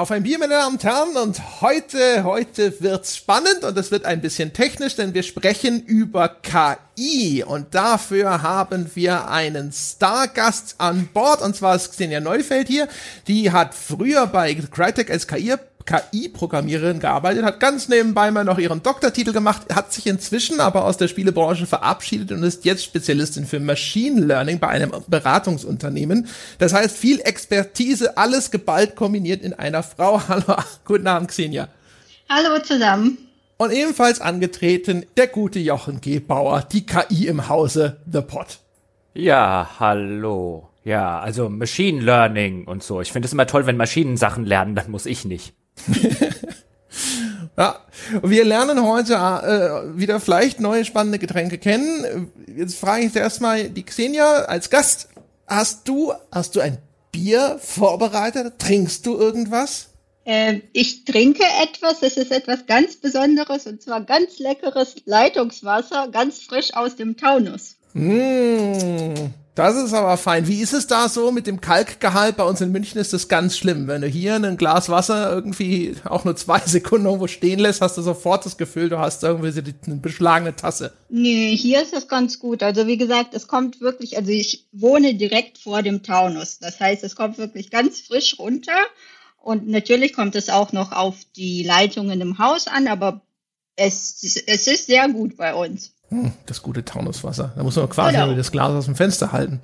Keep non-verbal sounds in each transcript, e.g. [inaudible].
Auf ein Bier, meine Damen und Herren, und heute, heute wird's spannend und es wird ein bisschen technisch, denn wir sprechen über KI und dafür haben wir einen Stargast an Bord und zwar ist Xenia Neufeld hier. Die hat früher bei Crytek als KI KI-Programmiererin gearbeitet, hat ganz nebenbei mal noch ihren Doktortitel gemacht, hat sich inzwischen aber aus der Spielebranche verabschiedet und ist jetzt Spezialistin für Machine Learning bei einem Beratungsunternehmen. Das heißt, viel Expertise, alles geballt kombiniert in einer Frau. [laughs] Hallo, guten Abend, Xenia. Hallo zusammen. Und ebenfalls angetreten der gute Jochen G. Bauer, die KI im Hause The Pot. Ja, hallo. Ja, also Machine Learning und so. Ich finde es immer toll, wenn Maschinen Sachen lernen, dann muss ich nicht. [laughs] ja, wir lernen heute äh, wieder vielleicht neue spannende Getränke kennen. Jetzt frage ich erstmal die Xenia als Gast. Hast du, hast du ein Bier vorbereitet? Trinkst du irgendwas? Äh, ich trinke etwas. Es ist etwas ganz Besonderes und zwar ganz leckeres Leitungswasser, ganz frisch aus dem Taunus. Mmh. Das ist aber fein. Wie ist es da so mit dem Kalkgehalt? Bei uns in München ist das ganz schlimm. Wenn du hier ein Glas Wasser irgendwie auch nur zwei [laughs] Sekunden irgendwo stehen lässt, hast du sofort das Gefühl, du hast irgendwie eine beschlagene Tasse. Nee, hier ist das ganz gut. Also wie gesagt, es kommt wirklich, also ich wohne direkt vor dem Taunus. Das heißt, es kommt wirklich ganz frisch runter. Und natürlich kommt es auch noch auf die Leitungen im Haus an, aber es, es ist sehr gut bei uns. Hm, das gute Taunuswasser. Da muss man quasi genau. das Glas aus dem Fenster halten.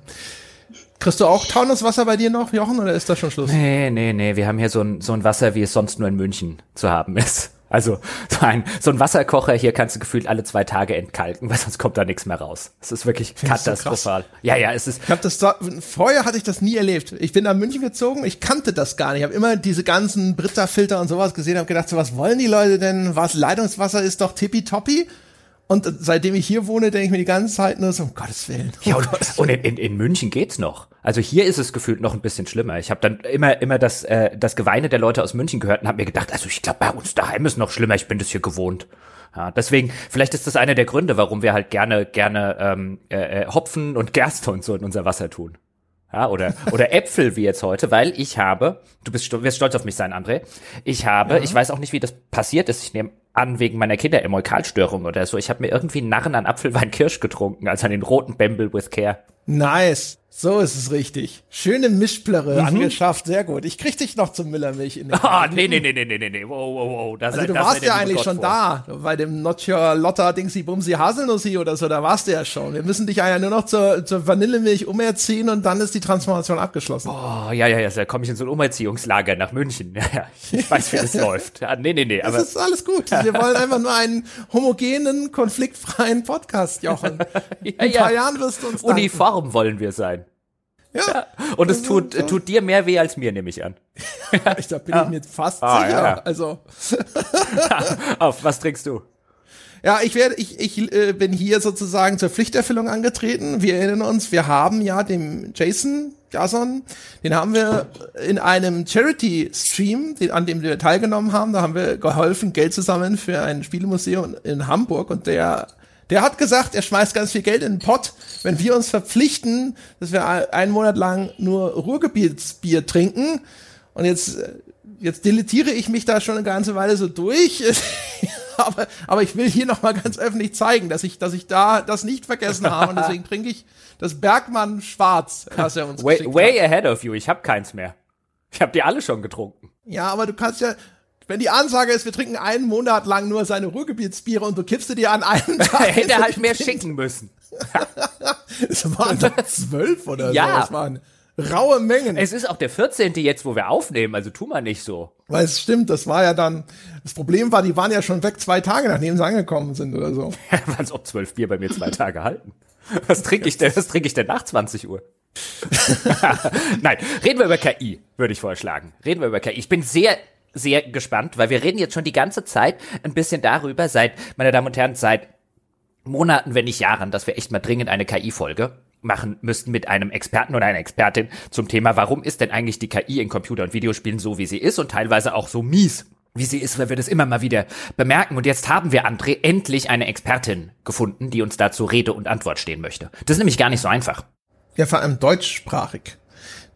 Kriegst du auch Taunuswasser bei dir noch, Jochen, oder ist das schon Schluss? Nee, nee, nee. Wir haben hier so ein, so ein Wasser, wie es sonst nur in München zu haben ist. Also so ein, so ein Wasserkocher hier kannst du gefühlt alle zwei Tage entkalken, weil sonst kommt da nichts mehr raus. Es ist wirklich katastrophal. So ja, ja, es ist. Ich hab das da, vorher hatte ich das nie erlebt. Ich bin nach München gezogen, ich kannte das gar nicht. Ich habe immer diese ganzen Britta-Filter und sowas gesehen, habe gedacht, so was wollen die Leute denn? Was Leitungswasser ist doch tippitoppi. Und seitdem ich hier wohne, denke ich mir die ganze Zeit nur so, um Gottes Willen. Oh ja, und, Gottes Willen. und in, in, in München geht's noch. Also hier ist es gefühlt noch ein bisschen schlimmer. Ich habe dann immer immer das äh, das Geweine der Leute aus München gehört und habe mir gedacht, also ich glaube bei uns daheim ist noch schlimmer. Ich bin das hier gewohnt. Ja, deswegen, vielleicht ist das einer der Gründe, warum wir halt gerne gerne ähm, äh, äh Hopfen und Gerste und so in unser Wasser tun. Ja, oder, oder [laughs] Äpfel wie jetzt heute, weil ich habe, du bist, du wirst stolz auf mich sein, André. Ich habe, ja. ich weiß auch nicht, wie das passiert ist. Ich nehme an wegen meiner Kinderemulkalstörung oder so. Ich habe mir irgendwie Narren an Apfelwein Kirsch getrunken, als an den roten Bamble with Care. Nice. So ist es richtig. Schöne Mischplörre mhm. angeschafft, sehr gut. Ich krieg dich noch zum Müllermilch in den Ah, nee, nee, nee, nee, nee, nee, wow, wow, wow. Das, also du das warst ja eigentlich schon vor. da, bei dem Not Your Lotta Dingsy Bumsy Haselnussi oder so, da warst du ja schon. Wir müssen dich ja nur noch zur, zur Vanillemilch umerziehen und dann ist die Transformation abgeschlossen. Oh, ja, ja, ja, da komme ich in so ein Umerziehungslager nach München. [laughs] Ja, ja, ich weiß, wie das [laughs] läuft. Ja, nee, nee, nee, aber. Das ist alles gut. Wir wollen einfach nur einen homogenen, konfliktfreien Podcast, Jochen. [laughs] In ein paar Jahren wirst du uns danken. Uniform wollen wir sein. Ja. Und es tut, so. tut dir mehr weh als mir, nehme ich an. ich, da bin ja. ich mir fast ah, sicher. Ja. Also. [laughs] Auf, was trinkst du? Ja, ich werde, ich, ich äh, bin hier sozusagen zur Pflichterfüllung angetreten. Wir erinnern uns, wir haben ja dem Jason Jason, den haben wir in einem Charity-Stream, an dem wir teilgenommen haben, da haben wir geholfen, Geld zu sammeln für ein Spielemuseum in Hamburg und der der hat gesagt, er schmeißt ganz viel Geld in den Pott, wenn wir uns verpflichten, dass wir einen Monat lang nur Ruhrgebietsbier trinken. Und jetzt, jetzt deletiere ich mich da schon eine ganze Weile so durch. [laughs] aber, aber ich will hier nochmal ganz öffentlich zeigen, dass ich, dass ich da das nicht vergessen habe. Und deswegen trinke ich das Bergmann Schwarz, was er uns way, way ahead of you. Ich habe keins mehr. Ich habe die alle schon getrunken. Ja, aber du kannst ja, wenn die Ansage ist, wir trinken einen Monat lang nur seine Ruhrgebietsbiere und du kippst dir an einem [laughs] Tag. Hätte er halt mehr schicken müssen. [laughs] es waren zwölf oder ja. so. Das waren raue Mengen. Es ist auch der 14. jetzt, wo wir aufnehmen, also tu mal nicht so. Weil es stimmt, das war ja dann, das Problem war, die waren ja schon weg zwei Tage, nachdem sie angekommen sind oder so. [laughs] Ja, als ob zwölf Bier bei mir zwei Tage halten. Was trinke ich denn, was trinke ich denn nach 20 Uhr? Nein, reden wir über KI, würde ich vorschlagen. Reden wir über KI. Ich bin sehr sehr gespannt, weil wir reden jetzt schon die ganze Zeit ein bisschen darüber, seit, meine Damen und Herren, seit Monaten, wenn nicht Jahren, dass wir echt mal dringend eine KI-Folge machen müssten mit einem Experten oder einer Expertin zum Thema, warum ist denn eigentlich die KI in Computer- und Videospielen so, wie sie ist und teilweise auch so mies, wie sie ist, weil wir das immer mal wieder bemerken. Und jetzt haben wir, André, endlich eine Expertin gefunden, die uns dazu Rede und Antwort stehen möchte. Das ist nämlich gar nicht so einfach. Ja, vor allem deutschsprachig.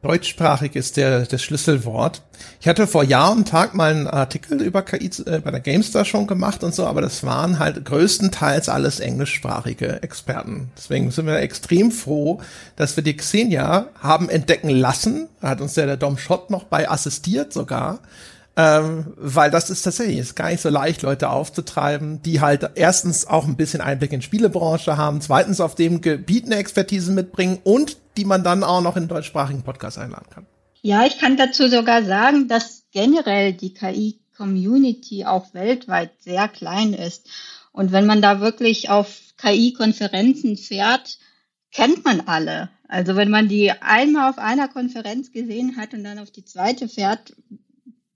Deutschsprachig ist der, das Schlüsselwort. Ich hatte vor Jahr und Tag mal einen Artikel über KI äh, bei der GameStar schon gemacht und so, aber das waren halt größtenteils alles englischsprachige Experten. Deswegen sind wir extrem froh, dass wir die Xenia haben entdecken lassen. Da hat uns der, der Dom Schott noch bei assistiert sogar. Ähm, weil das ist tatsächlich ist gar nicht so leicht, Leute aufzutreiben, die halt erstens auch ein bisschen Einblick in Spielebranche haben, zweitens auf dem Gebiet eine Expertise mitbringen und die man dann auch noch in deutschsprachigen Podcast einladen kann. Ja, ich kann dazu sogar sagen, dass generell die KI-Community auch weltweit sehr klein ist. Und wenn man da wirklich auf KI-Konferenzen fährt, kennt man alle. Also wenn man die einmal auf einer Konferenz gesehen hat und dann auf die zweite fährt,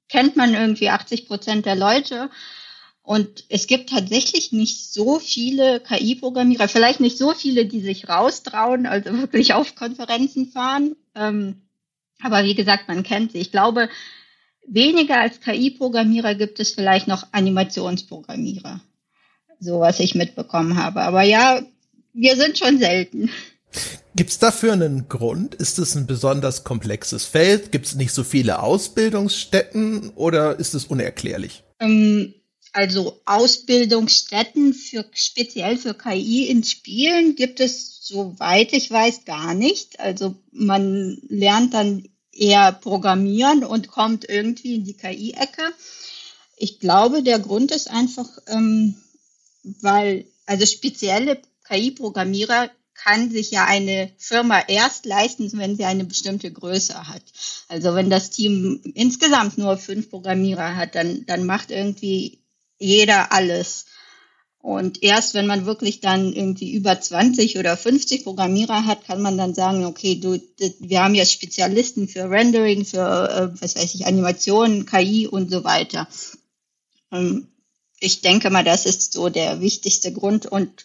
kennt man irgendwie 80 Prozent der Leute. Und es gibt tatsächlich nicht so viele KI-Programmierer, vielleicht nicht so viele, die sich raustrauen, also wirklich auf Konferenzen fahren. Ähm, aber wie gesagt, man kennt sie. Ich glaube, weniger als KI-Programmierer gibt es vielleicht noch Animationsprogrammierer. So was ich mitbekommen habe. Aber ja, wir sind schon selten. Gibt es dafür einen Grund? Ist es ein besonders komplexes Feld? Gibt es nicht so viele Ausbildungsstätten oder ist es unerklärlich? Ähm, also Ausbildungsstätten für speziell für KI in Spielen gibt es, soweit ich weiß, gar nicht. Also man lernt dann eher programmieren und kommt irgendwie in die KI-Ecke. Ich glaube, der Grund ist einfach, ähm, weil also spezielle KI-Programmierer kann sich ja eine Firma erst leisten, wenn sie eine bestimmte Größe hat. Also wenn das Team insgesamt nur fünf Programmierer hat, dann, dann macht irgendwie jeder alles. Und erst wenn man wirklich dann irgendwie über 20 oder 50 Programmierer hat, kann man dann sagen, okay, du, wir haben jetzt Spezialisten für Rendering, für, äh, was weiß ich, Animationen, KI und so weiter. Ähm, ich denke mal, das ist so der wichtigste Grund. Und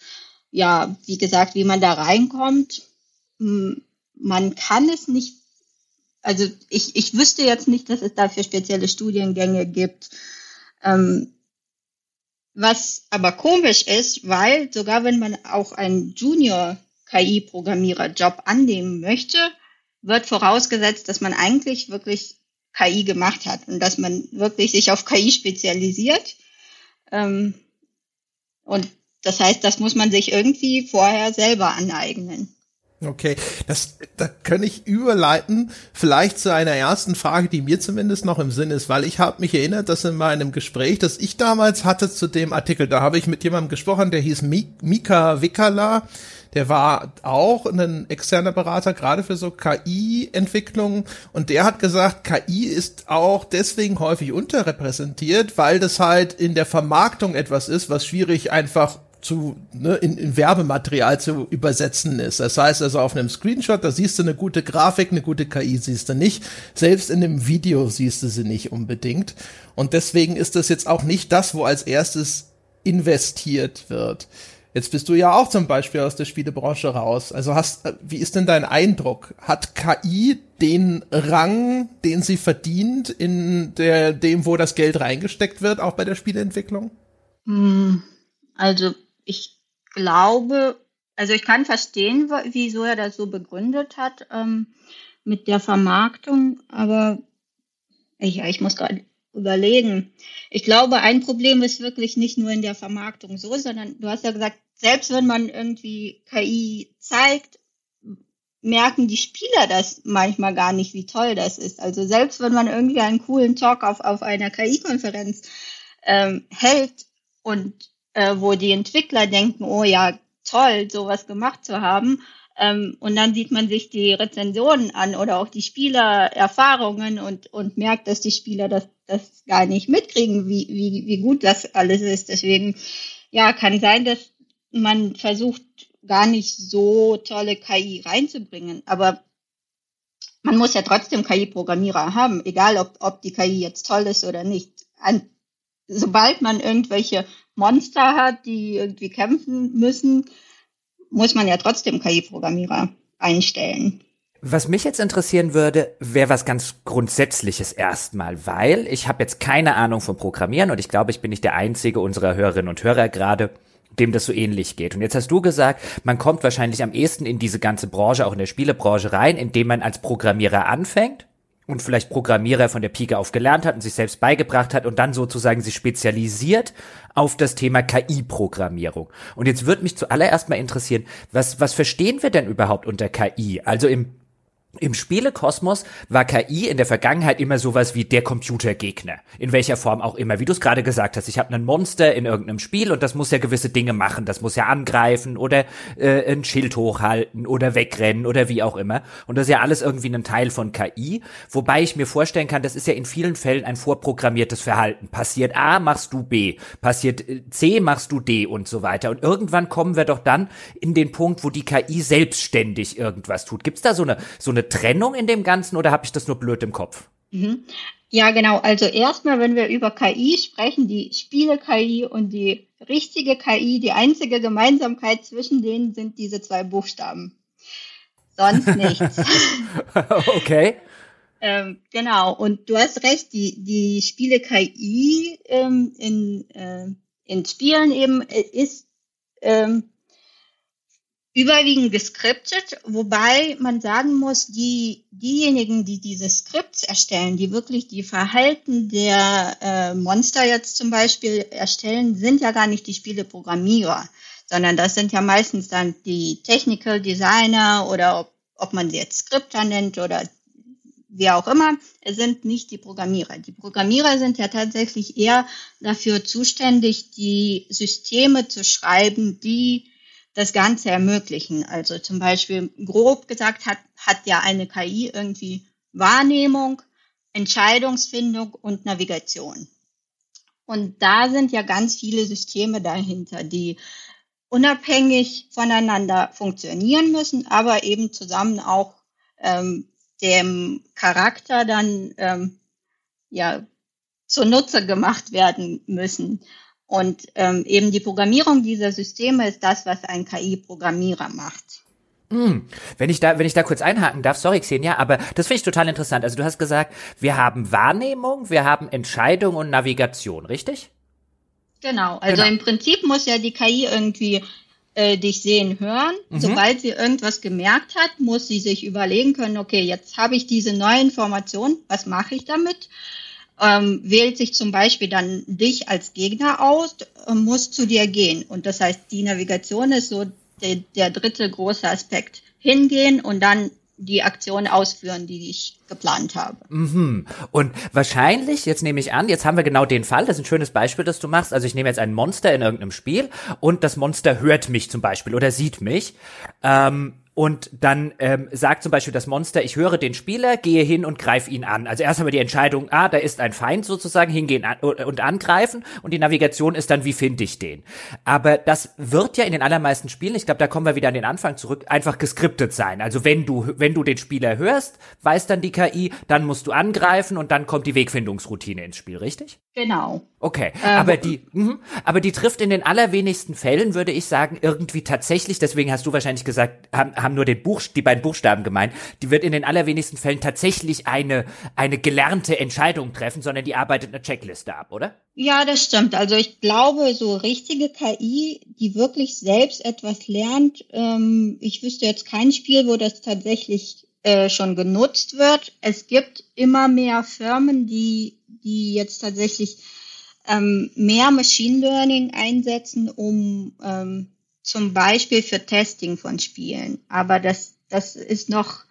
ja, wie gesagt, wie man da reinkommt, hm, man kann es nicht, also ich, ich wüsste jetzt nicht, dass es dafür spezielle Studiengänge gibt. Ähm, was aber komisch ist, weil sogar wenn man auch einen Junior-KI-Programmierer-Job annehmen möchte, wird vorausgesetzt, dass man eigentlich wirklich KI gemacht hat und dass man wirklich sich auf KI spezialisiert. Ähm, und das heißt, das muss man sich irgendwie vorher selber aneignen. Okay, das, da kann ich überleiten, vielleicht zu einer ersten Frage, die mir zumindest noch im Sinn ist, weil ich habe mich erinnert, dass in meinem Gespräch, das ich damals hatte zu dem Artikel, da habe ich mit jemandem gesprochen, der hieß Mika Wickala, der war auch ein externer Berater, gerade für so KI-Entwicklung. Und der hat gesagt, KI ist auch deswegen häufig unterrepräsentiert, weil das halt in der Vermarktung etwas ist, was schwierig einfach zu ne, in, in Werbematerial zu übersetzen ist. Das heißt also auf einem Screenshot, da siehst du eine gute Grafik, eine gute KI siehst du nicht. Selbst in einem Video siehst du sie nicht unbedingt. Und deswegen ist das jetzt auch nicht das, wo als erstes investiert wird. Jetzt bist du ja auch zum Beispiel aus der Spielebranche raus. Also hast, wie ist denn dein Eindruck? Hat KI den Rang, den sie verdient in der, dem, wo das Geld reingesteckt wird, auch bei der Spieleentwicklung? Hm, also ich glaube, also ich kann verstehen, wieso er das so begründet hat ähm, mit der Vermarktung, aber ich, ja, ich muss gerade überlegen. Ich glaube, ein Problem ist wirklich nicht nur in der Vermarktung so, sondern du hast ja gesagt, selbst wenn man irgendwie KI zeigt, merken die Spieler das manchmal gar nicht, wie toll das ist. Also selbst wenn man irgendwie einen coolen Talk auf, auf einer KI-Konferenz ähm, hält und äh, wo die Entwickler denken, oh ja, toll, sowas gemacht zu haben. Ähm, und dann sieht man sich die Rezensionen an oder auch die Spielererfahrungen und, und merkt, dass die Spieler das, das gar nicht mitkriegen, wie, wie, wie gut das alles ist. Deswegen, ja, kann sein, dass man versucht, gar nicht so tolle KI reinzubringen. Aber man muss ja trotzdem KI-Programmierer haben, egal ob, ob die KI jetzt toll ist oder nicht. An, sobald man irgendwelche Monster hat, die irgendwie kämpfen müssen, muss man ja trotzdem KI-Programmierer einstellen. Was mich jetzt interessieren würde, wäre was ganz Grundsätzliches erstmal, weil ich habe jetzt keine Ahnung vom Programmieren und ich glaube, ich bin nicht der einzige unserer Hörerinnen und Hörer gerade, dem das so ähnlich geht. Und jetzt hast du gesagt, man kommt wahrscheinlich am ehesten in diese ganze Branche, auch in der Spielebranche rein, indem man als Programmierer anfängt und vielleicht Programmierer von der Pike auf gelernt hat und sich selbst beigebracht hat und dann sozusagen sich spezialisiert auf das Thema KI-Programmierung. Und jetzt würde mich zuallererst mal interessieren, was, was verstehen wir denn überhaupt unter KI? Also im im Spielekosmos war KI in der Vergangenheit immer sowas wie der Computergegner, in welcher Form auch immer. Wie du es gerade gesagt hast, ich habe ein Monster in irgendeinem Spiel und das muss ja gewisse Dinge machen. Das muss ja angreifen oder äh, ein Schild hochhalten oder wegrennen oder wie auch immer. Und das ist ja alles irgendwie ein Teil von KI, wobei ich mir vorstellen kann, das ist ja in vielen Fällen ein vorprogrammiertes Verhalten. Passiert A, machst du B, passiert äh, C, machst du D und so weiter. Und irgendwann kommen wir doch dann in den Punkt, wo die KI selbstständig irgendwas tut. Gibt's da so eine so eine eine Trennung in dem Ganzen oder habe ich das nur blöd im Kopf? Mhm. Ja, genau. Also erstmal, wenn wir über KI sprechen, die Spiele-KI und die richtige KI, die einzige Gemeinsamkeit zwischen denen sind diese zwei Buchstaben. Sonst [laughs] nichts. [laughs] okay. ähm, genau. Und du hast recht, die, die Spiele-KI ähm, in, äh, in Spielen eben äh, ist ähm, überwiegend geskriptet, wobei man sagen muss, die, diejenigen, die diese Skripts erstellen, die wirklich die Verhalten der äh, Monster jetzt zum Beispiel erstellen, sind ja gar nicht die Spieleprogrammierer, sondern das sind ja meistens dann die Technical Designer oder ob, ob man sie jetzt Skripter nennt oder wie auch immer, es sind nicht die Programmierer. Die Programmierer sind ja tatsächlich eher dafür zuständig, die Systeme zu schreiben, die das Ganze ermöglichen. Also zum Beispiel grob gesagt hat, hat ja eine KI irgendwie Wahrnehmung, Entscheidungsfindung und Navigation. Und da sind ja ganz viele Systeme dahinter, die unabhängig voneinander funktionieren müssen, aber eben zusammen auch ähm, dem Charakter dann ähm, ja zunutze gemacht werden müssen. Und ähm, eben die Programmierung dieser Systeme ist das, was ein KI-Programmierer macht. Hm. Wenn ich da, wenn ich da kurz einhaken darf, sorry Xenia, aber das finde ich total interessant. Also du hast gesagt, wir haben Wahrnehmung, wir haben Entscheidung und Navigation, richtig? Genau. Also genau. im Prinzip muss ja die KI irgendwie äh, dich sehen, hören. Mhm. Sobald sie irgendwas gemerkt hat, muss sie sich überlegen können, okay, jetzt habe ich diese neue Information, was mache ich damit? Ähm, wählt sich zum Beispiel dann dich als Gegner aus, äh, muss zu dir gehen. Und das heißt, die Navigation ist so der, der dritte große Aspekt. Hingehen und dann die Aktion ausführen, die ich geplant habe. Mhm. Und wahrscheinlich, jetzt nehme ich an, jetzt haben wir genau den Fall, das ist ein schönes Beispiel, das du machst. Also ich nehme jetzt ein Monster in irgendeinem Spiel und das Monster hört mich zum Beispiel oder sieht mich. Ähm, und dann ähm, sagt zum Beispiel das Monster, ich höre den Spieler, gehe hin und greife ihn an. Also erst haben wir die Entscheidung, ah, da ist ein Feind sozusagen, hingehen an, und angreifen und die Navigation ist dann, wie finde ich den. Aber das wird ja in den allermeisten Spielen, ich glaube, da kommen wir wieder an den Anfang zurück, einfach geskriptet sein. Also wenn du, wenn du den Spieler hörst, weiß dann die KI, dann musst du angreifen und dann kommt die Wegfindungsroutine ins Spiel, richtig? Genau. Okay, ähm, aber die, mh, aber die trifft in den allerwenigsten Fällen, würde ich sagen, irgendwie tatsächlich, deswegen hast du wahrscheinlich gesagt, haben, haben nur den Buch, die beiden Buchstaben gemeint, die wird in den allerwenigsten Fällen tatsächlich eine, eine gelernte Entscheidung treffen, sondern die arbeitet eine Checkliste ab, oder? Ja, das stimmt. Also ich glaube, so richtige KI, die wirklich selbst etwas lernt, ähm, ich wüsste jetzt kein Spiel, wo das tatsächlich äh, schon genutzt wird. Es gibt immer mehr Firmen, die, die jetzt tatsächlich ähm, mehr Machine Learning einsetzen, um ähm, zum Beispiel für Testing von Spielen. Aber das, das ist noch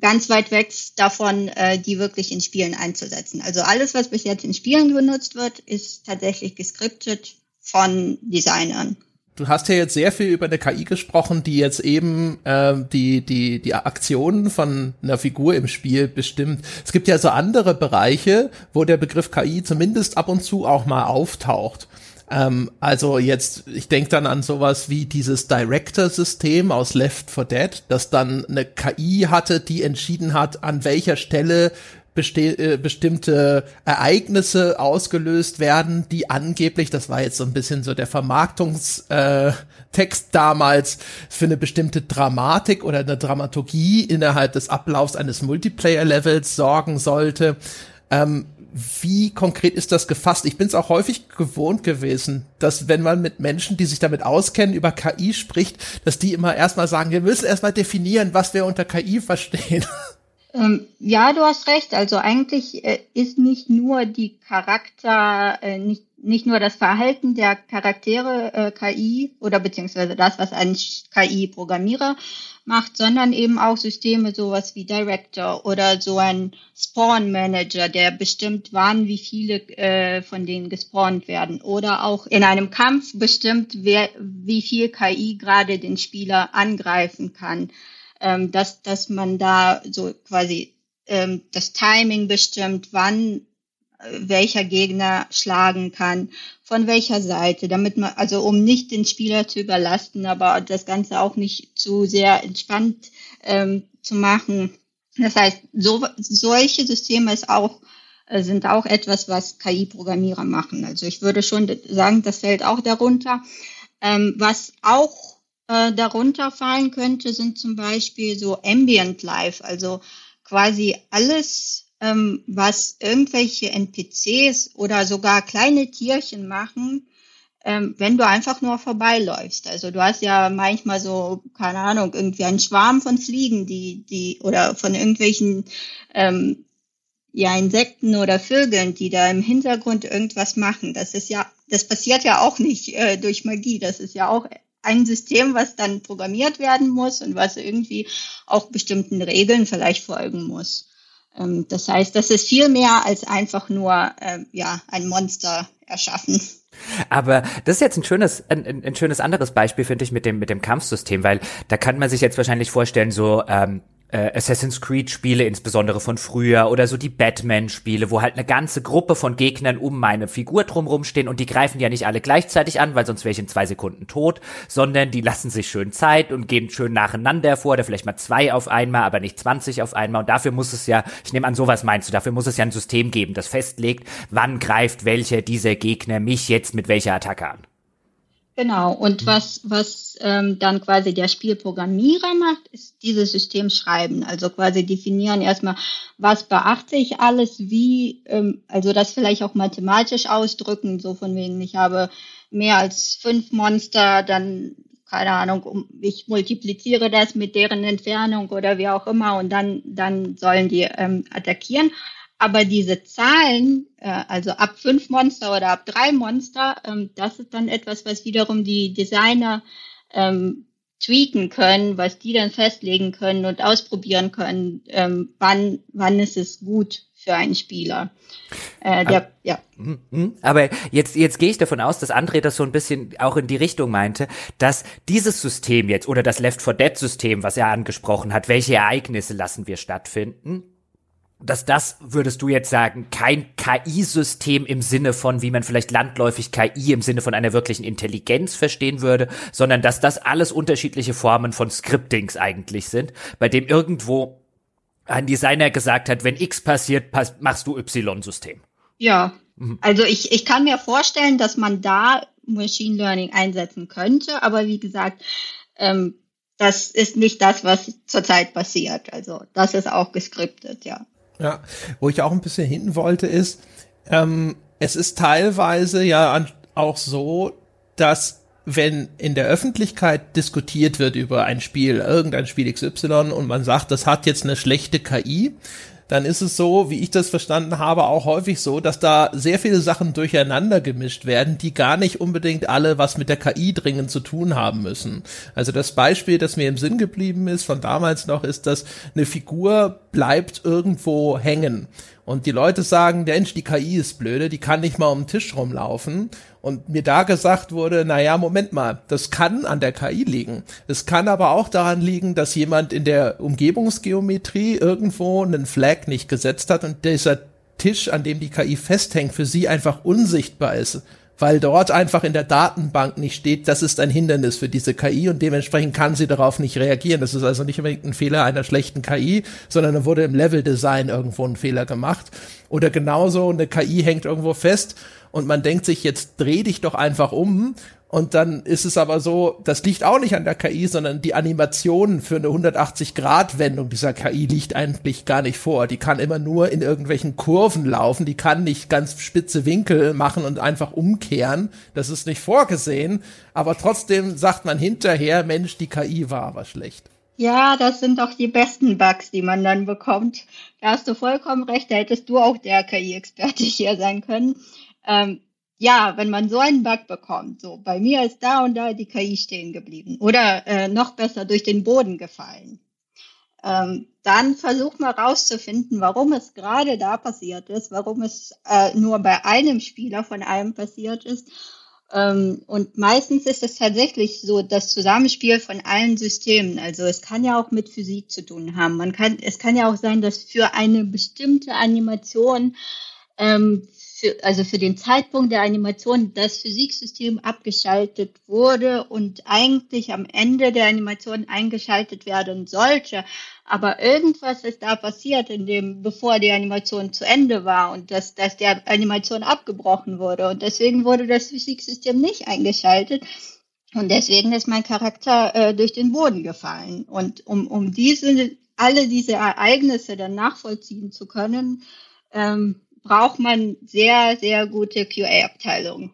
ganz weit weg davon, äh, die wirklich in Spielen einzusetzen. Also alles, was bis jetzt in Spielen benutzt wird, ist tatsächlich geskriptet von Designern du hast ja jetzt sehr viel über eine KI gesprochen, die jetzt eben äh, die, die, die Aktionen von einer Figur im Spiel bestimmt. Es gibt ja so andere Bereiche, wo der Begriff KI zumindest ab und zu auch mal auftaucht. Ähm, also jetzt, ich denke dann an sowas wie dieses Director-System aus Left 4 Dead, das dann eine KI hatte, die entschieden hat, an welcher Stelle äh, bestimmte Ereignisse ausgelöst werden, die angeblich, das war jetzt so ein bisschen so der Vermarktungstext äh, damals, für eine bestimmte Dramatik oder eine Dramaturgie innerhalb des Ablaufs eines Multiplayer-Levels sorgen sollte. Ähm, wie konkret ist das gefasst? Ich bin es auch häufig gewohnt gewesen, dass wenn man mit Menschen, die sich damit auskennen, über KI spricht, dass die immer erstmal sagen, wir müssen erstmal definieren, was wir unter KI verstehen. [laughs] Ähm, ja, du hast recht. Also eigentlich äh, ist nicht nur die Charakter, äh, nicht, nicht nur das Verhalten der Charaktere äh, KI oder beziehungsweise das, was ein KI-Programmierer macht, sondern eben auch Systeme sowas wie Director oder so ein Spawn Manager, der bestimmt wann, wie viele von denen gespawnt werden oder auch in einem Kampf bestimmt, wer, wie viel KI gerade den Spieler angreifen kann ähm, dass, dass man da so quasi ähm, das Timing bestimmt, wann äh, welcher Gegner schlagen kann, von welcher Seite, damit man, also um nicht den Spieler zu überlasten, aber das Ganze auch nicht zu sehr entspannt ähm, zu machen. Das heißt, so, solche Systeme ist auch, äh, sind auch etwas, was KI-Programmierer machen. Also ich würde schon sagen, das fällt auch darunter. Ähm, was auch äh, darunter fallen könnte, sind zum Beispiel so Ambient Life, also quasi alles, ähm, was irgendwelche NPCs oder sogar kleine Tierchen machen, ähm, wenn du einfach nur vorbeiläufst. Also du hast ja manchmal so, keine Ahnung, irgendwie einen Schwarm von Fliegen, die, die, oder von irgendwelchen ähm, ja, Insekten oder Vögeln, die da im Hintergrund irgendwas machen. Das ist ja, das passiert ja auch nicht äh, durch Magie. Das ist ja auch ein System, was dann programmiert werden muss und was irgendwie auch bestimmten Regeln vielleicht folgen muss. Ähm, das heißt, das ist viel mehr als einfach nur äh, ja ein Monster erschaffen. Aber das ist jetzt ein schönes, ein, ein schönes anderes Beispiel, finde ich, mit dem, mit dem Kampfsystem, weil da kann man sich jetzt wahrscheinlich vorstellen, so, ähm, äh, Assassin's Creed Spiele, insbesondere von früher, oder so die Batman Spiele, wo halt eine ganze Gruppe von Gegnern um meine Figur drumrum stehen und die greifen ja nicht alle gleichzeitig an, weil sonst wäre ich in zwei Sekunden tot, sondern die lassen sich schön Zeit und gehen schön nacheinander vor, oder vielleicht mal zwei auf einmal, aber nicht 20 auf einmal und dafür muss es ja, ich nehme an, sowas meinst du, dafür muss es ja ein System geben, das festlegt, wann greift welcher dieser Gegner mich jetzt mit welcher Attacke an. Genau, und mhm. was, was ähm, dann quasi der Spielprogrammierer macht, ist dieses System schreiben. Also quasi definieren erstmal, was beachte ich alles, wie, ähm, also das vielleicht auch mathematisch ausdrücken, so von wegen, ich habe mehr als fünf Monster, dann, keine Ahnung, ich multipliziere das mit deren Entfernung oder wie auch immer und dann, dann sollen die ähm, attackieren. Aber diese Zahlen, äh, also ab fünf Monster oder ab drei Monster, ähm, das ist dann etwas, was wiederum die Designer ähm, tweaken können, was die dann festlegen können und ausprobieren können, ähm, wann, wann ist es gut für einen Spieler. Äh, der, aber, ja. Hm, hm. aber jetzt, jetzt gehe ich davon aus, dass André das so ein bisschen auch in die Richtung meinte, dass dieses System jetzt oder das Left 4 Dead System, was er angesprochen hat, welche Ereignisse lassen wir stattfinden, dass das, würdest du jetzt sagen, kein KI-System im Sinne von, wie man vielleicht landläufig KI im Sinne von einer wirklichen Intelligenz verstehen würde, sondern dass das alles unterschiedliche Formen von Scriptings eigentlich sind, bei dem irgendwo ein Designer gesagt hat, wenn X passiert, pass machst du Y-System. Ja, mhm. also ich, ich kann mir vorstellen, dass man da Machine Learning einsetzen könnte, aber wie gesagt, ähm, das ist nicht das, was zurzeit passiert. Also das ist auch geskriptet, ja. Ja, wo ich auch ein bisschen hinten wollte, ist, ähm, es ist teilweise ja auch so, dass wenn in der Öffentlichkeit diskutiert wird über ein Spiel, irgendein Spiel XY und man sagt, das hat jetzt eine schlechte KI, dann ist es so, wie ich das verstanden habe, auch häufig so, dass da sehr viele Sachen durcheinander gemischt werden, die gar nicht unbedingt alle was mit der KI dringend zu tun haben müssen. Also das Beispiel, das mir im Sinn geblieben ist von damals noch, ist, dass eine Figur bleibt irgendwo hängen. Und die Leute sagen, Mensch, die KI ist blöde, die kann nicht mal um den Tisch rumlaufen. Und mir da gesagt wurde, na ja, Moment mal, das kann an der KI liegen. Es kann aber auch daran liegen, dass jemand in der Umgebungsgeometrie irgendwo einen Flag nicht gesetzt hat und dieser Tisch, an dem die KI festhängt, für sie einfach unsichtbar ist weil dort einfach in der Datenbank nicht steht, das ist ein Hindernis für diese KI und dementsprechend kann sie darauf nicht reagieren. Das ist also nicht unbedingt ein Fehler einer schlechten KI, sondern da wurde im Level-Design irgendwo ein Fehler gemacht. Oder genauso, eine KI hängt irgendwo fest und man denkt sich, jetzt dreh dich doch einfach um und dann ist es aber so, das liegt auch nicht an der KI, sondern die Animation für eine 180-Grad-Wendung dieser KI liegt eigentlich gar nicht vor. Die kann immer nur in irgendwelchen Kurven laufen, die kann nicht ganz spitze Winkel machen und einfach umkehren. Das ist nicht vorgesehen, aber trotzdem sagt man hinterher, Mensch, die KI war aber schlecht. Ja, das sind doch die besten Bugs, die man dann bekommt. Da hast du vollkommen recht, da hättest du auch der KI-Experte [laughs] hier sein können. Ähm, ja, wenn man so einen Bug bekommt, so bei mir ist da und da die KI stehen geblieben oder äh, noch besser durch den Boden gefallen, ähm, dann versuch mal rauszufinden, warum es gerade da passiert ist, warum es äh, nur bei einem Spieler von einem passiert ist. Ähm, und meistens ist es tatsächlich so das Zusammenspiel von allen Systemen. Also es kann ja auch mit Physik zu tun haben. Man kann, es kann ja auch sein, dass für eine bestimmte Animation ähm, für, also für den Zeitpunkt der Animation das Physiksystem abgeschaltet wurde und eigentlich am Ende der Animation eingeschaltet werden sollte. Aber irgendwas ist da passiert, in dem, bevor die Animation zu Ende war und dass, dass der Animation abgebrochen wurde. Und deswegen wurde das Physiksystem nicht eingeschaltet. Und deswegen ist mein Charakter äh, durch den Boden gefallen. Und um, um diese, alle diese Ereignisse dann nachvollziehen zu können, ähm, braucht man sehr, sehr gute QA-Abteilungen.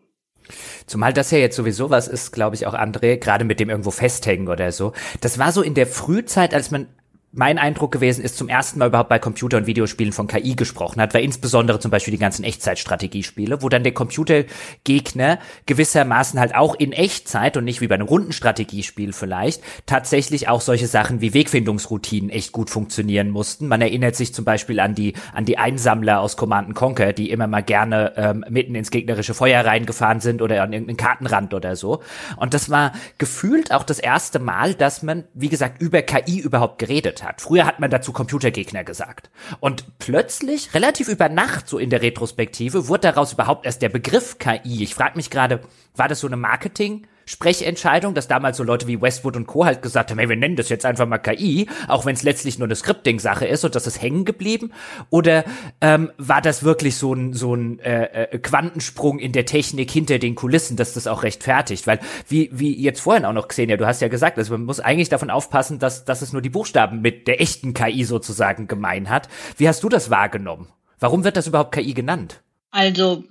Zumal das ja jetzt sowieso was ist, glaube ich, auch André, gerade mit dem irgendwo festhängen oder so. Das war so in der Frühzeit, als man mein Eindruck gewesen ist, zum ersten Mal überhaupt bei Computer- und Videospielen von KI gesprochen hat, war insbesondere zum Beispiel die ganzen Echtzeitstrategiespiele, wo dann der Computergegner gewissermaßen halt auch in Echtzeit und nicht wie bei einem Rundenstrategiespiel vielleicht, tatsächlich auch solche Sachen wie Wegfindungsroutinen echt gut funktionieren mussten. Man erinnert sich zum Beispiel an die, an die Einsammler aus Command Conquer, die immer mal gerne ähm, mitten ins gegnerische Feuer reingefahren sind oder an irgendeinen Kartenrand oder so. Und das war gefühlt auch das erste Mal, dass man, wie gesagt, über KI überhaupt geredet hat. Früher hat man dazu Computergegner gesagt. Und plötzlich, relativ über Nacht, so in der Retrospektive, wurde daraus überhaupt erst der Begriff KI. Ich frage mich gerade, war das so eine Marketing- Sprechentscheidung, dass damals so Leute wie Westwood und Co. halt gesagt haben, hey, wir nennen das jetzt einfach mal KI, auch wenn es letztlich nur eine Scripting-Sache ist und das ist hängen geblieben? Oder ähm, war das wirklich so ein, so ein äh, äh, Quantensprung in der Technik hinter den Kulissen, dass das auch rechtfertigt? Weil, wie, wie jetzt vorhin auch noch ja, du hast ja gesagt, also man muss eigentlich davon aufpassen, dass, dass es nur die Buchstaben mit der echten KI sozusagen gemein hat. Wie hast du das wahrgenommen? Warum wird das überhaupt KI genannt? Also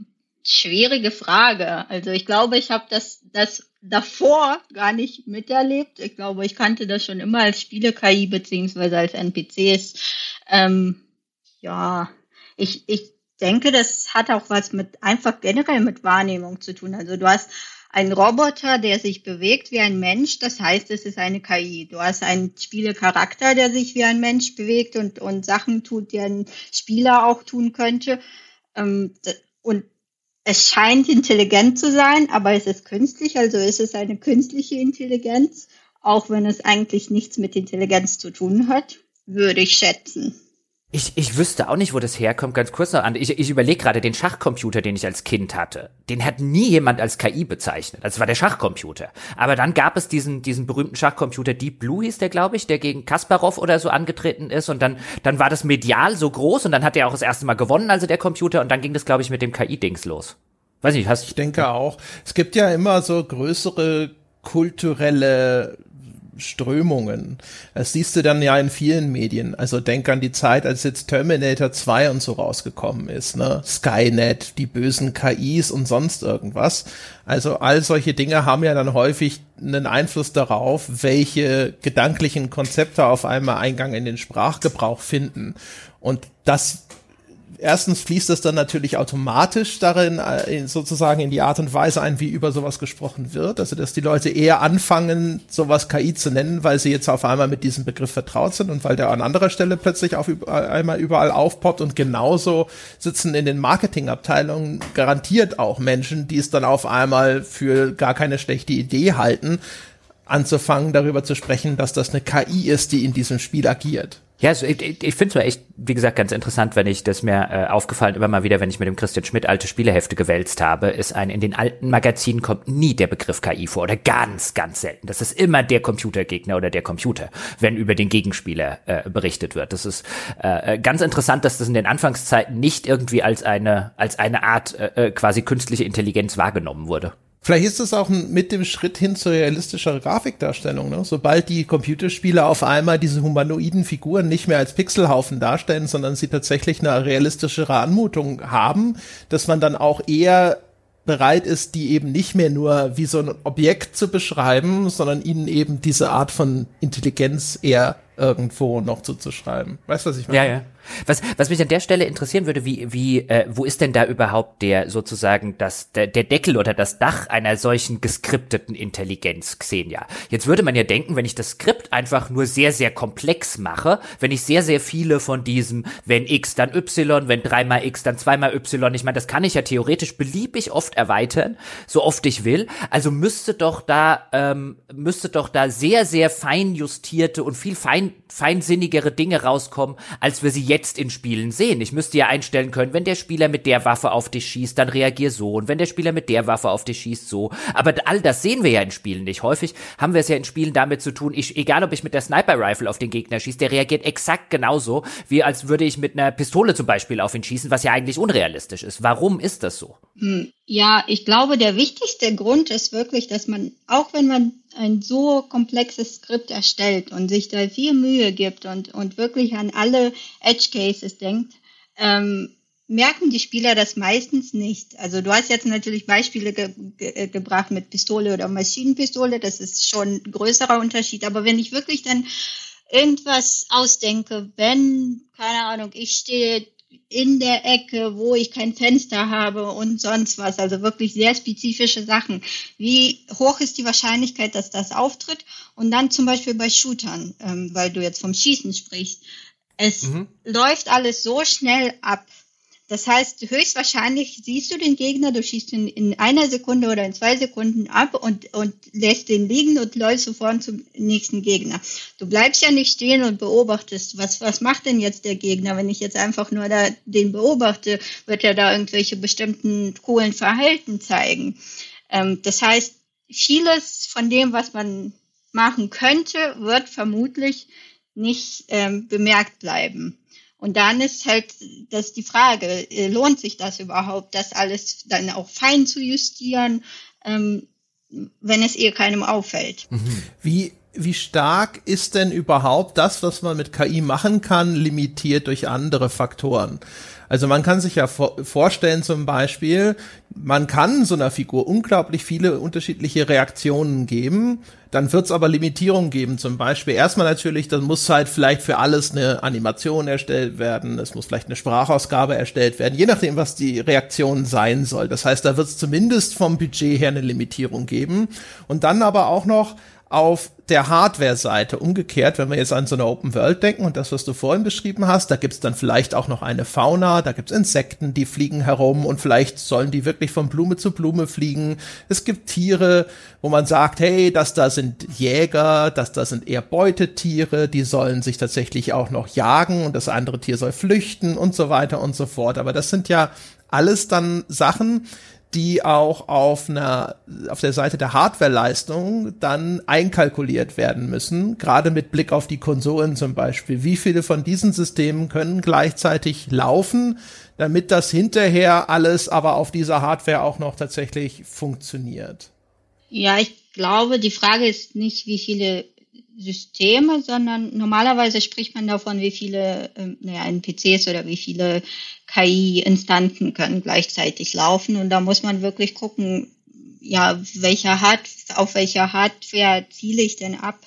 schwierige Frage. Also ich glaube, ich habe das, das davor gar nicht miterlebt. Ich glaube, ich kannte das schon immer als Spiele-KI beziehungsweise als NPCs. Ähm, ja, ich, ich denke, das hat auch was mit einfach generell mit Wahrnehmung zu tun. Also du hast einen Roboter, der sich bewegt wie ein Mensch, das heißt, es ist eine KI. Du hast einen Spielecharakter, der sich wie ein Mensch bewegt und, und Sachen tut, die ein Spieler auch tun könnte. Ähm, und es scheint intelligent zu sein, aber es ist künstlich, also ist es eine künstliche Intelligenz, auch wenn es eigentlich nichts mit Intelligenz zu tun hat, würde ich schätzen. Ich, ich wüsste auch nicht, wo das herkommt. Ganz kurz noch an. Ich, ich überlege gerade den Schachcomputer, den ich als Kind hatte. Den hat nie jemand als KI bezeichnet. Das war der Schachcomputer. Aber dann gab es diesen, diesen berühmten Schachcomputer Deep Blue hieß der, glaube ich, der gegen Kasparov oder so angetreten ist. Und dann, dann war das medial so groß und dann hat er auch das erste Mal gewonnen, also der Computer. Und dann ging das, glaube ich, mit dem KI-Dings los. Weiß nicht, hast Ich denke auch. Es gibt ja immer so größere kulturelle Strömungen. Das siehst du dann ja in vielen Medien. Also denk an die Zeit, als jetzt Terminator 2 und so rausgekommen ist, ne? Skynet, die bösen KIs und sonst irgendwas. Also all solche Dinge haben ja dann häufig einen Einfluss darauf, welche gedanklichen Konzepte auf einmal Eingang in den Sprachgebrauch finden. Und das erstens fließt es dann natürlich automatisch darin, äh, sozusagen in die Art und Weise ein, wie über sowas gesprochen wird. Also, dass die Leute eher anfangen, sowas KI zu nennen, weil sie jetzt auf einmal mit diesem Begriff vertraut sind und weil der an anderer Stelle plötzlich auf überall, einmal überall aufpoppt und genauso sitzen in den Marketingabteilungen garantiert auch Menschen, die es dann auf einmal für gar keine schlechte Idee halten, anzufangen, darüber zu sprechen, dass das eine KI ist, die in diesem Spiel agiert. Ja, also ich, ich finde es mir echt, wie gesagt, ganz interessant, wenn ich das mir äh, aufgefallen immer mal wieder, wenn ich mit dem Christian Schmidt alte Spielehefte gewälzt habe, ist ein, in den alten Magazinen kommt nie der Begriff KI vor oder ganz, ganz selten. Das ist immer der Computergegner oder der Computer, wenn über den Gegenspieler äh, berichtet wird. Das ist äh, ganz interessant, dass das in den Anfangszeiten nicht irgendwie als eine, als eine Art äh, äh quasi künstliche Intelligenz wahrgenommen wurde. Vielleicht ist es auch mit dem Schritt hin zur realistischer Grafikdarstellung. Ne? Sobald die Computerspiele auf einmal diese humanoiden Figuren nicht mehr als Pixelhaufen darstellen, sondern sie tatsächlich eine realistischere Anmutung haben, dass man dann auch eher bereit ist, die eben nicht mehr nur wie so ein Objekt zu beschreiben, sondern ihnen eben diese Art von Intelligenz eher irgendwo noch zuzuschreiben. Weißt du, was ich meine? Ja, ja. Was, was mich an der Stelle interessieren würde, wie, wie, äh, wo ist denn da überhaupt der sozusagen das, der, der Deckel oder das Dach einer solchen geskripteten Intelligenz, Xenia? Jetzt würde man ja denken, wenn ich das Skript einfach nur sehr, sehr komplex mache, wenn ich sehr, sehr viele von diesem, wenn X dann Y, wenn dreimal X dann zweimal Y, ich meine, das kann ich ja theoretisch beliebig oft erweitern, so oft ich will. Also müsste doch da, ähm, müsste doch da sehr, sehr fein justierte und viel fein, feinsinnigere Dinge rauskommen, als wir sie jetzt in Spielen sehen. Ich müsste ja einstellen können, wenn der Spieler mit der Waffe auf dich schießt, dann reagier so. Und wenn der Spieler mit der Waffe auf dich schießt, so. Aber all das sehen wir ja in Spielen nicht. Häufig haben wir es ja in Spielen damit zu tun, ich, egal ob ich mit der Sniper Rifle auf den Gegner schieße, der reagiert exakt genauso, wie als würde ich mit einer Pistole zum Beispiel auf ihn schießen, was ja eigentlich unrealistisch ist. Warum ist das so? Hm, ja, ich glaube, der wichtigste Grund ist wirklich, dass man, auch wenn man ein so komplexes Skript erstellt und sich da viel Mühe gibt und, und wirklich an alle Edge Cases denkt, ähm, merken die Spieler das meistens nicht. Also du hast jetzt natürlich Beispiele ge ge äh, gebracht mit Pistole oder Maschinenpistole, das ist schon ein größerer Unterschied. Aber wenn ich wirklich dann irgendwas ausdenke, wenn, keine Ahnung, ich stehe in der Ecke, wo ich kein Fenster habe und sonst was. Also wirklich sehr spezifische Sachen. Wie hoch ist die Wahrscheinlichkeit, dass das auftritt? Und dann zum Beispiel bei Shootern, ähm, weil du jetzt vom Schießen sprichst. Es mhm. läuft alles so schnell ab, das heißt, höchstwahrscheinlich siehst du den Gegner, du schießt ihn in einer Sekunde oder in zwei Sekunden ab und, und lässt den liegen und läufst sofort zum nächsten Gegner. Du bleibst ja nicht stehen und beobachtest, was, was macht denn jetzt der Gegner? Wenn ich jetzt einfach nur da den beobachte, wird er da irgendwelche bestimmten coolen Verhalten zeigen. Ähm, das heißt, vieles von dem, was man machen könnte, wird vermutlich nicht ähm, bemerkt bleiben. Und dann ist halt das die Frage, äh, lohnt sich das überhaupt, das alles dann auch fein zu justieren, ähm, wenn es ihr keinem auffällt. Wie, wie stark ist denn überhaupt das, was man mit KI machen kann, limitiert durch andere Faktoren? Also man kann sich ja vor vorstellen zum Beispiel, man kann so einer Figur unglaublich viele unterschiedliche Reaktionen geben. Dann wird es aber Limitierungen geben. Zum Beispiel erstmal natürlich, dann muss halt vielleicht für alles eine Animation erstellt werden. Es muss vielleicht eine Sprachausgabe erstellt werden, je nachdem, was die Reaktion sein soll. Das heißt, da wird es zumindest vom Budget her eine Limitierung geben. Und dann aber auch noch auf der Hardware-Seite. Umgekehrt, wenn wir jetzt an so eine Open World denken und das, was du vorhin beschrieben hast, da gibt's dann vielleicht auch noch eine Fauna, da gibt's Insekten, die fliegen herum und vielleicht sollen die wirklich von Blume zu Blume fliegen. Es gibt Tiere, wo man sagt, hey, das da sind Jäger, das da sind eher Beutetiere, die sollen sich tatsächlich auch noch jagen und das andere Tier soll flüchten und so weiter und so fort. Aber das sind ja alles dann Sachen, die auch auf einer auf der Seite der Hardwareleistung dann einkalkuliert werden müssen, gerade mit Blick auf die Konsolen zum Beispiel. Wie viele von diesen Systemen können gleichzeitig laufen, damit das hinterher alles aber auf dieser Hardware auch noch tatsächlich funktioniert? Ja, ich glaube, die Frage ist nicht, wie viele Systeme, sondern normalerweise spricht man davon, wie viele äh, naja, NPCs oder wie viele KI-Instanzen können gleichzeitig laufen. Und da muss man wirklich gucken, ja, welcher Hard auf welcher Hardware ziele ich denn ab?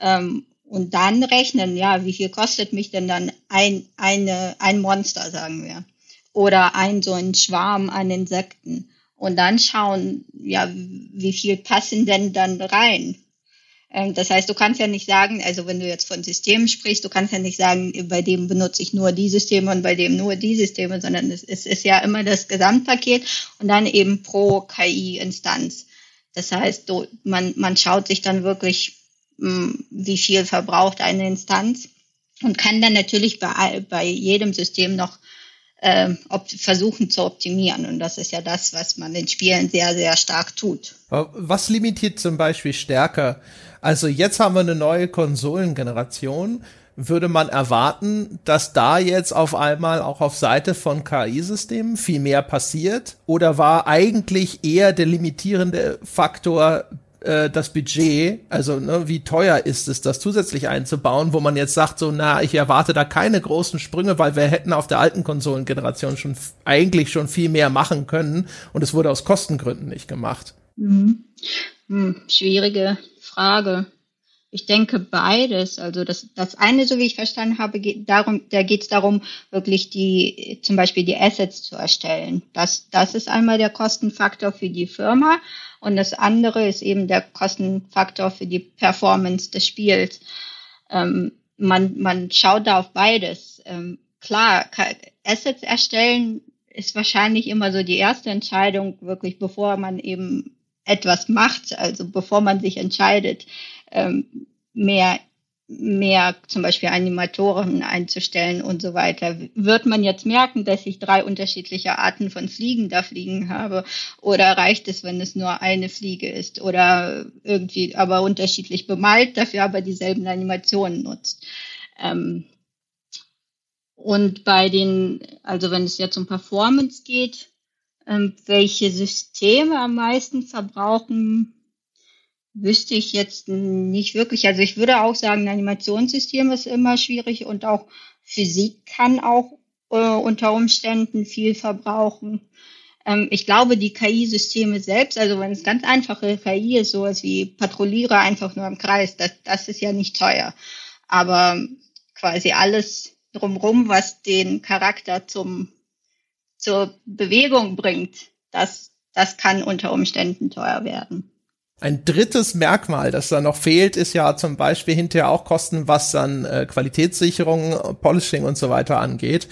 Ähm, und dann rechnen, ja, wie viel kostet mich denn dann ein, eine, ein Monster, sagen wir. Oder ein so ein Schwarm an Insekten. Und dann schauen, ja, wie viel passen denn dann rein? Ähm, das heißt, du kannst ja nicht sagen, also wenn du jetzt von Systemen sprichst, du kannst ja nicht sagen, bei dem benutze ich nur die Systeme und bei dem nur die Systeme, sondern es, ist ja immer das Gesamtpaket und dann eben pro KI-Instanz. Das heißt, du, man, man schaut sich dann wirklich, hm, wie viel verbraucht eine Instanz und kann dann natürlich bei, bei jedem System noch äh, versuchen zu optimieren. Und das ist ja das, was man in Spielen sehr, sehr stark tut. Was limitiert zum Beispiel stärker? Also jetzt haben wir eine neue Konsolengeneration. Würde man erwarten, dass da jetzt auf einmal auch auf Seite von KI-Systemen viel mehr passiert? Oder war eigentlich eher der limitierende Faktor äh, das Budget, also ne, wie teuer ist es, das zusätzlich einzubauen, wo man jetzt sagt, so, na, ich erwarte da keine großen Sprünge, weil wir hätten auf der alten Konsolengeneration schon eigentlich schon viel mehr machen können und es wurde aus Kostengründen nicht gemacht. Mhm. Hm, schwierige Frage. Ich denke beides. Also das, das eine, so wie ich verstanden habe, geht darum, da geht es darum, wirklich die, zum Beispiel die Assets zu erstellen. Das, das ist einmal der Kostenfaktor für die Firma. Und das andere ist eben der Kostenfaktor für die Performance des Spiels. Ähm, man, man schaut da auf beides. Ähm, klar, Assets erstellen ist wahrscheinlich immer so die erste Entscheidung, wirklich bevor man eben etwas macht, also bevor man sich entscheidet, ähm, mehr mehr zum Beispiel Animatoren einzustellen und so weiter. Wird man jetzt merken, dass ich drei unterschiedliche Arten von Fliegen da fliegen habe? Oder reicht es, wenn es nur eine Fliege ist? Oder irgendwie aber unterschiedlich bemalt, dafür aber dieselben Animationen nutzt? Ähm und bei den, also wenn es jetzt um Performance geht, ähm, welche Systeme am meisten verbrauchen, wüsste ich jetzt nicht wirklich. Also ich würde auch sagen, ein Animationssystem ist immer schwierig und auch Physik kann auch äh, unter Umständen viel verbrauchen. Ähm, ich glaube, die KI-Systeme selbst, also wenn es ganz einfache KI ist, sowas wie Patrouilliere einfach nur im Kreis, das, das ist ja nicht teuer. Aber quasi alles drumrum, was den Charakter zum, zur Bewegung bringt, das, das kann unter Umständen teuer werden. Ein drittes Merkmal, das da noch fehlt, ist ja zum Beispiel hinterher auch Kosten, was dann äh, Qualitätssicherung, Polishing und so weiter angeht.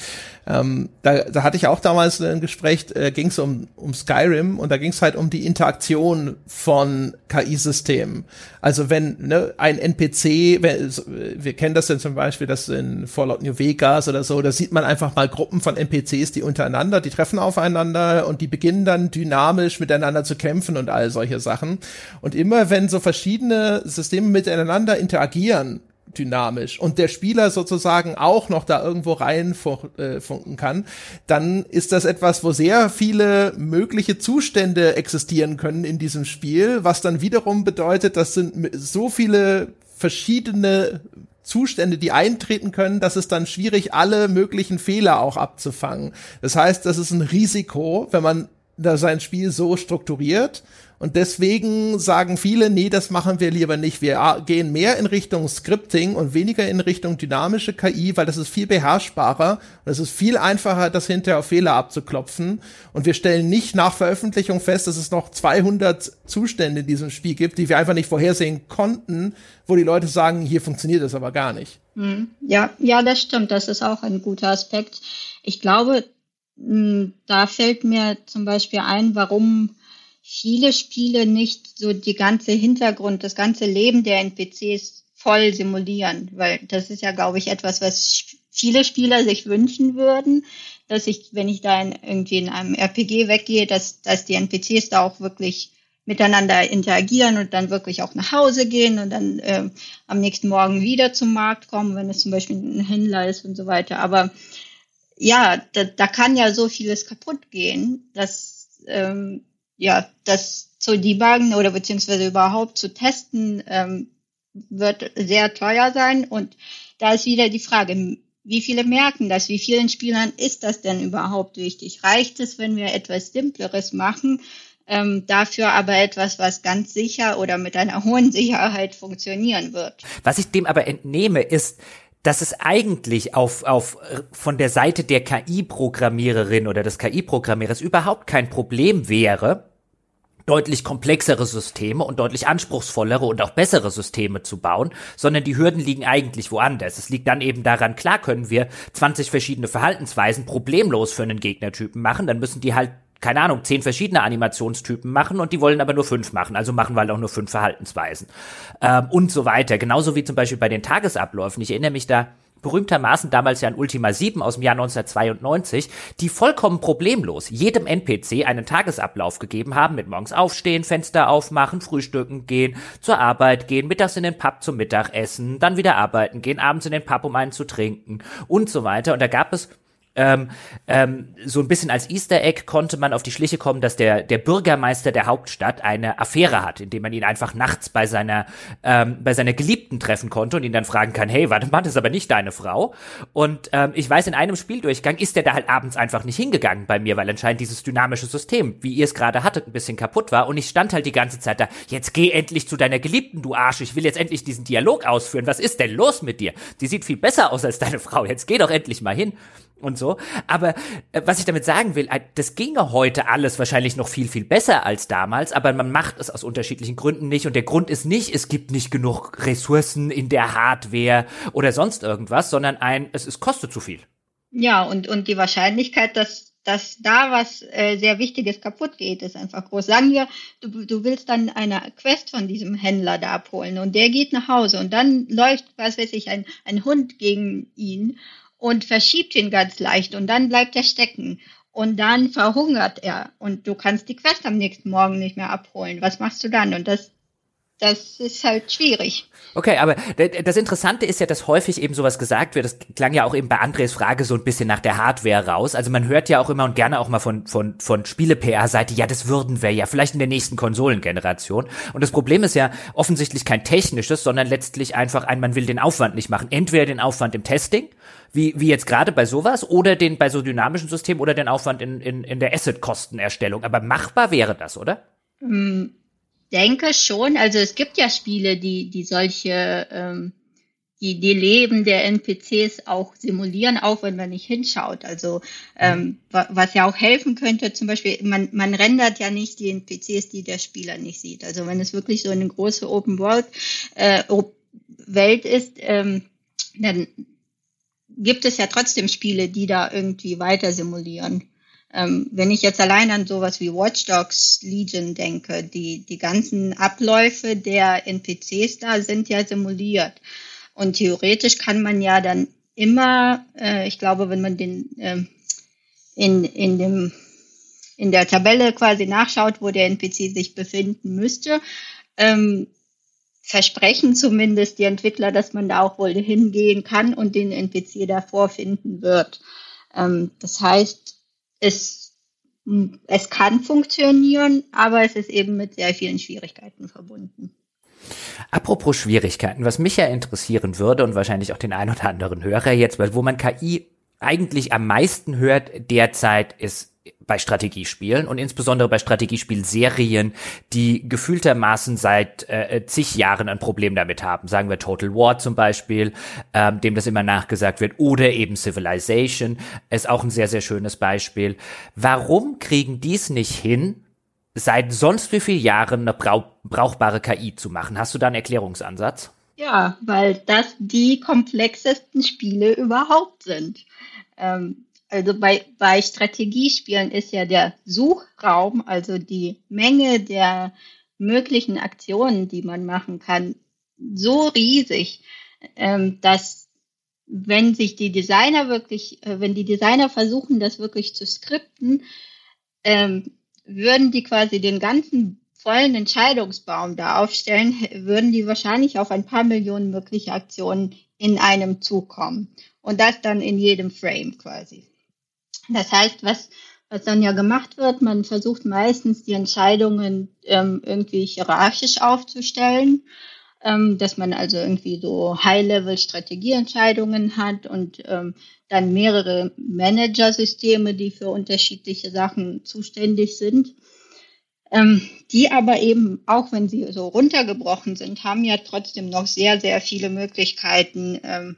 Ähm, da, da hatte ich auch damals ein Gespräch, äh, ging es um, um Skyrim und da ging es halt um die Interaktion von KI-Systemen. Also wenn ne, ein NPC, wenn, wir kennen das ja zum Beispiel, das in Fallout New Vegas oder so, da sieht man einfach mal Gruppen von NPCs, die untereinander, die treffen aufeinander und die beginnen dann dynamisch miteinander zu kämpfen und all solche Sachen. Und immer wenn so verschiedene Systeme miteinander interagieren, dynamisch und der Spieler sozusagen auch noch da irgendwo reinfunken äh, kann, dann ist das etwas, wo sehr viele mögliche Zustände existieren können in diesem Spiel, was dann wiederum bedeutet, das sind so viele verschiedene Zustände, die eintreten können, dass es dann schwierig, alle möglichen Fehler auch abzufangen. Das heißt, das ist ein Risiko, wenn man da sein Spiel so strukturiert und deswegen sagen viele, nee, das machen wir lieber nicht. Wir gehen mehr in Richtung Scripting und weniger in Richtung dynamische KI, weil das ist viel beherrschbarer und es ist viel einfacher, das hinterher auf Fehler abzuklopfen. Und wir stellen nicht nach Veröffentlichung fest, dass es noch 200 Zustände in diesem Spiel gibt, die wir einfach nicht vorhersehen konnten, wo die Leute sagen, hier funktioniert das aber gar nicht. Hm. Ja, ja, das stimmt. Das ist auch ein guter Aspekt. Ich glaube, hm, da fällt mir zum Beispiel ein, warum viele Spiele nicht so die ganze Hintergrund, das ganze Leben der NPCs voll simulieren, weil das ist ja, glaube ich, etwas, was viele Spieler sich wünschen würden, dass ich, wenn ich da in, irgendwie in einem RPG weggehe, dass, dass die NPCs da auch wirklich miteinander interagieren und dann wirklich auch nach Hause gehen und dann äh, am nächsten Morgen wieder zum Markt kommen, wenn es zum Beispiel ein Händler ist und so weiter. Aber ja, da, da kann ja so vieles kaputt gehen, dass ähm, ja, das zu debuggen oder beziehungsweise überhaupt zu testen, ähm, wird sehr teuer sein. Und da ist wieder die Frage, wie viele merken das? Wie vielen Spielern ist das denn überhaupt wichtig? Reicht es, wenn wir etwas Simpleres machen, ähm, dafür aber etwas, was ganz sicher oder mit einer [laughs] hohen Sicherheit funktionieren wird? Was ich dem aber entnehme, ist, dass es eigentlich auf, auf von der Seite der KI-Programmiererin oder des KI-Programmierers überhaupt kein Problem wäre, deutlich komplexere Systeme und deutlich anspruchsvollere und auch bessere Systeme zu bauen, sondern die Hürden liegen eigentlich woanders. Es liegt dann eben daran, klar können wir 20 verschiedene Verhaltensweisen problemlos für einen Gegnertypen machen, dann müssen die halt keine Ahnung, zehn verschiedene Animationstypen machen und die wollen aber nur fünf machen. Also machen wir halt auch nur fünf Verhaltensweisen. Ähm, und so weiter. Genauso wie zum Beispiel bei den Tagesabläufen. Ich erinnere mich da berühmtermaßen damals ja ein Ultima 7 aus dem Jahr 1992, die vollkommen problemlos jedem NPC einen Tagesablauf gegeben haben mit morgens aufstehen, Fenster aufmachen, frühstücken gehen, zur Arbeit gehen, mittags in den Pub zum Mittagessen, dann wieder arbeiten gehen, abends in den Pub, um einen zu trinken und so weiter. Und da gab es ähm, ähm, so ein bisschen als Easter Egg konnte man auf die Schliche kommen, dass der, der Bürgermeister der Hauptstadt eine Affäre hat, indem man ihn einfach nachts bei seiner, ähm, bei seiner Geliebten treffen konnte und ihn dann fragen kann, hey, warte mal, das ist aber nicht deine Frau. Und ähm, ich weiß, in einem Spieldurchgang ist der da halt abends einfach nicht hingegangen bei mir, weil anscheinend dieses dynamische System, wie ihr es gerade hattet, ein bisschen kaputt war. Und ich stand halt die ganze Zeit da, jetzt geh endlich zu deiner Geliebten, du Arsch, ich will jetzt endlich diesen Dialog ausführen. Was ist denn los mit dir? Die sieht viel besser aus als deine Frau, jetzt geh doch endlich mal hin und so. Aber äh, was ich damit sagen will, das ginge heute alles wahrscheinlich noch viel, viel besser als damals, aber man macht es aus unterschiedlichen Gründen nicht. Und der Grund ist nicht, es gibt nicht genug Ressourcen in der Hardware oder sonst irgendwas, sondern ein, es, es kostet zu viel. Ja, und, und die Wahrscheinlichkeit, dass dass da was äh, sehr Wichtiges kaputt geht, ist einfach groß. Sagen wir, du, du willst dann eine Quest von diesem Händler da abholen und der geht nach Hause und dann läuft, was weiß ich, ein, ein Hund gegen ihn und verschiebt ihn ganz leicht und dann bleibt er stecken und dann verhungert er und du kannst die Quest am nächsten Morgen nicht mehr abholen. Was machst du dann? Und das das ist halt schwierig. Okay, aber das Interessante ist ja, dass häufig eben sowas gesagt wird. Das klang ja auch eben bei Andres Frage so ein bisschen nach der Hardware raus. Also man hört ja auch immer und gerne auch mal von, von, von Spiele-PR-Seite, ja, das würden wir ja, vielleicht in der nächsten Konsolengeneration. Und das Problem ist ja offensichtlich kein technisches, sondern letztlich einfach ein, man will den Aufwand nicht machen. Entweder den Aufwand im Testing, wie, wie jetzt gerade bei sowas, oder den bei so dynamischen Systemen oder den Aufwand in, in, in der Asset-Kostenerstellung. Aber machbar wäre das, oder? Mm denke schon. Also es gibt ja Spiele, die, die solche, ähm, die, die Leben der NPCs auch simulieren, auch wenn man nicht hinschaut. Also ähm, was ja auch helfen könnte, zum Beispiel, man, man rendert ja nicht die NPCs, die der Spieler nicht sieht. Also wenn es wirklich so eine große Open World äh, Welt ist, ähm, dann gibt es ja trotzdem Spiele, die da irgendwie weiter simulieren. Ähm, wenn ich jetzt allein an sowas wie Watch Dogs Legion denke, die, die ganzen Abläufe der NPCs da sind ja simuliert. Und theoretisch kann man ja dann immer, äh, ich glaube, wenn man den äh, in, in dem in der Tabelle quasi nachschaut, wo der NPC sich befinden müsste, ähm, versprechen zumindest die Entwickler, dass man da auch wohl hingehen kann und den NPC davor finden wird. Ähm, das heißt, es, es kann funktionieren, aber es ist eben mit sehr vielen Schwierigkeiten verbunden. Apropos Schwierigkeiten, was mich ja interessieren würde und wahrscheinlich auch den ein oder anderen Hörer jetzt, weil wo man KI eigentlich am meisten hört derzeit ist bei Strategiespielen und insbesondere bei Strategiespielserien, die gefühltermaßen seit äh, zig Jahren ein Problem damit haben. Sagen wir Total War zum Beispiel, ähm, dem das immer nachgesagt wird, oder eben Civilization ist auch ein sehr, sehr schönes Beispiel. Warum kriegen dies nicht hin, seit sonst wie vielen Jahren eine brauch brauchbare KI zu machen? Hast du da einen Erklärungsansatz? Ja, weil das die komplexesten Spiele überhaupt sind. Ähm, also bei, bei Strategiespielen ist ja der Suchraum, also die Menge der möglichen Aktionen, die man machen kann, so riesig, ähm, dass wenn sich die Designer wirklich, äh, wenn die Designer versuchen, das wirklich zu skripten, ähm, würden die quasi den ganzen vollen Entscheidungsbaum da aufstellen, würden die wahrscheinlich auf ein paar Millionen mögliche Aktionen in einem Zug kommen. Und das dann in jedem Frame quasi. Das heißt, was, was dann ja gemacht wird, man versucht meistens die Entscheidungen ähm, irgendwie hierarchisch aufzustellen, ähm, dass man also irgendwie so High-Level-Strategieentscheidungen hat und ähm, dann mehrere Managersysteme, die für unterschiedliche Sachen zuständig sind. Ähm, die aber eben, auch wenn sie so runtergebrochen sind, haben ja trotzdem noch sehr, sehr viele Möglichkeiten, ähm,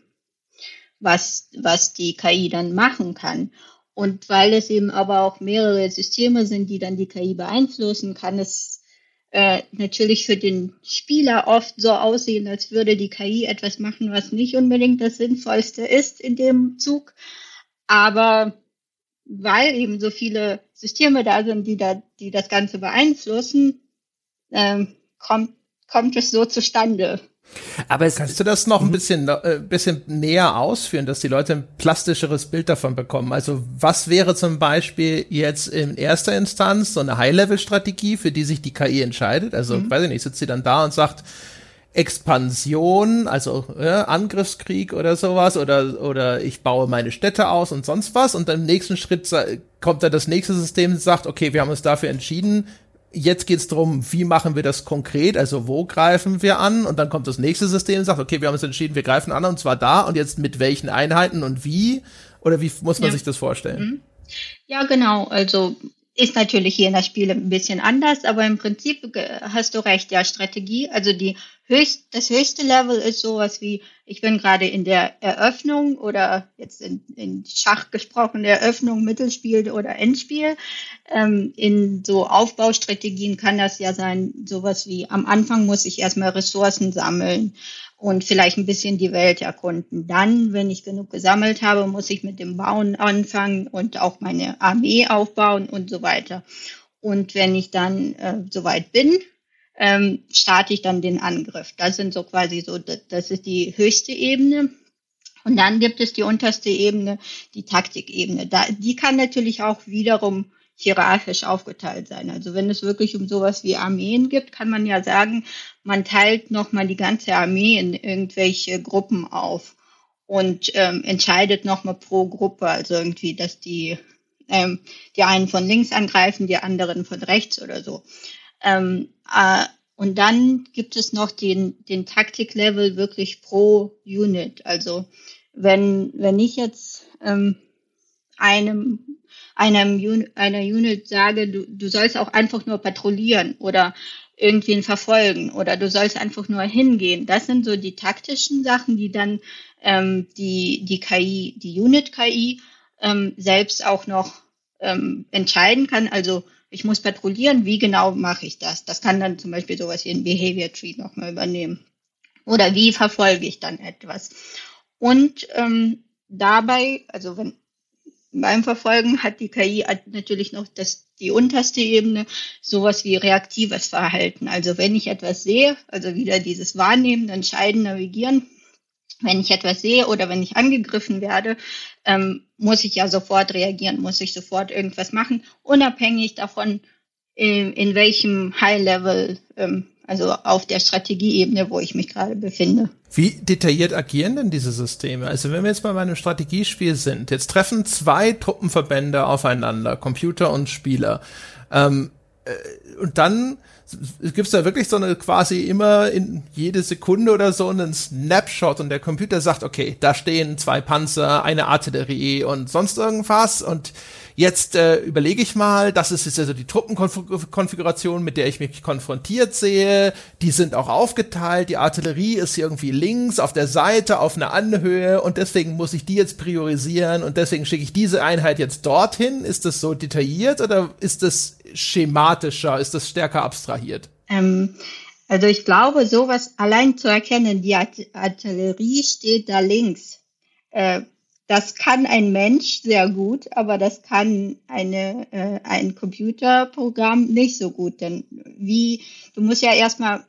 was, was die KI dann machen kann. Und weil es eben aber auch mehrere Systeme sind, die dann die KI beeinflussen, kann es äh, natürlich für den Spieler oft so aussehen, als würde die KI etwas machen, was nicht unbedingt das Sinnvollste ist in dem Zug. Aber weil eben so viele Systeme da sind, die da, die das Ganze beeinflussen, ähm, kommt, kommt es so zustande. Aber kannst du das noch ein mhm. bisschen, äh, bisschen näher ausführen, dass die Leute ein plastischeres Bild davon bekommen? Also was wäre zum Beispiel jetzt in erster Instanz so eine High-Level-Strategie, für die sich die KI entscheidet? Also mhm. weiß ich nicht, sitzt sie dann da und sagt, Expansion, also äh, Angriffskrieg oder sowas, oder, oder ich baue meine Städte aus und sonst was. Und dann im nächsten Schritt kommt dann das nächste System und sagt, okay, wir haben uns dafür entschieden, Jetzt geht's darum, wie machen wir das konkret, also wo greifen wir an und dann kommt das nächste System und sagt, okay, wir haben uns entschieden, wir greifen an und zwar da und jetzt mit welchen Einheiten und wie oder wie muss man ja. sich das vorstellen? Mhm. Ja, genau, also ist natürlich hier in der Spiele ein bisschen anders, aber im Prinzip hast du recht, ja, Strategie, also die höchst, das höchste Level ist sowas wie, ich bin gerade in der Eröffnung oder jetzt in, in Schach gesprochen, Eröffnung, Mittelspiel oder Endspiel. Ähm, in so Aufbaustrategien kann das ja sein, sowas wie am Anfang muss ich erstmal Ressourcen sammeln und vielleicht ein bisschen die Welt erkunden. Dann, wenn ich genug gesammelt habe, muss ich mit dem Bauen anfangen und auch meine Armee aufbauen und so weiter. Und wenn ich dann äh, soweit bin, ähm, starte ich dann den Angriff. Das sind so quasi so, das ist die höchste Ebene. Und dann gibt es die unterste Ebene, die Taktikebene. Da, die kann natürlich auch wiederum hierarchisch aufgeteilt sein. Also wenn es wirklich um sowas wie Armeen gibt, kann man ja sagen, man teilt nochmal die ganze Armee in irgendwelche Gruppen auf und ähm, entscheidet nochmal pro Gruppe. Also irgendwie, dass die, ähm, die einen von links angreifen, die anderen von rechts oder so. Ähm, äh, und dann gibt es noch den, den Taktiklevel wirklich pro Unit. Also wenn, wenn ich jetzt ähm, einem, einem einer Unit sage, du, du sollst auch einfach nur patrouillieren oder irgendwen verfolgen oder du sollst einfach nur hingehen. Das sind so die taktischen Sachen, die dann ähm, die, die KI, die Unit-KI ähm, selbst auch noch ähm, entscheiden kann. Also ich muss patrouillieren, wie genau mache ich das? Das kann dann zum Beispiel sowas wie ein Behavior Tree nochmal übernehmen. Oder wie verfolge ich dann etwas? Und ähm, dabei, also wenn beim Verfolgen hat die KI natürlich noch das, die unterste Ebene, sowas wie reaktives Verhalten. Also wenn ich etwas sehe, also wieder dieses Wahrnehmen, Entscheiden, Navigieren, wenn ich etwas sehe oder wenn ich angegriffen werde, ähm, muss ich ja sofort reagieren, muss ich sofort irgendwas machen, unabhängig davon, in, in welchem High-Level, ähm, also auf der Strategieebene, wo ich mich gerade befinde. Wie detailliert agieren denn diese Systeme? Also wenn wir jetzt bei einem Strategiespiel sind, jetzt treffen zwei Truppenverbände aufeinander, Computer und Spieler. Ähm, äh, und dann gibt's da wirklich so eine quasi immer in jede Sekunde oder so einen Snapshot und der Computer sagt, okay, da stehen zwei Panzer, eine Artillerie und sonst irgendwas und Jetzt äh, überlege ich mal, das ist jetzt also die Truppenkonfiguration, mit der ich mich konfrontiert sehe. Die sind auch aufgeteilt. Die Artillerie ist irgendwie links auf der Seite auf einer Anhöhe und deswegen muss ich die jetzt priorisieren und deswegen schicke ich diese Einheit jetzt dorthin. Ist das so detailliert oder ist das schematischer? Ist das stärker abstrahiert? Ähm also ich glaube, sowas allein zu erkennen, die Artillerie steht da links, äh, das kann ein Mensch sehr gut, aber das kann eine, äh, ein Computerprogramm nicht so gut. Denn wie, du musst ja erstmal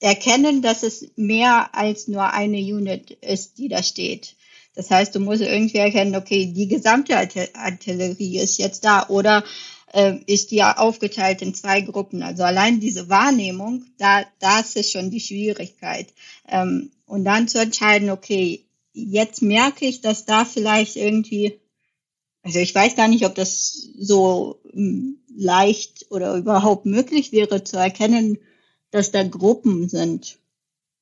erkennen, dass es mehr als nur eine Unit ist, die da steht. Das heißt, du musst irgendwie erkennen, okay, die gesamte Artillerie ist jetzt da oder äh, ist die aufgeteilt in zwei Gruppen. Also allein diese Wahrnehmung, da, das ist schon die Schwierigkeit. Ähm, und dann zu entscheiden, okay, jetzt merke ich, dass da vielleicht irgendwie, also ich weiß gar nicht, ob das so hm, leicht oder überhaupt möglich wäre zu erkennen, dass da Gruppen sind,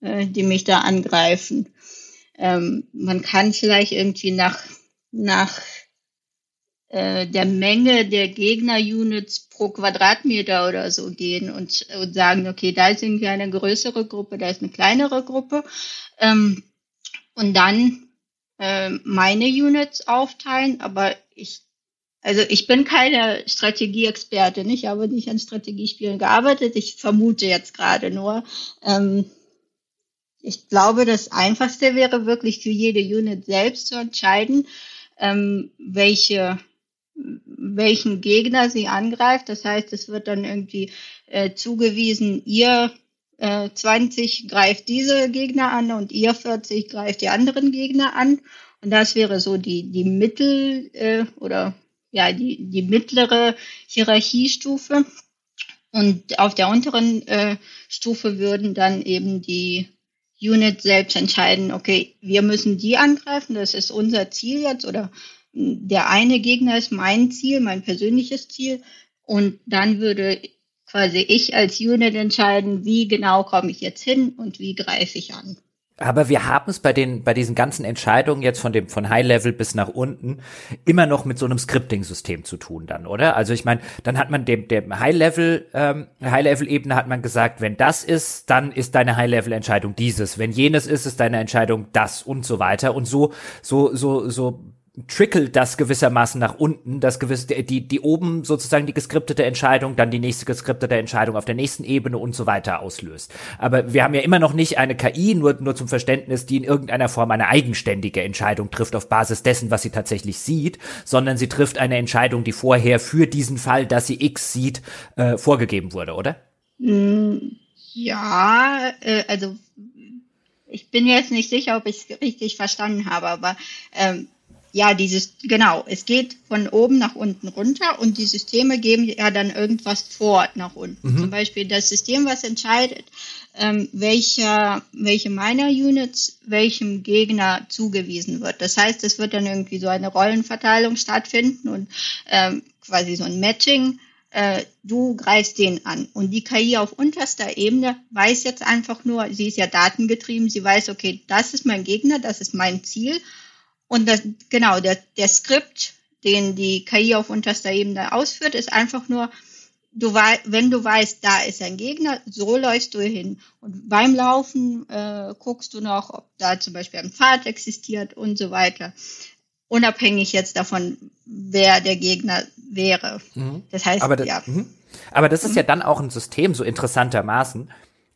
äh, die mich da angreifen. Ähm, man kann vielleicht irgendwie nach, nach äh, der Menge der Gegner-Units pro Quadratmeter oder so gehen und, und sagen, okay, da ist irgendwie eine größere Gruppe, da ist eine kleinere Gruppe. Ähm, und dann äh, meine Units aufteilen. Aber ich, also ich bin keine Strategieexpertin. Ich habe nicht an Strategiespielen gearbeitet. Ich vermute jetzt gerade nur. Ähm, ich glaube, das Einfachste wäre wirklich für jede Unit selbst zu entscheiden, ähm, welche welchen Gegner sie angreift. Das heißt, es wird dann irgendwie äh, zugewiesen, ihr äh, 20 greift diese Gegner an und ihr 40 greift die anderen Gegner an. Und das wäre so die, die Mittel äh, oder ja, die, die mittlere Hierarchiestufe. Und auf der unteren äh, Stufe würden dann eben die Unit selbst entscheiden, okay, wir müssen die angreifen, das ist unser Ziel jetzt oder der eine Gegner ist mein Ziel, mein persönliches Ziel. Und dann würde quasi ich als Unit entscheiden, wie genau komme ich jetzt hin und wie greife ich an. Aber wir haben es bei den, bei diesen ganzen Entscheidungen jetzt von dem, von High Level bis nach unten immer noch mit so einem Scripting-System zu tun dann, oder? Also ich meine, dann hat man dem, dem High Level, ähm, High Level Ebene hat man gesagt, wenn das ist, dann ist deine High Level Entscheidung dieses. Wenn jenes ist, ist deine Entscheidung das und so weiter. Und so, so, so, so trickelt das gewissermaßen nach unten, das gewisse, die, die oben sozusagen die geskriptete Entscheidung, dann die nächste geskriptete Entscheidung auf der nächsten Ebene und so weiter auslöst. Aber wir haben ja immer noch nicht eine KI, nur, nur zum Verständnis, die in irgendeiner Form eine eigenständige Entscheidung trifft auf Basis dessen, was sie tatsächlich sieht, sondern sie trifft eine Entscheidung, die vorher für diesen Fall, dass sie X sieht, äh, vorgegeben wurde, oder? Mm, ja, äh, also ich bin jetzt nicht sicher, ob ich es richtig verstanden habe, aber ähm, ja, dieses, genau, es geht von oben nach unten runter und die Systeme geben ja dann irgendwas vor nach unten. Mhm. Zum Beispiel das System, was entscheidet, ähm, welcher, welche Miner-Units welchem Gegner zugewiesen wird. Das heißt, es wird dann irgendwie so eine Rollenverteilung stattfinden und ähm, quasi so ein Matching. Äh, du greifst den an. Und die KI auf unterster Ebene weiß jetzt einfach nur, sie ist ja datengetrieben, sie weiß, okay, das ist mein Gegner, das ist mein Ziel und das, genau, der, der Skript, den die KI auf unterster Ebene ausführt, ist einfach nur, du wenn du weißt, da ist ein Gegner, so läufst du hin. Und beim Laufen äh, guckst du noch, ob da zum Beispiel ein Pfad existiert und so weiter. Unabhängig jetzt davon, wer der Gegner wäre. Mhm. Das heißt, aber das, ja. Mhm. Aber das ist mhm. ja dann auch ein System, so interessantermaßen,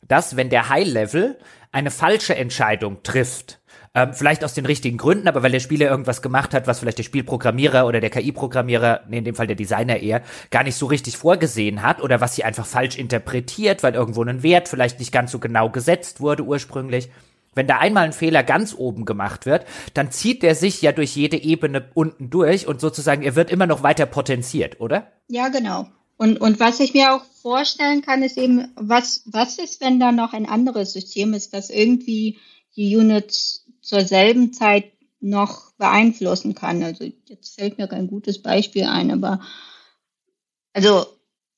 dass wenn der High-Level eine falsche Entscheidung trifft, ähm, vielleicht aus den richtigen Gründen, aber weil der Spieler irgendwas gemacht hat, was vielleicht der Spielprogrammierer oder der KI-Programmierer, nee, in dem Fall der Designer eher, gar nicht so richtig vorgesehen hat oder was sie einfach falsch interpretiert, weil irgendwo ein Wert vielleicht nicht ganz so genau gesetzt wurde ursprünglich. Wenn da einmal ein Fehler ganz oben gemacht wird, dann zieht der sich ja durch jede Ebene unten durch und sozusagen er wird immer noch weiter potenziert, oder? Ja, genau. Und, und was ich mir auch vorstellen kann, ist eben, was, was ist, wenn da noch ein anderes System ist, was irgendwie die Units zur selben Zeit noch beeinflussen kann. Also jetzt fällt mir kein gutes Beispiel ein, aber also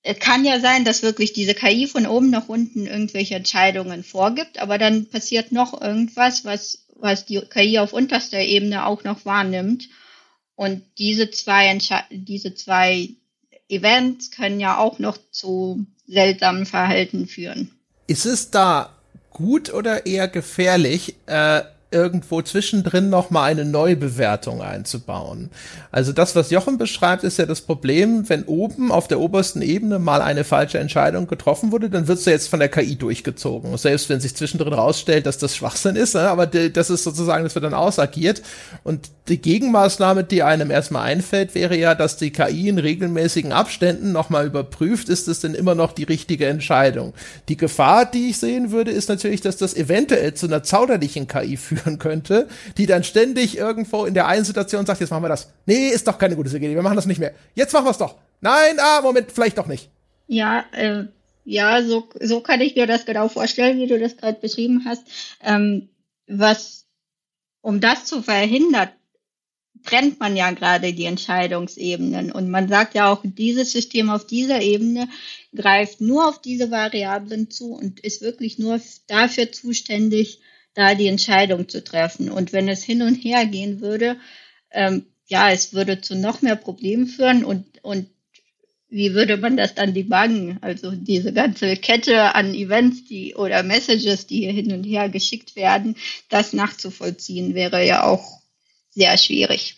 es kann ja sein, dass wirklich diese KI von oben nach unten irgendwelche Entscheidungen vorgibt, aber dann passiert noch irgendwas, was, was die KI auf unterster Ebene auch noch wahrnimmt. Und diese zwei, Entsche diese zwei Events können ja auch noch zu seltsamen Verhalten führen. Ist es da gut oder eher gefährlich, äh, irgendwo zwischendrin noch mal eine Neubewertung einzubauen. Also das, was Jochen beschreibt, ist ja das Problem, wenn oben auf der obersten Ebene mal eine falsche Entscheidung getroffen wurde, dann wird sie jetzt von der KI durchgezogen. Selbst wenn sich zwischendrin rausstellt, dass das Schwachsinn ist, ne? aber das ist sozusagen, das wird dann ausagiert. Und die Gegenmaßnahme, die einem erstmal einfällt, wäre ja, dass die KI in regelmäßigen Abständen nochmal überprüft, ist es denn immer noch die richtige Entscheidung. Die Gefahr, die ich sehen würde, ist natürlich, dass das eventuell zu einer zauderlichen KI führen könnte, die dann ständig irgendwo in der einen Situation sagt, jetzt machen wir das. Nee, ist doch keine gute Idee, wir machen das nicht mehr. Jetzt machen wir es doch. Nein, ah, Moment, vielleicht doch nicht. Ja, äh, ja, so, so kann ich mir das genau vorstellen, wie du das gerade beschrieben hast. Ähm, was, um das zu verhindern, trennt man ja gerade die Entscheidungsebenen. Und man sagt ja auch, dieses System auf dieser Ebene greift nur auf diese Variablen zu und ist wirklich nur dafür zuständig, da die Entscheidung zu treffen. Und wenn es hin und her gehen würde, ähm, ja, es würde zu noch mehr Problemen führen und, und wie würde man das dann debuggen? Also diese ganze Kette an Events, die oder Messages, die hier hin und her geschickt werden, das nachzuvollziehen wäre ja auch sehr schwierig.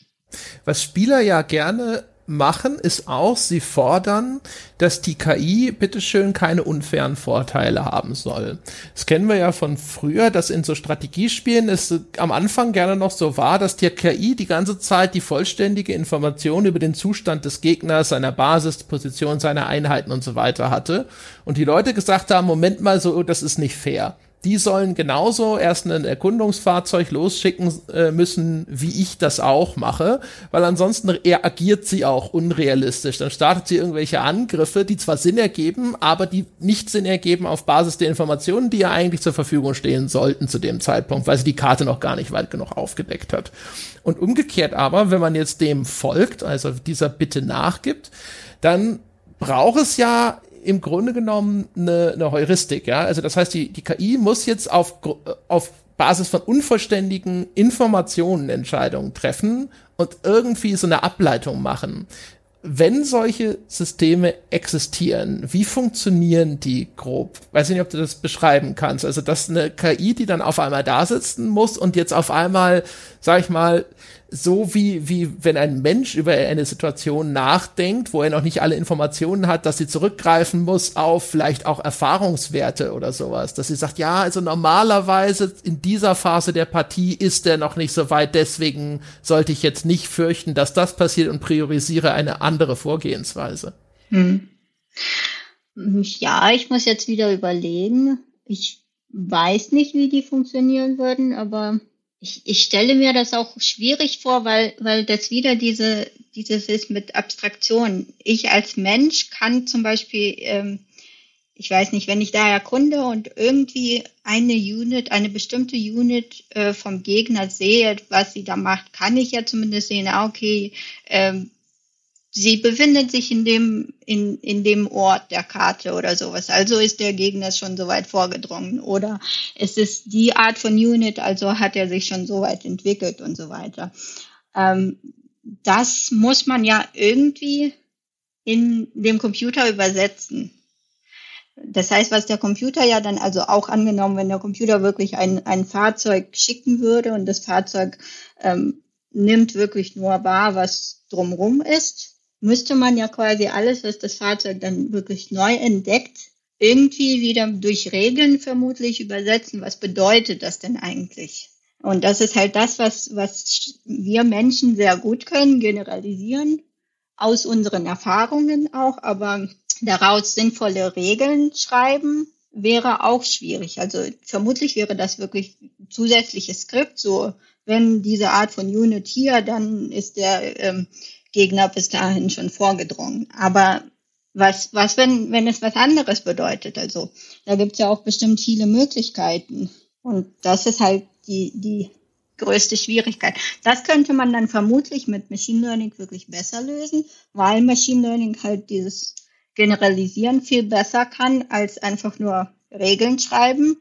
Was Spieler ja gerne machen, ist auch, sie fordern, dass die KI bitteschön keine unfairen Vorteile haben soll. Das kennen wir ja von früher, dass in so Strategiespielen es am Anfang gerne noch so war, dass die KI die ganze Zeit die vollständige Information über den Zustand des Gegners, seiner Basis, Position, seiner Einheiten und so weiter hatte. Und die Leute gesagt haben, Moment mal, so, das ist nicht fair die sollen genauso erst ein Erkundungsfahrzeug losschicken äh, müssen, wie ich das auch mache, weil ansonsten agiert sie auch unrealistisch. Dann startet sie irgendwelche Angriffe, die zwar Sinn ergeben, aber die nicht Sinn ergeben auf Basis der Informationen, die ja eigentlich zur Verfügung stehen sollten zu dem Zeitpunkt, weil sie die Karte noch gar nicht weit genug aufgedeckt hat. Und umgekehrt aber, wenn man jetzt dem folgt, also dieser Bitte nachgibt, dann braucht es ja im Grunde genommen eine, eine Heuristik, ja. Also das heißt, die, die KI muss jetzt auf, auf Basis von unvollständigen Informationen Entscheidungen treffen und irgendwie so eine Ableitung machen. Wenn solche Systeme existieren, wie funktionieren die grob? Weiß ich nicht, ob du das beschreiben kannst. Also, dass eine KI, die dann auf einmal da sitzen muss und jetzt auf einmal, sag ich mal, so wie, wie wenn ein Mensch über eine Situation nachdenkt, wo er noch nicht alle Informationen hat, dass sie zurückgreifen muss auf vielleicht auch Erfahrungswerte oder sowas. Dass sie sagt, ja, also normalerweise in dieser Phase der Partie ist er noch nicht so weit, deswegen sollte ich jetzt nicht fürchten, dass das passiert und priorisiere eine andere Vorgehensweise. Hm. Ja, ich muss jetzt wieder überlegen. Ich weiß nicht, wie die funktionieren würden, aber ich, ich stelle mir das auch schwierig vor, weil, weil das wieder diese, dieses ist mit Abstraktion. Ich als Mensch kann zum Beispiel, ähm, ich weiß nicht, wenn ich da erkunde und irgendwie eine Unit, eine bestimmte Unit äh, vom Gegner sehe, was sie da macht, kann ich ja zumindest sehen, ah, okay, ähm, sie befindet sich in dem, in, in dem Ort der Karte oder sowas. Also ist der Gegner schon so weit vorgedrungen. Oder es ist die Art von Unit, also hat er sich schon so weit entwickelt und so weiter. Ähm, das muss man ja irgendwie in dem Computer übersetzen. Das heißt, was der Computer ja dann also auch angenommen, wenn der Computer wirklich ein, ein Fahrzeug schicken würde und das Fahrzeug ähm, nimmt wirklich nur wahr, was drumrum ist, müsste man ja quasi alles, was das Fahrzeug dann wirklich neu entdeckt, irgendwie wieder durch Regeln vermutlich übersetzen. Was bedeutet das denn eigentlich? Und das ist halt das, was, was wir Menschen sehr gut können, generalisieren, aus unseren Erfahrungen auch, aber daraus sinnvolle Regeln schreiben, wäre auch schwierig. Also vermutlich wäre das wirklich zusätzliches Skript, so wenn diese Art von Unit hier, dann ist der ähm, Gegner bis dahin schon vorgedrungen. Aber was, was, wenn, wenn es was anderes bedeutet? Also, da gibt's ja auch bestimmt viele Möglichkeiten. Und das ist halt die, die größte Schwierigkeit. Das könnte man dann vermutlich mit Machine Learning wirklich besser lösen, weil Machine Learning halt dieses Generalisieren viel besser kann, als einfach nur Regeln schreiben.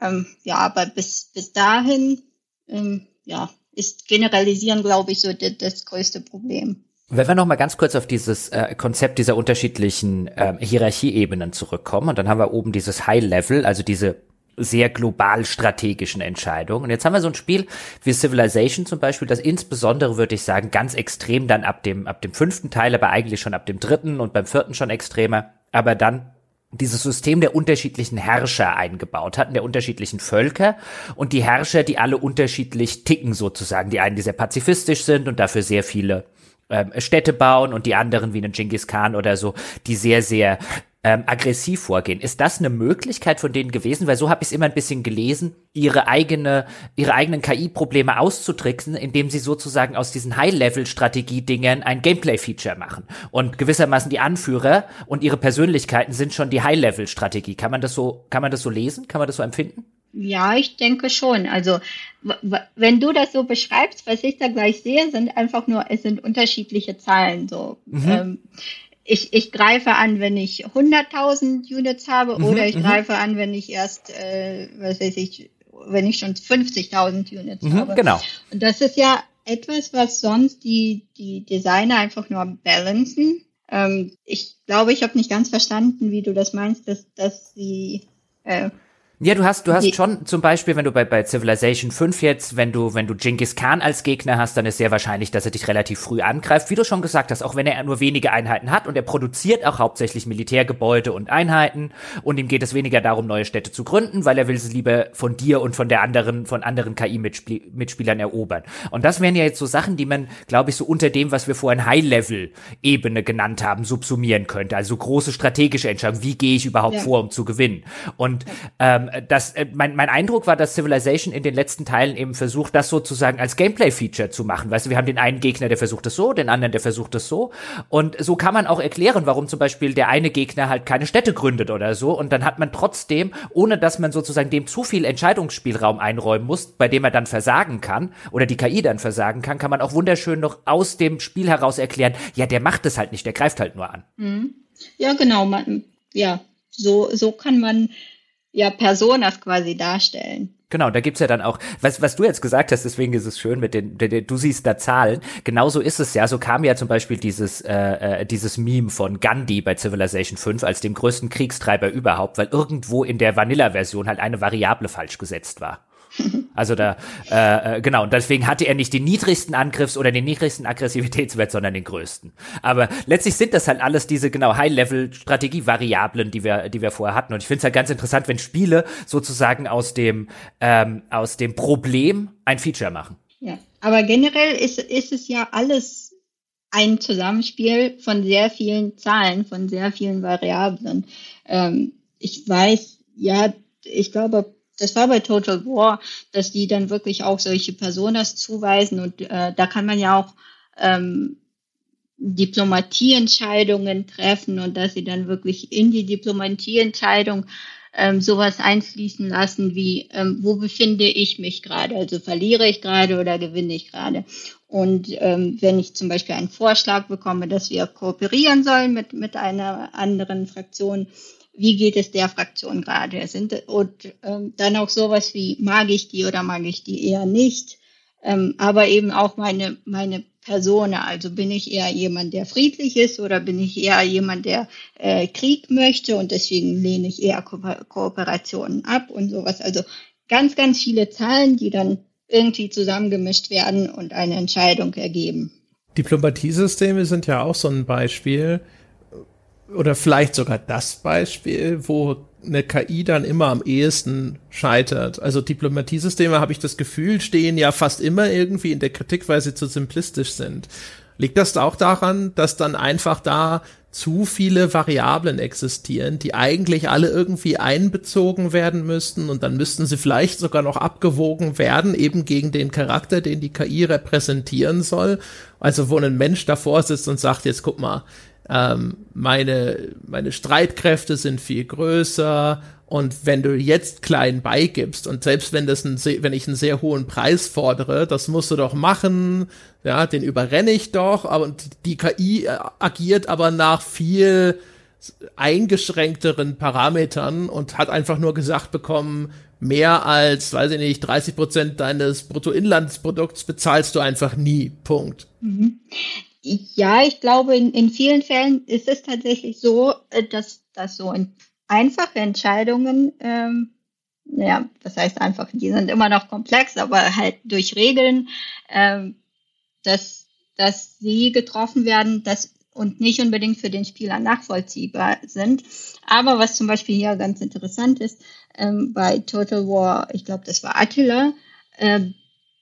Ähm, ja, aber bis, bis dahin, ähm, ja, ist Generalisieren, glaube ich, so das, das größte Problem. Wenn wir noch mal ganz kurz auf dieses äh, Konzept dieser unterschiedlichen äh, Hierarchieebenen zurückkommen und dann haben wir oben dieses High Level, also diese sehr global strategischen Entscheidungen. Und jetzt haben wir so ein Spiel wie Civilization zum Beispiel, das insbesondere, würde ich sagen, ganz extrem dann ab dem, ab dem fünften Teil, aber eigentlich schon ab dem dritten und beim vierten schon extremer, aber dann dieses System der unterschiedlichen Herrscher eingebaut hatten, der unterschiedlichen Völker und die Herrscher, die alle unterschiedlich ticken sozusagen. Die einen, die sehr pazifistisch sind und dafür sehr viele ähm, Städte bauen und die anderen wie einen Genghis Khan oder so, die sehr, sehr ähm, aggressiv vorgehen. Ist das eine Möglichkeit von denen gewesen? Weil so habe ich es immer ein bisschen gelesen, ihre eigene, ihre eigenen KI-Probleme auszutricksen, indem sie sozusagen aus diesen High-Level-Strategie-Dingern ein Gameplay-Feature machen. Und gewissermaßen die Anführer und ihre Persönlichkeiten sind schon die High-Level-Strategie. Kann man das so, kann man das so lesen? Kann man das so empfinden? Ja, ich denke schon. Also wenn du das so beschreibst, was ich da gleich sehe, sind einfach nur, es sind unterschiedliche Zahlen. So, mhm. ähm, ich, ich greife an, wenn ich 100.000 Units habe, mhm, oder ich mhm. greife an, wenn ich erst, äh, was weiß ich, wenn ich schon 50.000 Units mhm, habe. Genau. Und das ist ja etwas, was sonst die die Designer einfach nur balancen. Ähm, ich glaube, ich habe nicht ganz verstanden, wie du das meinst, dass dass sie äh, Ja, du hast, du hast schon zum Beispiel, wenn du bei, bei Civilization 5 jetzt, wenn du, wenn du Genghis Khan als Gegner hast, dann ist sehr wahrscheinlich, dass er dich relativ früh angreift. Wie du schon gesagt hast, auch wenn er nur wenige Einheiten hat und er produziert auch hauptsächlich Militärgebäude und Einheiten und ihm geht es weniger darum, neue Städte zu gründen, weil er will sie lieber von dir und von der anderen, von anderen KI-Mitspielern erobern. Und das wären ja jetzt so Sachen, die man, glaube ich, so unter dem, was wir vorhin High-Level-Ebene genannt haben, subsumieren könnte. Also große strategische Entscheidungen. Wie gehe ich überhaupt ja. vor, um zu gewinnen? Und ähm, ähm, das, äh, mein, mein Eindruck war, dass Civilization in den letzten Teilen eben versucht, das sozusagen als Gameplay-Feature zu machen. Weißt du, wir haben den einen Gegner, der versucht es so, den anderen, der versucht es so. Und so kann man auch erklären, warum zum Beispiel der eine Gegner halt keine Städte gründet oder so. Und dann hat man trotzdem, ohne dass man sozusagen dem zu viel Entscheidungsspielraum einräumen muss, bei dem er dann versagen kann oder die KI dann versagen kann, kann man auch wunderschön noch aus dem Spiel heraus erklären, ja, der macht es halt nicht, der greift halt nur an. Mhm. Ja, genau. Man, ja, so, so kann man ja Personas quasi darstellen. Genau, da gibt's ja dann auch, was, was du jetzt gesagt hast, deswegen ist es schön mit den, du siehst da Zahlen. Genauso ist es ja. So kam ja zum Beispiel dieses, äh, äh, dieses Meme von Gandhi bei Civilization 5 als dem größten Kriegstreiber überhaupt, weil irgendwo in der Vanilla-Version halt eine Variable falsch gesetzt war. Also da, äh, äh, genau, und deswegen hatte er nicht den niedrigsten Angriffs- oder den niedrigsten Aggressivitätswert, sondern den größten. Aber letztlich sind das halt alles diese genau High-Level-Strategie-Variablen, die wir, die wir vorher hatten. Und ich finde es halt ganz interessant, wenn Spiele sozusagen aus dem, ähm, aus dem Problem ein Feature machen. Ja, aber generell ist, ist es ja alles ein Zusammenspiel von sehr vielen Zahlen, von sehr vielen Variablen. Ähm, ich weiß, ja, ich glaube, das war bei Total War, dass die dann wirklich auch solche Personas zuweisen und äh, da kann man ja auch ähm, Diplomatieentscheidungen treffen und dass sie dann wirklich in die Diplomatieentscheidung ähm, sowas einfließen lassen wie, ähm, wo befinde ich mich gerade? Also verliere ich gerade oder gewinne ich gerade? Und ähm, wenn ich zum Beispiel einen Vorschlag bekomme, dass wir kooperieren sollen mit, mit einer anderen Fraktion, wie geht es der Fraktion gerade? Sind, und ähm, dann auch sowas wie, mag ich die oder mag ich die eher nicht? Ähm, aber eben auch meine, meine Person. Also bin ich eher jemand, der friedlich ist oder bin ich eher jemand, der äh, Krieg möchte und deswegen lehne ich eher Ko Kooperationen ab und sowas. Also ganz, ganz viele Zahlen, die dann irgendwie zusammengemischt werden und eine Entscheidung ergeben. Diplomatiesysteme sind ja auch so ein Beispiel oder vielleicht sogar das Beispiel, wo eine KI dann immer am ehesten scheitert. Also Diplomatiesysteme, habe ich das Gefühl, stehen ja fast immer irgendwie in der Kritik, weil sie zu simplistisch sind. Liegt das auch daran, dass dann einfach da zu viele Variablen existieren, die eigentlich alle irgendwie einbezogen werden müssten und dann müssten sie vielleicht sogar noch abgewogen werden, eben gegen den Charakter, den die KI repräsentieren soll. Also wo ein Mensch davor sitzt und sagt, jetzt guck mal, ähm, meine, meine Streitkräfte sind viel größer und wenn du jetzt klein beigibst und selbst wenn das ein, wenn ich einen sehr hohen Preis fordere, das musst du doch machen, ja, den überrenne ich doch, aber die KI äh, agiert aber nach viel eingeschränkteren Parametern und hat einfach nur gesagt bekommen, mehr als, weiß ich nicht, 30 Prozent deines Bruttoinlandsprodukts bezahlst du einfach nie. Punkt. Mhm. Ja, ich glaube, in, in vielen Fällen ist es tatsächlich so, äh, dass, dass so einfache Entscheidungen, ähm, ja, das heißt einfach, die sind immer noch komplex, aber halt durch Regeln, ähm, dass, dass sie getroffen werden, dass und nicht unbedingt für den Spieler nachvollziehbar sind. Aber was zum Beispiel hier ganz interessant ist, ähm, bei Total War, ich glaube, das war Attila, äh,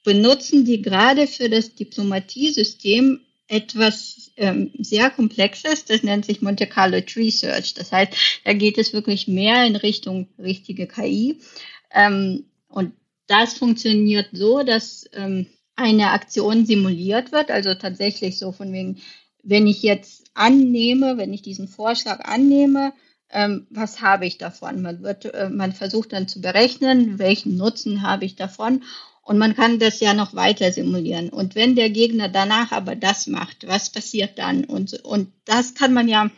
benutzen die gerade für das Diplomatiesystem etwas ähm, sehr Komplexes, das nennt sich Monte Carlo Tree Search. Das heißt, da geht es wirklich mehr in Richtung richtige KI. Ähm, und das funktioniert so, dass ähm, eine Aktion simuliert wird, also tatsächlich so von wegen, wenn ich jetzt annehme, wenn ich diesen Vorschlag annehme, ähm, was habe ich davon? Man wird, äh, man versucht dann zu berechnen, welchen Nutzen habe ich davon und man kann das ja noch weiter simulieren. Und wenn der Gegner danach aber das macht, was passiert dann? Und, und das kann man ja,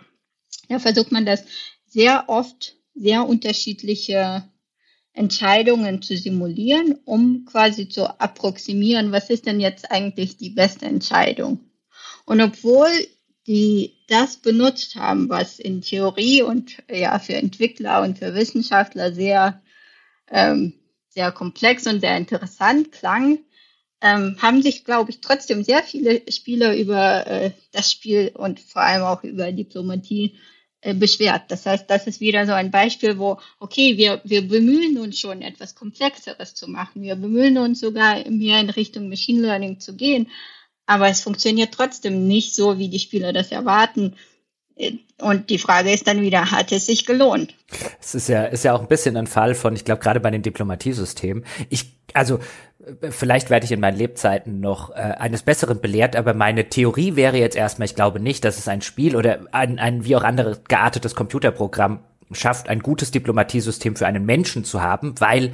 ja versucht man das sehr oft, sehr unterschiedliche Entscheidungen zu simulieren, um quasi zu approximieren, was ist denn jetzt eigentlich die beste Entscheidung. Und obwohl die das benutzt haben, was in Theorie und ja für Entwickler und für Wissenschaftler sehr ähm, sehr komplex und sehr interessant klang, ähm, haben sich, glaube ich, trotzdem sehr viele Spieler über äh, das Spiel und vor allem auch über Diplomatie äh, beschwert. Das heißt, das ist wieder so ein Beispiel, wo, okay, wir, wir bemühen uns schon, etwas Komplexeres zu machen. Wir bemühen uns sogar mehr in Richtung Machine Learning zu gehen. Aber es funktioniert trotzdem nicht so, wie die Spieler das erwarten. Und die Frage ist dann wieder, hat es sich gelohnt? Es ist ja, ist ja auch ein bisschen ein Fall von, ich glaube, gerade bei den Diplomatiesystemen. Ich, also, vielleicht werde ich in meinen Lebzeiten noch äh, eines Besseren belehrt, aber meine Theorie wäre jetzt erstmal, ich glaube nicht, dass es ein Spiel oder ein, ein wie auch andere geartetes Computerprogramm schafft, ein gutes Diplomatiesystem für einen Menschen zu haben, weil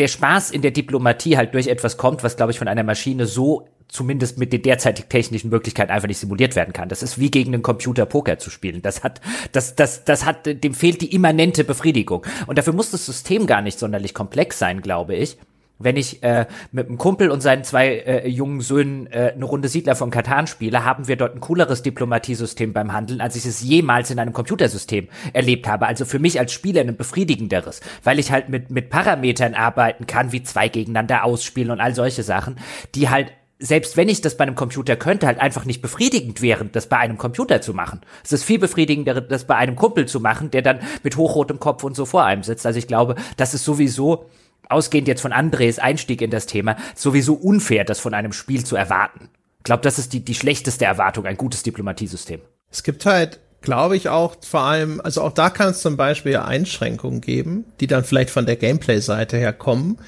der Spaß in der Diplomatie halt durch etwas kommt, was, glaube ich, von einer Maschine so zumindest mit den derzeitigen technischen Möglichkeiten einfach nicht simuliert werden kann. Das ist wie gegen einen Computer Poker zu spielen. Das hat, das, das, das hat, dem fehlt die immanente Befriedigung. Und dafür muss das System gar nicht sonderlich komplex sein, glaube ich. Wenn ich äh, mit einem Kumpel und seinen zwei äh, jungen Söhnen äh, eine Runde Siedler von Katan spiele, haben wir dort ein cooleres Diplomatiesystem beim Handeln, als ich es jemals in einem Computersystem erlebt habe. Also für mich als Spieler ein befriedigenderes, weil ich halt mit, mit Parametern arbeiten kann, wie zwei gegeneinander ausspielen und all solche Sachen, die halt selbst wenn ich das bei einem Computer könnte, halt einfach nicht befriedigend wären, das bei einem Computer zu machen. Es ist viel befriedigender, das bei einem Kumpel zu machen, der dann mit hochrotem Kopf und so vor einem sitzt. Also ich glaube, das ist sowieso, ausgehend jetzt von Andres Einstieg in das Thema, sowieso unfair, das von einem Spiel zu erwarten. Ich glaube, das ist die, die schlechteste Erwartung, ein gutes Diplomatiesystem. Es gibt halt, glaube ich, auch vor allem, also auch da kann es zum Beispiel Einschränkungen geben, die dann vielleicht von der Gameplay-Seite her kommen,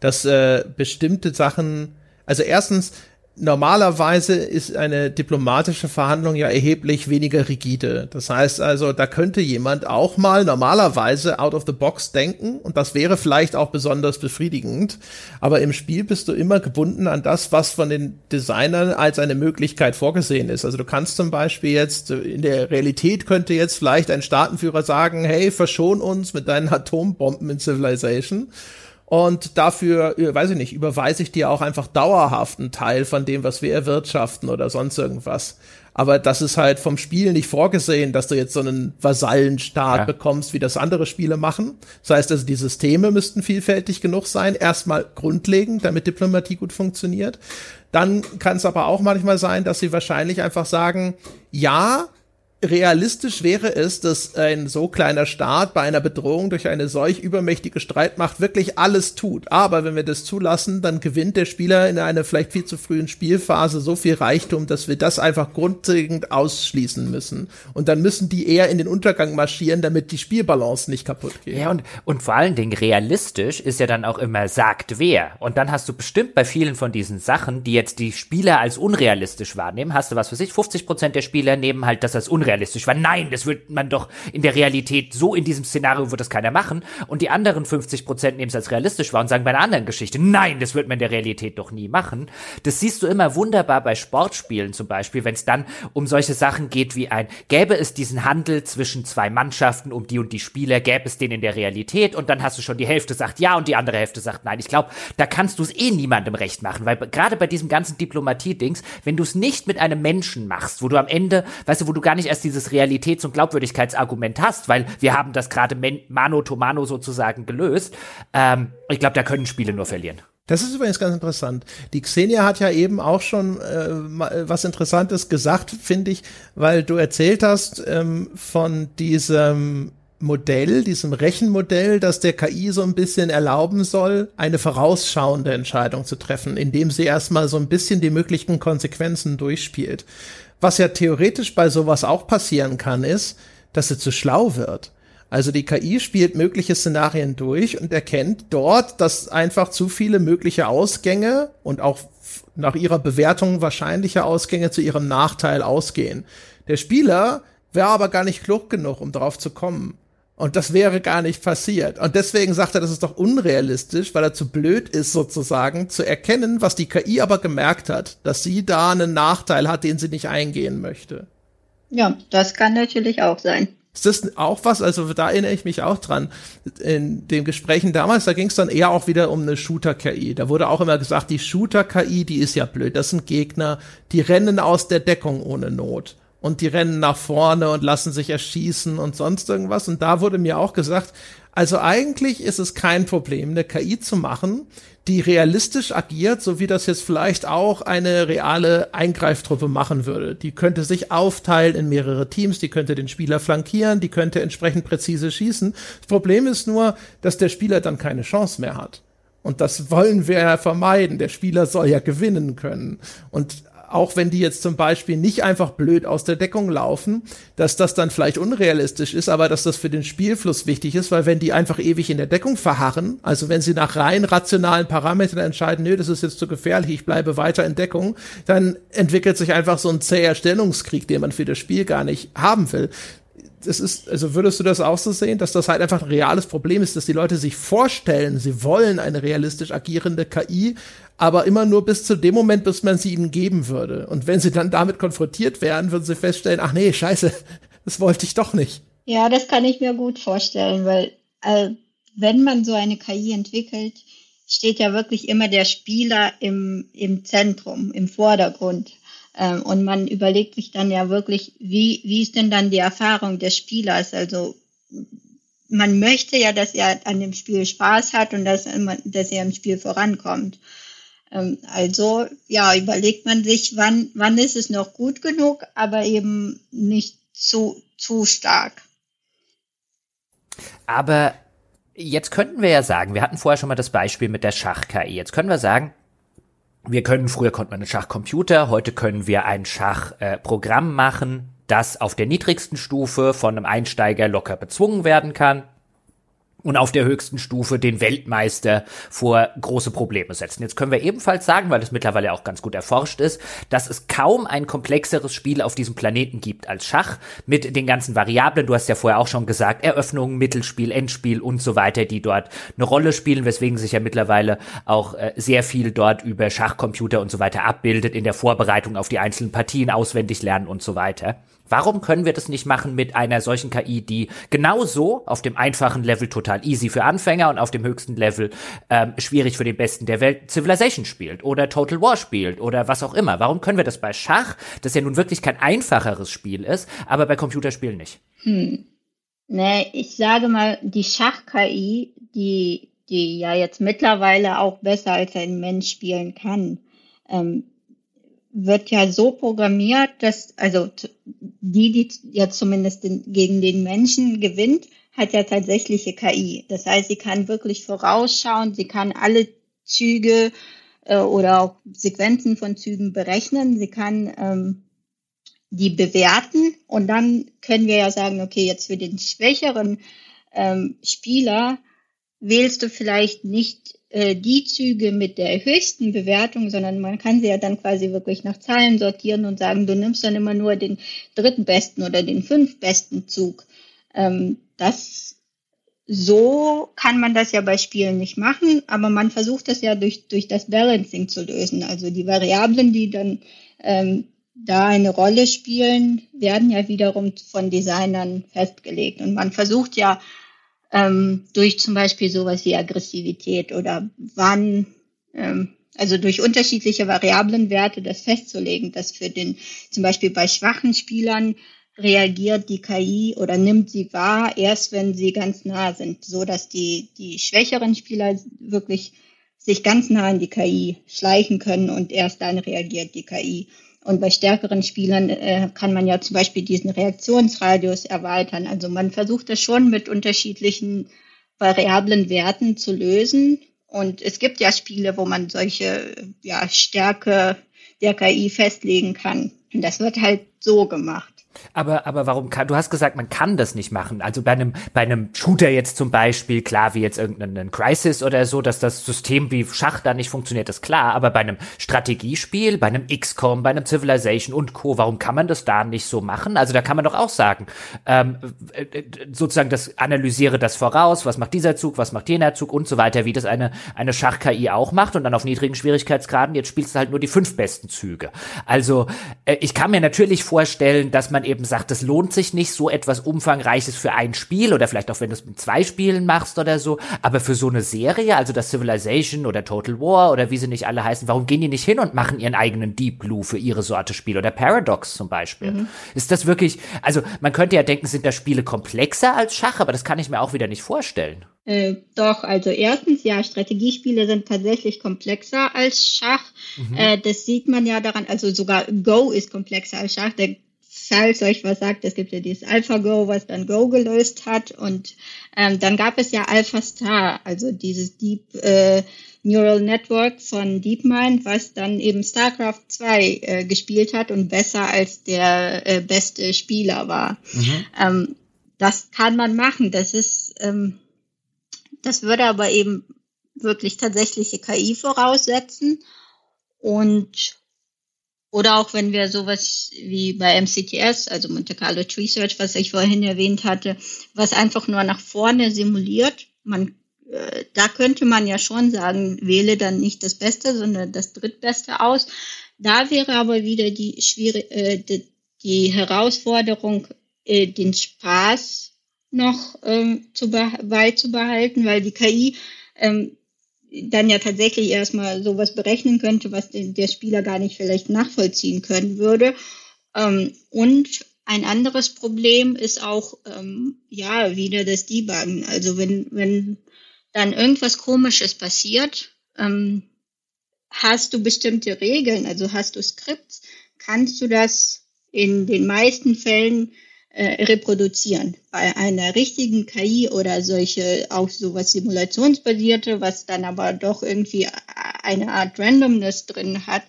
dass äh, bestimmte Sachen also erstens, normalerweise ist eine diplomatische Verhandlung ja erheblich weniger rigide. Das heißt also, da könnte jemand auch mal normalerweise out of the box denken und das wäre vielleicht auch besonders befriedigend. Aber im Spiel bist du immer gebunden an das, was von den Designern als eine Möglichkeit vorgesehen ist. Also du kannst zum Beispiel jetzt, in der Realität könnte jetzt vielleicht ein Staatenführer sagen, hey, verschon uns mit deinen Atombomben in Civilization. Und dafür, äh, weiß ich nicht, überweise ich dir auch einfach dauerhaft einen Teil von dem, was wir erwirtschaften oder sonst irgendwas. Aber das ist halt vom Spiel nicht vorgesehen, dass du jetzt so einen Vasallenstaat ja. bekommst, wie das andere Spiele machen. Das heißt also, die Systeme müssten vielfältig genug sein. Erstmal grundlegend, damit Diplomatie gut funktioniert. Dann kann es aber auch manchmal sein, dass sie wahrscheinlich einfach sagen, ja, realistisch wäre es, dass ein so kleiner Staat bei einer Bedrohung durch eine solch übermächtige Streitmacht wirklich alles tut. Aber wenn wir das zulassen, dann gewinnt der Spieler in einer vielleicht viel zu frühen Spielphase so viel Reichtum, dass wir das einfach grundlegend ausschließen müssen. Und dann müssen die eher in den Untergang marschieren, damit die Spielbalance nicht kaputt geht. Ja, und, und vor allen Dingen realistisch ist ja dann auch immer sagt wer. Und dann hast du bestimmt bei vielen von diesen Sachen, die jetzt die Spieler als unrealistisch wahrnehmen, hast du was für sich, 50 Prozent der Spieler nehmen halt das als unrealistisch unrealistisch war. Nein, das wird man doch in der Realität, so in diesem Szenario wird das keiner machen. Und die anderen 50 Prozent nehmen es als realistisch wahr und sagen bei einer anderen Geschichte, nein, das wird man in der Realität doch nie machen. Das siehst du immer wunderbar bei Sportspielen zum Beispiel, wenn es dann um solche Sachen geht wie ein, gäbe es diesen Handel zwischen zwei Mannschaften um die und die Spieler, gäbe es den in der Realität und dann hast du schon die Hälfte sagt ja und die andere Hälfte sagt nein. Ich glaube, da kannst du es eh niemandem recht machen, weil gerade bei diesem ganzen Diplomatie-Dings, wenn du es nicht mit einem Menschen machst, wo du am Ende, weißt du, wo du gar nicht erst dieses Realitäts- und Glaubwürdigkeitsargument hast, weil wir haben das gerade mano to mano sozusagen gelöst. Ähm, ich glaube, da können Spiele nur verlieren. Das ist übrigens ganz interessant. Die Xenia hat ja eben auch schon äh, was Interessantes gesagt, finde ich, weil du erzählt hast ähm, von diesem Modell, diesem Rechenmodell, das der KI so ein bisschen erlauben soll, eine vorausschauende Entscheidung zu treffen, indem sie erstmal so ein bisschen die möglichen Konsequenzen durchspielt. Was ja theoretisch bei sowas auch passieren kann, ist, dass sie zu schlau wird. Also die KI spielt mögliche Szenarien durch und erkennt dort, dass einfach zu viele mögliche Ausgänge und auch nach ihrer Bewertung wahrscheinliche Ausgänge zu ihrem Nachteil ausgehen. Der Spieler wäre aber gar nicht klug genug, um drauf zu kommen. Und das wäre gar nicht passiert. Und deswegen sagt er, das ist doch unrealistisch, weil er zu blöd ist, sozusagen, zu erkennen, was die KI aber gemerkt hat, dass sie da einen Nachteil hat, den sie nicht eingehen möchte. Ja, das kann natürlich auch sein. Ist das auch was? Also da erinnere ich mich auch dran. In den Gesprächen damals, da ging es dann eher auch wieder um eine Shooter-KI. Da wurde auch immer gesagt, die Shooter-KI, die ist ja blöd. Das sind Gegner, die rennen aus der Deckung ohne Not und die rennen nach vorne und lassen sich erschießen und sonst irgendwas. Und da wurde mir auch gesagt, Also eigentlich ist es kein Problem, eine KI zu machen, die realistisch agiert, so wie das jetzt vielleicht auch eine reale Eingreiftruppe machen würde. Die könnte sich aufteilen in mehrere Teams, die könnte den Spieler flankieren, die könnte entsprechend präzise schießen. Das Problem ist nur, dass der Spieler dann keine Chance mehr hat. Und das wollen wir ja vermeiden. Der Spieler soll ja gewinnen können. Und auch wenn die jetzt zum Beispiel nicht einfach blöd aus der Deckung laufen, dass das dann vielleicht unrealistisch ist, aber dass das für den Spielfluss wichtig ist, weil wenn die einfach ewig in der Deckung verharren, also wenn sie nach rein rationalen Parametern entscheiden, nö, das ist jetzt zu gefährlich, ich bleibe weiter in Deckung, dann entwickelt sich einfach so ein zäher Stellungskrieg, den man für das Spiel gar nicht haben will das ist, also würdest du das auch so sehen, dass das halt einfach ein reales Problem ist, dass die Leute sich vorstellen, sie wollen eine realistisch agierende KI, aber immer nur bis zu dem Moment, bis man sie ihnen geben würde. Und wenn sie dann damit konfrontiert werden, würden sie feststellen, ach nee, scheiße, [laughs] das wollte ich doch nicht. Ja, das kann ich mir gut vorstellen, weil äh, wenn man so eine KI entwickelt, steht ja wirklich immer der Spieler im, im Zentrum, im Vordergrund. Ähm, und man überlegt sich dann ja wirklich, wie, wie ist denn dann die Erfahrung des Spielers? Also man möchte ja, dass er an dem Spiel Spaß hat und dass, dass er im Spiel vorankommt. Ähm, also ja, überlegt man sich, wann, wann ist es noch gut genug, aber eben nicht zu, zu stark. Aber jetzt könnten wir ja sagen, wir hatten vorher schon mal das Beispiel mit der Schach-KI. Jetzt können wir sagen, wir können, früher konnte man einen Schachcomputer, heute können wir ein Schachprogramm äh, machen, das auf der niedrigsten Stufe von einem Einsteiger locker bezwungen werden kann und auf der höchsten Stufe den Weltmeister vor große Probleme setzen. Jetzt können wir ebenfalls sagen, weil es mittlerweile auch ganz gut erforscht ist, dass es kaum ein komplexeres Spiel auf diesem Planeten gibt als Schach mit den ganzen Variablen. Du hast ja vorher auch schon gesagt, Eröffnung, Mittelspiel, Endspiel und so weiter, die dort eine Rolle spielen, weswegen sich ja mittlerweile auch äh, sehr viel dort über Schachcomputer und so weiter abbildet in der Vorbereitung auf die einzelnen Partien auswendig lernen und so weiter. Warum können wir das nicht machen mit einer solchen KI, die genauso auf dem einfachen Level total easy für Anfänger und auf dem höchsten Level ähm, schwierig für den Besten der Welt Civilization spielt oder Total War spielt oder was auch immer? Warum können wir das bei Schach, das ja nun wirklich kein einfacheres Spiel ist, aber bei Computerspielen nicht? Hm. Nee, ich sage mal, die Schach-KI, die, die ja jetzt mittlerweile auch besser als ein Mensch spielen kann, ähm, wird ja so programmiert, dass, also die, die ja zumindest den, gegen den Menschen gewinnt, hat ja tatsächliche KI. Das heißt, sie kann wirklich vorausschauen, sie kann alle Züge äh, oder auch Sequenzen von Zügen berechnen, sie kann ähm, die bewerten und dann können wir ja sagen, okay, jetzt für den schwächeren ähm, Spieler wählst du vielleicht nicht die Züge mit der höchsten Bewertung, sondern man kann sie ja dann quasi wirklich nach Zahlen sortieren und sagen, du nimmst dann immer nur den dritten besten oder den fünf besten Zug. Ähm, das so kann man das ja bei Spielen nicht machen, aber man versucht das ja durch, durch das Balancing zu lösen. Also die Variablen, die dann ähm, da eine Rolle spielen, werden ja wiederum von Designern festgelegt. Und man versucht ja ähm, durch zum Beispiel sowas wie Aggressivität oder wann, ähm, also durch unterschiedliche Variablenwerte das festzulegen, dass für den, zum Beispiel bei schwachen Spielern reagiert die KI oder nimmt sie wahr, erst wenn sie ganz nah sind, so dass die, die schwächeren Spieler wirklich sich ganz nah an die KI schleichen können und erst dann reagiert die KI. Und bei stärkeren Spielern äh, kann man ja zum Beispiel diesen Reaktionsradius erweitern. Also man versucht das schon mit unterschiedlichen variablen Werten zu lösen. Und es gibt ja Spiele, wo man solche ja, Stärke der KI festlegen kann. Und das wird halt so gemacht. Aber, aber warum kann, du hast gesagt, man kann das nicht machen. Also bei einem, bei einem Shooter jetzt zum Beispiel, klar, wie jetzt irgendein Crisis oder so, dass das System wie Schach da nicht funktioniert, ist klar. Aber bei einem Strategiespiel, bei einem XCOM, bei einem Civilization und Co., warum kann man das da nicht so machen? Also da kann man doch auch sagen, ähm, äh, sozusagen das analysiere das voraus, was macht dieser Zug, was macht jener Zug und so weiter, wie das eine, eine Schach-KI auch macht und dann auf niedrigen Schwierigkeitsgraden, jetzt spielst du halt nur die fünf besten Züge. Also, äh, ich kann mir natürlich vorstellen, dass man eben sagt, es lohnt sich nicht, so etwas Umfangreiches für ein Spiel oder vielleicht auch wenn du es mit zwei Spielen machst oder so, aber für so eine Serie, also das Civilization oder Total War oder wie sie nicht alle heißen, warum gehen die nicht hin und machen ihren eigenen Deep Blue für ihre Sorte Spiel oder Paradox zum Beispiel? Mhm. Ist das wirklich, also man könnte ja denken, sind da Spiele komplexer als Schach, aber das kann ich mir auch wieder nicht vorstellen. Äh, doch, also erstens, ja, Strategiespiele sind tatsächlich komplexer als Schach. Mhm. Äh, das sieht man ja daran, also sogar Go ist komplexer als Schach. Der, falls euch was sagt, es gibt ja dieses AlphaGo, was dann Go gelöst hat. Und ähm, dann gab es ja AlphaStar, also dieses Deep äh, Neural Network von DeepMind, was dann eben StarCraft 2 äh, gespielt hat und besser als der äh, beste Spieler war. Mhm. Ähm, das kann man machen. Das ist ähm, das würde aber eben wirklich tatsächliche KI voraussetzen. Und oder auch wenn wir sowas wie bei MCTS, also Monte Carlo Tree Search, was ich vorhin erwähnt hatte, was einfach nur nach vorne simuliert, man, äh, da könnte man ja schon sagen, wähle dann nicht das Beste, sondern das Drittbeste aus. Da wäre aber wieder die schwierige, äh, die, die Herausforderung, äh, den Spaß noch ähm, zu beizubehalten, weil die KI ähm, dann ja tatsächlich erstmal sowas berechnen könnte, was der Spieler gar nicht vielleicht nachvollziehen können würde. Ähm, und ein anderes Problem ist auch, ähm, ja, wieder das Debuggen. Also wenn, wenn dann irgendwas Komisches passiert, ähm, hast du bestimmte Regeln, also hast du Skripts, kannst du das in den meisten Fällen äh, reproduzieren. Bei einer richtigen KI oder solche, auch sowas simulationsbasierte, was dann aber doch irgendwie eine Art Randomness drin hat,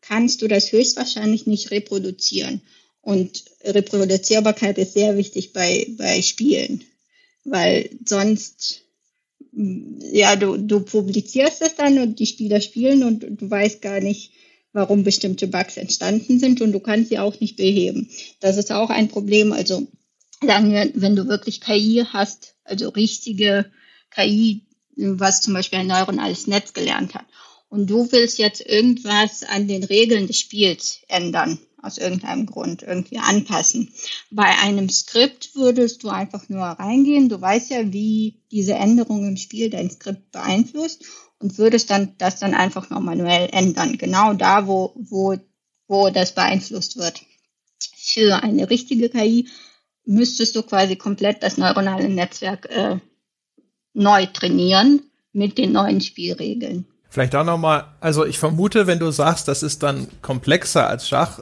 kannst du das höchstwahrscheinlich nicht reproduzieren. Und Reproduzierbarkeit ist sehr wichtig bei, bei Spielen, weil sonst, ja, du, du publizierst es dann und die Spieler spielen und du weißt gar nicht, warum bestimmte Bugs entstanden sind und du kannst sie auch nicht beheben. Das ist auch ein Problem. Also sagen wir, wenn du wirklich KI hast, also richtige KI, was zum Beispiel ein neuronales Netz gelernt hat, und du willst jetzt irgendwas an den Regeln des Spiels ändern, aus irgendeinem Grund irgendwie anpassen. Bei einem Skript würdest du einfach nur reingehen. Du weißt ja, wie diese Änderung im Spiel dein Skript beeinflusst und würdest dann das dann einfach noch manuell ändern. Genau da, wo, wo, wo das beeinflusst wird. Für eine richtige KI müsstest du quasi komplett das neuronale Netzwerk äh, neu trainieren mit den neuen Spielregeln. Vielleicht auch nochmal, also ich vermute, wenn du sagst, das ist dann komplexer als Schach,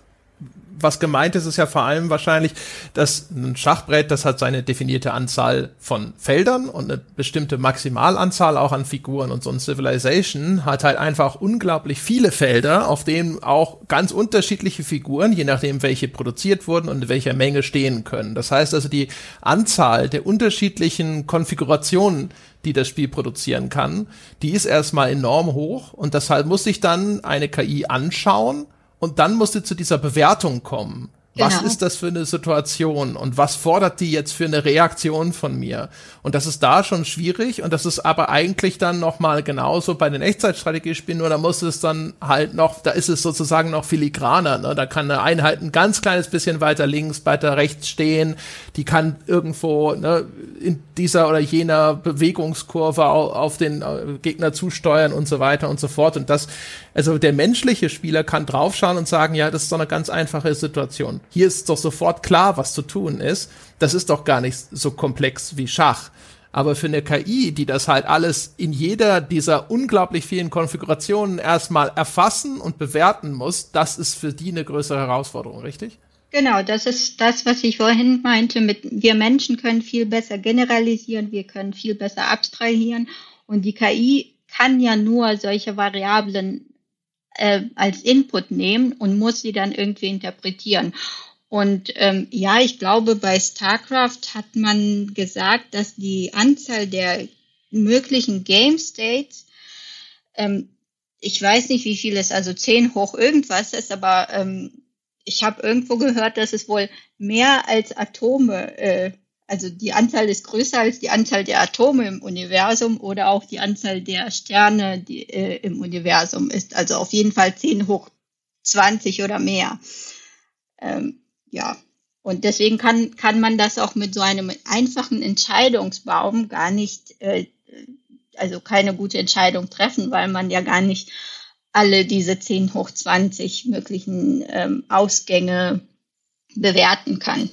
was gemeint ist, ist ja vor allem wahrscheinlich, dass ein Schachbrett, das hat seine definierte Anzahl von Feldern und eine bestimmte Maximalanzahl auch an Figuren und so ein Civilization hat halt einfach unglaublich viele Felder, auf denen auch ganz unterschiedliche Figuren, je nachdem welche produziert wurden und in welcher Menge stehen können. Das heißt also die Anzahl der unterschiedlichen Konfigurationen, die das Spiel produzieren kann, die ist erstmal enorm hoch und deshalb muss sich dann eine KI anschauen und dann musst du zu dieser Bewertung kommen. Was genau. ist das für eine Situation und was fordert die jetzt für eine Reaktion von mir? Und das ist da schon schwierig und das ist aber eigentlich dann noch mal genauso bei den Echtzeitstrategiespielen, nur da muss es dann halt noch, da ist es sozusagen noch filigraner. Ne? Da kann eine Einheit ein ganz kleines bisschen weiter links, weiter rechts stehen. Die kann irgendwo ne, in dieser oder jener Bewegungskurve auf den äh, Gegner zusteuern und so weiter und so fort. Und das, also der menschliche Spieler kann draufschauen und sagen, ja, das ist doch eine ganz einfache Situation hier ist doch sofort klar, was zu tun ist. Das ist doch gar nicht so komplex wie Schach. Aber für eine KI, die das halt alles in jeder dieser unglaublich vielen Konfigurationen erstmal erfassen und bewerten muss, das ist für die eine größere Herausforderung, richtig? Genau, das ist das, was ich vorhin meinte. Mit, wir Menschen können viel besser generalisieren, wir können viel besser abstrahieren und die KI kann ja nur solche Variablen äh, als Input nehmen und muss sie dann irgendwie interpretieren. Und ähm, ja, ich glaube, bei StarCraft hat man gesagt, dass die Anzahl der möglichen Game States, ähm, ich weiß nicht, wie viel es, also zehn hoch irgendwas ist, aber ähm, ich habe irgendwo gehört, dass es wohl mehr als Atome, äh, also die Anzahl ist größer als die Anzahl der Atome im Universum oder auch die Anzahl der Sterne die, äh, im Universum ist. Also auf jeden Fall zehn hoch 20 oder mehr. Ähm, ja. Und deswegen kann, kann man das auch mit so einem einfachen Entscheidungsbaum gar nicht, äh, also keine gute Entscheidung treffen, weil man ja gar nicht alle diese 10 hoch 20 möglichen ähm, Ausgänge bewerten kann.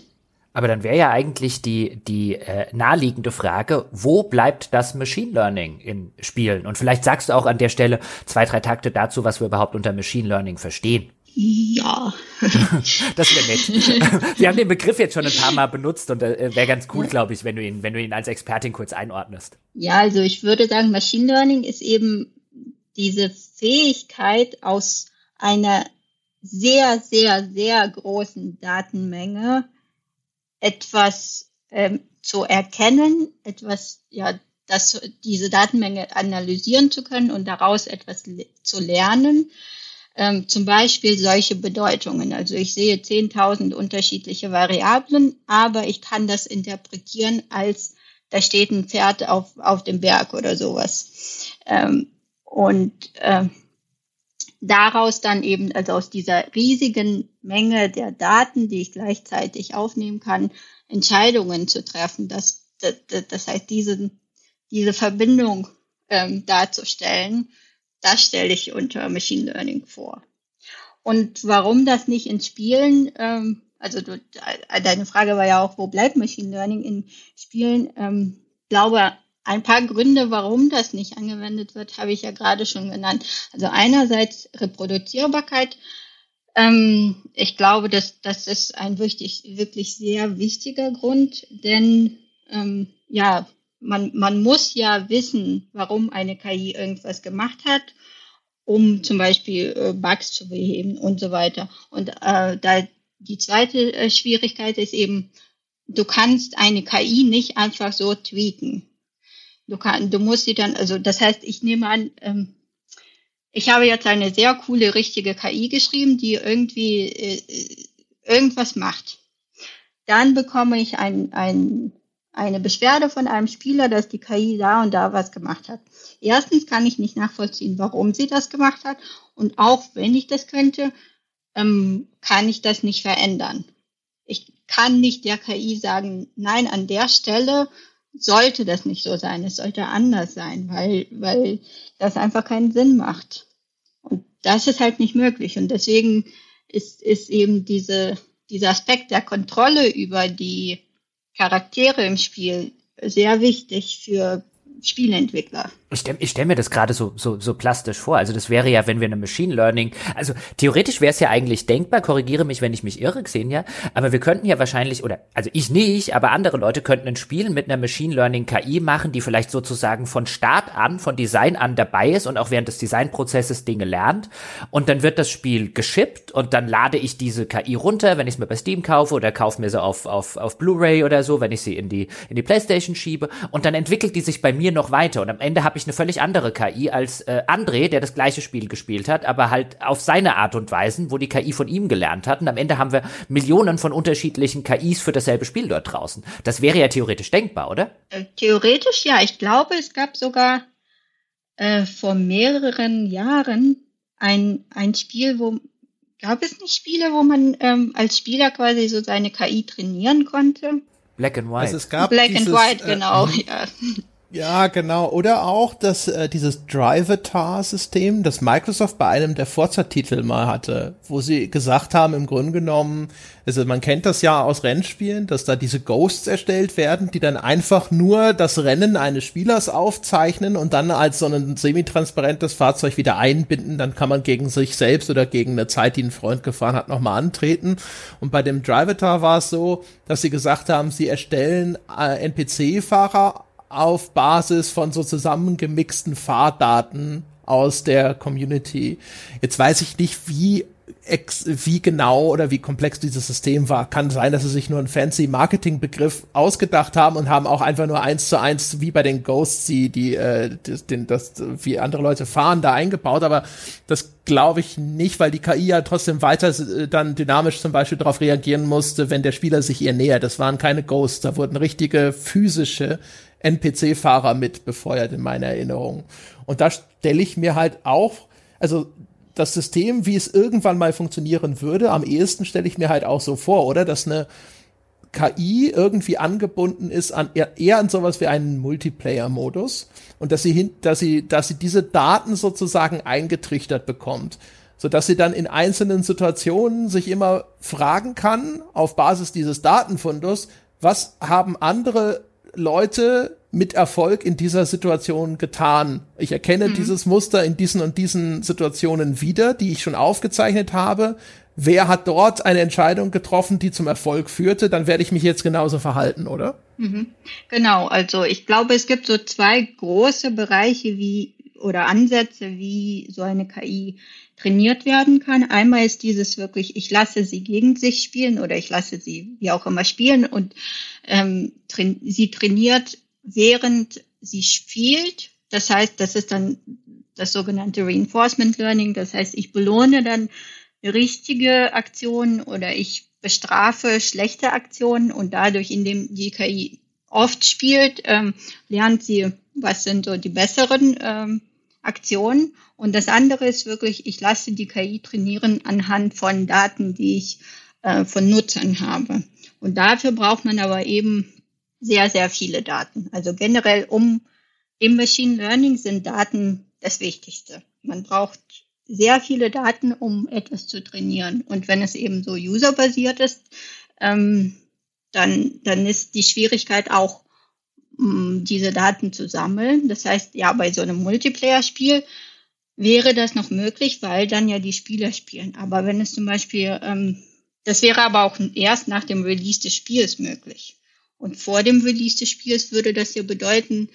Aber dann wäre ja eigentlich die, die äh, naheliegende Frage, wo bleibt das Machine Learning in Spielen? Und vielleicht sagst du auch an der Stelle zwei, drei Takte dazu, was wir überhaupt unter Machine Learning verstehen. Ja. [laughs] das wäre nett. [laughs] Wir haben den Begriff jetzt schon ein paar Mal benutzt und äh, wäre ganz cool, glaube ich, wenn du ihn, wenn du ihn als Expertin kurz einordnest. Ja, also ich würde sagen, Machine Learning ist eben diese Fähigkeit aus einer sehr, sehr, sehr großen Datenmenge etwas ähm, zu erkennen, etwas, ja, das, diese Datenmenge analysieren zu können und daraus etwas zu lernen. Ähm, zum Beispiel solche Bedeutungen. Also ich sehe 10.000 unterschiedliche Variablen, aber ich kann das interpretieren als, da steht ein Pferd auf, auf dem Berg oder sowas. Ähm, und äh, daraus dann eben, also aus dieser riesigen Menge der Daten, die ich gleichzeitig aufnehmen kann, Entscheidungen zu treffen. Das, das, das heißt, diese, diese Verbindung ähm, darzustellen, das stelle ich unter Machine Learning vor. Und warum das nicht in Spielen, ähm, also du, deine Frage war ja auch, wo bleibt Machine Learning in Spielen? Ähm, glaube, ein paar Gründe, warum das nicht angewendet wird, habe ich ja gerade schon genannt. Also einerseits Reproduzierbarkeit. Ähm, ich glaube, dass das ist ein wirklich, wirklich sehr wichtiger Grund, denn ähm, ja, man, man muss ja wissen, warum eine KI irgendwas gemacht hat, um zum Beispiel äh, Bugs zu beheben und so weiter. Und äh, da die zweite äh, Schwierigkeit ist eben, du kannst eine KI nicht einfach so tweaken. Du, du musst sie dann, also das heißt, ich nehme an, ähm, ich habe jetzt eine sehr coole, richtige KI geschrieben, die irgendwie äh, irgendwas macht. Dann bekomme ich ein, ein, eine Beschwerde von einem Spieler, dass die KI da und da was gemacht hat. Erstens kann ich nicht nachvollziehen, warum sie das gemacht hat. Und auch wenn ich das könnte, ähm, kann ich das nicht verändern. Ich kann nicht der KI sagen, nein, an der Stelle sollte das nicht so sein. Es sollte anders sein, weil, weil das einfach keinen Sinn macht. Und das ist halt nicht möglich. Und deswegen ist, ist eben diese, dieser Aspekt der Kontrolle über die Charaktere im Spiel sehr wichtig für Spieleentwickler. Ich stelle stell mir das gerade so, so, so plastisch vor. Also das wäre ja, wenn wir eine Machine Learning, also theoretisch wäre es ja eigentlich denkbar, korrigiere mich, wenn ich mich irre, Xenia, aber wir könnten ja wahrscheinlich, oder also ich nicht, aber andere Leute könnten ein Spiel mit einer Machine Learning KI machen, die vielleicht sozusagen von Start an, von Design an dabei ist und auch während des Designprozesses Dinge lernt. Und dann wird das Spiel geschippt und dann lade ich diese KI runter, wenn ich es mir bei Steam kaufe oder kaufe mir sie auf, auf, auf Blu-ray oder so, wenn ich sie in die, in die Playstation schiebe. Und dann entwickelt die sich bei mir noch weiter. Und am Ende habe ich eine völlig andere KI als äh, André, der das gleiche Spiel gespielt hat, aber halt auf seine Art und Weise, wo die KI von ihm gelernt hat. Und am Ende haben wir Millionen von unterschiedlichen KIs für dasselbe Spiel dort draußen. Das wäre ja theoretisch denkbar, oder? Äh, theoretisch ja. Ich glaube, es gab sogar äh, vor mehreren Jahren ein, ein Spiel, wo gab es nicht Spiele, wo man ähm, als Spieler quasi so seine KI trainieren konnte? Black and White. Also es gab Black dieses, and White, äh, genau. ja. Ja, genau. Oder auch das, äh, dieses Drivatar-System, das Microsoft bei einem der Forza-Titel mal hatte, wo sie gesagt haben, im Grunde genommen, also man kennt das ja aus Rennspielen, dass da diese Ghosts erstellt werden, die dann einfach nur das Rennen eines Spielers aufzeichnen und dann als so ein semi-transparentes Fahrzeug wieder einbinden. Dann kann man gegen sich selbst oder gegen eine Zeit, die ein Freund gefahren hat, nochmal antreten. Und bei dem Drivatar war es so, dass sie gesagt haben, sie erstellen äh, NPC-Fahrer auf Basis von so zusammengemixten Fahrdaten aus der Community. Jetzt weiß ich nicht, wie ex wie genau oder wie komplex dieses System war. Kann sein, dass sie sich nur einen fancy Marketingbegriff ausgedacht haben und haben auch einfach nur eins zu eins wie bei den Ghosts, die, die äh, den, das, wie andere Leute fahren, da eingebaut. Aber das glaube ich nicht, weil die KI ja trotzdem weiter äh, dann dynamisch zum Beispiel darauf reagieren musste, wenn der Spieler sich ihr nähert. Das waren keine Ghosts, da wurden richtige physische NPC-Fahrer mit befeuert in meiner Erinnerung. Und da stelle ich mir halt auch, also das System, wie es irgendwann mal funktionieren würde, am ehesten stelle ich mir halt auch so vor, oder? Dass eine, KI irgendwie angebunden ist an eher an sowas wie einen Multiplayer-Modus und dass sie hin, dass sie, dass sie diese Daten sozusagen eingetrichtert bekommt, so dass sie dann in einzelnen Situationen sich immer fragen kann auf Basis dieses Datenfundus, was haben andere Leute mit Erfolg in dieser Situation getan. Ich erkenne mhm. dieses Muster in diesen und diesen Situationen wieder, die ich schon aufgezeichnet habe wer hat dort eine Entscheidung getroffen, die zum Erfolg führte, dann werde ich mich jetzt genauso verhalten, oder? Mhm. Genau, also ich glaube, es gibt so zwei große Bereiche wie oder Ansätze, wie so eine KI trainiert werden kann. Einmal ist dieses wirklich, ich lasse sie gegen sich spielen oder ich lasse sie wie auch immer spielen und ähm, tra sie trainiert, während sie spielt. Das heißt, das ist dann das sogenannte Reinforcement Learning. Das heißt, ich belohne dann richtige Aktionen oder ich bestrafe schlechte Aktionen und dadurch, indem die KI oft spielt, ähm, lernt sie, was sind so die besseren ähm, Aktionen. Und das andere ist wirklich, ich lasse die KI trainieren anhand von Daten, die ich äh, von Nutzern habe. Und dafür braucht man aber eben sehr, sehr viele Daten. Also generell um im Machine Learning sind Daten das Wichtigste. Man braucht sehr viele Daten, um etwas zu trainieren. Und wenn es eben so userbasiert ist, ähm, dann, dann ist die Schwierigkeit auch, um, diese Daten zu sammeln. Das heißt, ja, bei so einem Multiplayer-Spiel wäre das noch möglich, weil dann ja die Spieler spielen. Aber wenn es zum Beispiel, ähm, das wäre aber auch erst nach dem Release des Spiels möglich. Und vor dem Release des Spiels würde das ja bedeuten,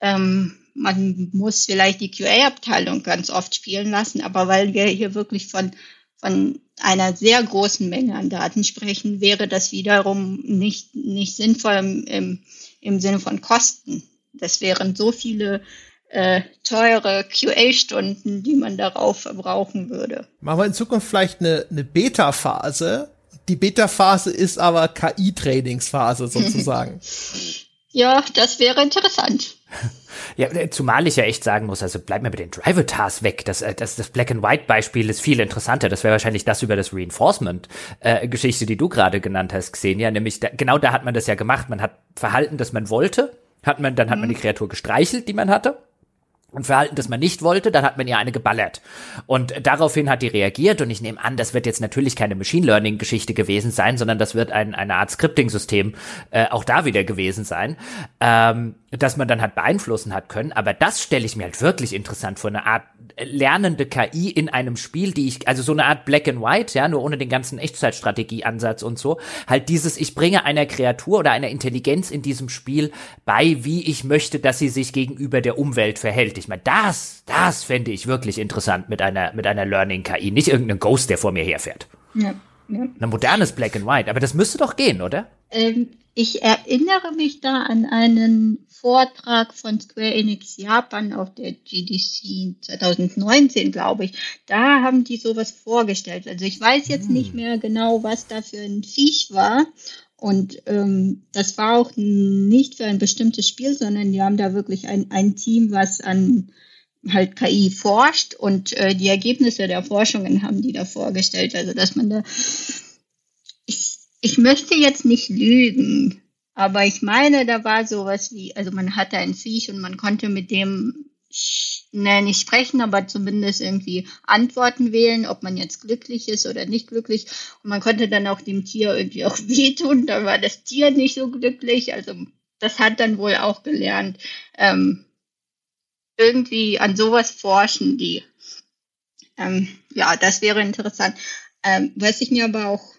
ähm, man muss vielleicht die QA-Abteilung ganz oft spielen lassen, aber weil wir hier wirklich von, von einer sehr großen Menge an Daten sprechen, wäre das wiederum nicht, nicht sinnvoll im, im, im Sinne von Kosten. Das wären so viele äh, teure QA-Stunden, die man darauf verbrauchen würde. Machen wir in Zukunft vielleicht eine, eine Beta-Phase. Die Beta-Phase ist aber KI-Trainingsphase [laughs] sozusagen. ja, das wäre interessant. Ja, zumal ich ja echt sagen muss, also bleib mir mit den Driver-Tars weg. Das, äh, das, das Black-and-White-Beispiel ist viel interessanter. Das wäre wahrscheinlich das über das Reinforcement-Geschichte, äh, die du gerade genannt hast, Xenia. Nämlich, da, genau da hat man das ja gemacht. Man hat Verhalten, das man wollte, hat man, dann hat man mhm. die Kreatur gestreichelt, die man hatte und Verhalten, das man nicht wollte, dann hat man ihr eine geballert. Und daraufhin hat die reagiert und ich nehme an, das wird jetzt natürlich keine Machine Learning Geschichte gewesen sein, sondern das wird ein, eine Art Scripting-System äh, auch da wieder gewesen sein, ähm, dass man dann halt beeinflussen hat können. Aber das stelle ich mir halt wirklich interessant vor, eine Art lernende KI in einem Spiel, die ich, also so eine Art Black and White, ja, nur ohne den ganzen Echtzeitstrategie-Ansatz und so. Halt dieses, ich bringe einer Kreatur oder einer Intelligenz in diesem Spiel bei, wie ich möchte, dass sie sich gegenüber der Umwelt verhält. Ich meine, das, das fände ich wirklich interessant mit einer, mit einer Learning-KI. Nicht irgendein Ghost, der vor mir herfährt. Ja. Ja. Ein modernes Black and White, aber das müsste doch gehen, oder? Ähm, ich erinnere mich da an einen Vortrag von Square Enix Japan auf der GDC 2019, glaube ich. Da haben die sowas vorgestellt. Also ich weiß jetzt hm. nicht mehr genau, was da für ein Viech war. Und ähm, das war auch nicht für ein bestimmtes Spiel, sondern die haben da wirklich ein, ein Team, was an halt KI forscht und äh, die Ergebnisse der Forschungen haben die da vorgestellt. Also dass man da ich möchte jetzt nicht lügen, aber ich meine, da war sowas wie, also man hatte ein Viech und man konnte mit dem ne, nicht sprechen, aber zumindest irgendwie Antworten wählen, ob man jetzt glücklich ist oder nicht glücklich. Und man konnte dann auch dem Tier irgendwie auch [laughs] wehtun, da war das Tier nicht so glücklich. Also das hat dann wohl auch gelernt. Ähm, irgendwie an sowas forschen die. Ähm, ja, das wäre interessant. Ähm, was ich mir aber auch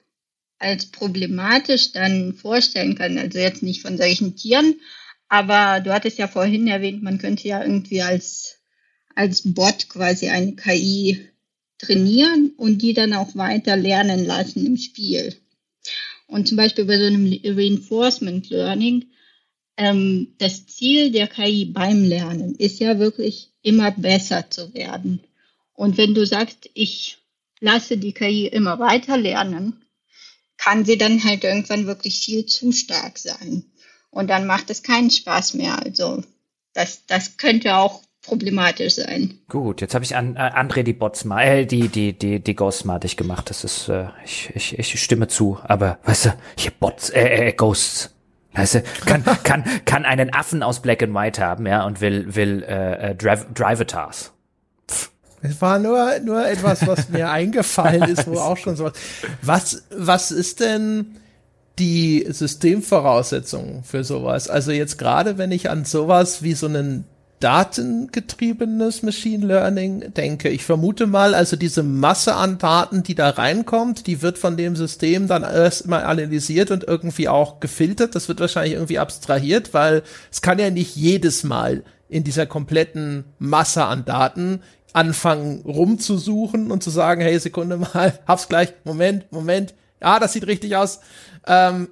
als problematisch dann vorstellen kann. Also jetzt nicht von solchen Tieren, aber du hattest ja vorhin erwähnt, man könnte ja irgendwie als, als Bot quasi eine KI trainieren und die dann auch weiter lernen lassen im Spiel. Und zum Beispiel bei so einem Reinforcement Learning, ähm, das Ziel der KI beim Lernen ist ja wirklich immer besser zu werden. Und wenn du sagst, ich lasse die KI immer weiter lernen, kann sie dann halt irgendwann wirklich viel zu stark sein. Und dann macht es keinen Spaß mehr. Also das, das könnte auch problematisch sein. Gut, jetzt habe ich an äh, André die Botsma, äh, die die die die Ghostmatig gemacht. Das ist äh, ich, ich ich stimme zu, aber weißt du, hier Bots äh, äh Ghosts. Weißt du, kann [laughs] kann kann einen Affen aus Black and White haben, ja, und will will äh, äh Drive Drivatars. Es war nur nur etwas, was mir [laughs] eingefallen ist, wo auch schon sowas. Was was ist denn die Systemvoraussetzungen für sowas? Also jetzt gerade, wenn ich an sowas wie so einen datengetriebenes Machine Learning denke. Ich vermute mal, also diese Masse an Daten, die da reinkommt, die wird von dem System dann erstmal analysiert und irgendwie auch gefiltert. Das wird wahrscheinlich irgendwie abstrahiert, weil es kann ja nicht jedes Mal in dieser kompletten Masse an Daten anfangen rumzusuchen und zu sagen, hey, Sekunde mal, [laughs] hab's gleich, Moment, Moment, ja, das sieht richtig aus. Ähm,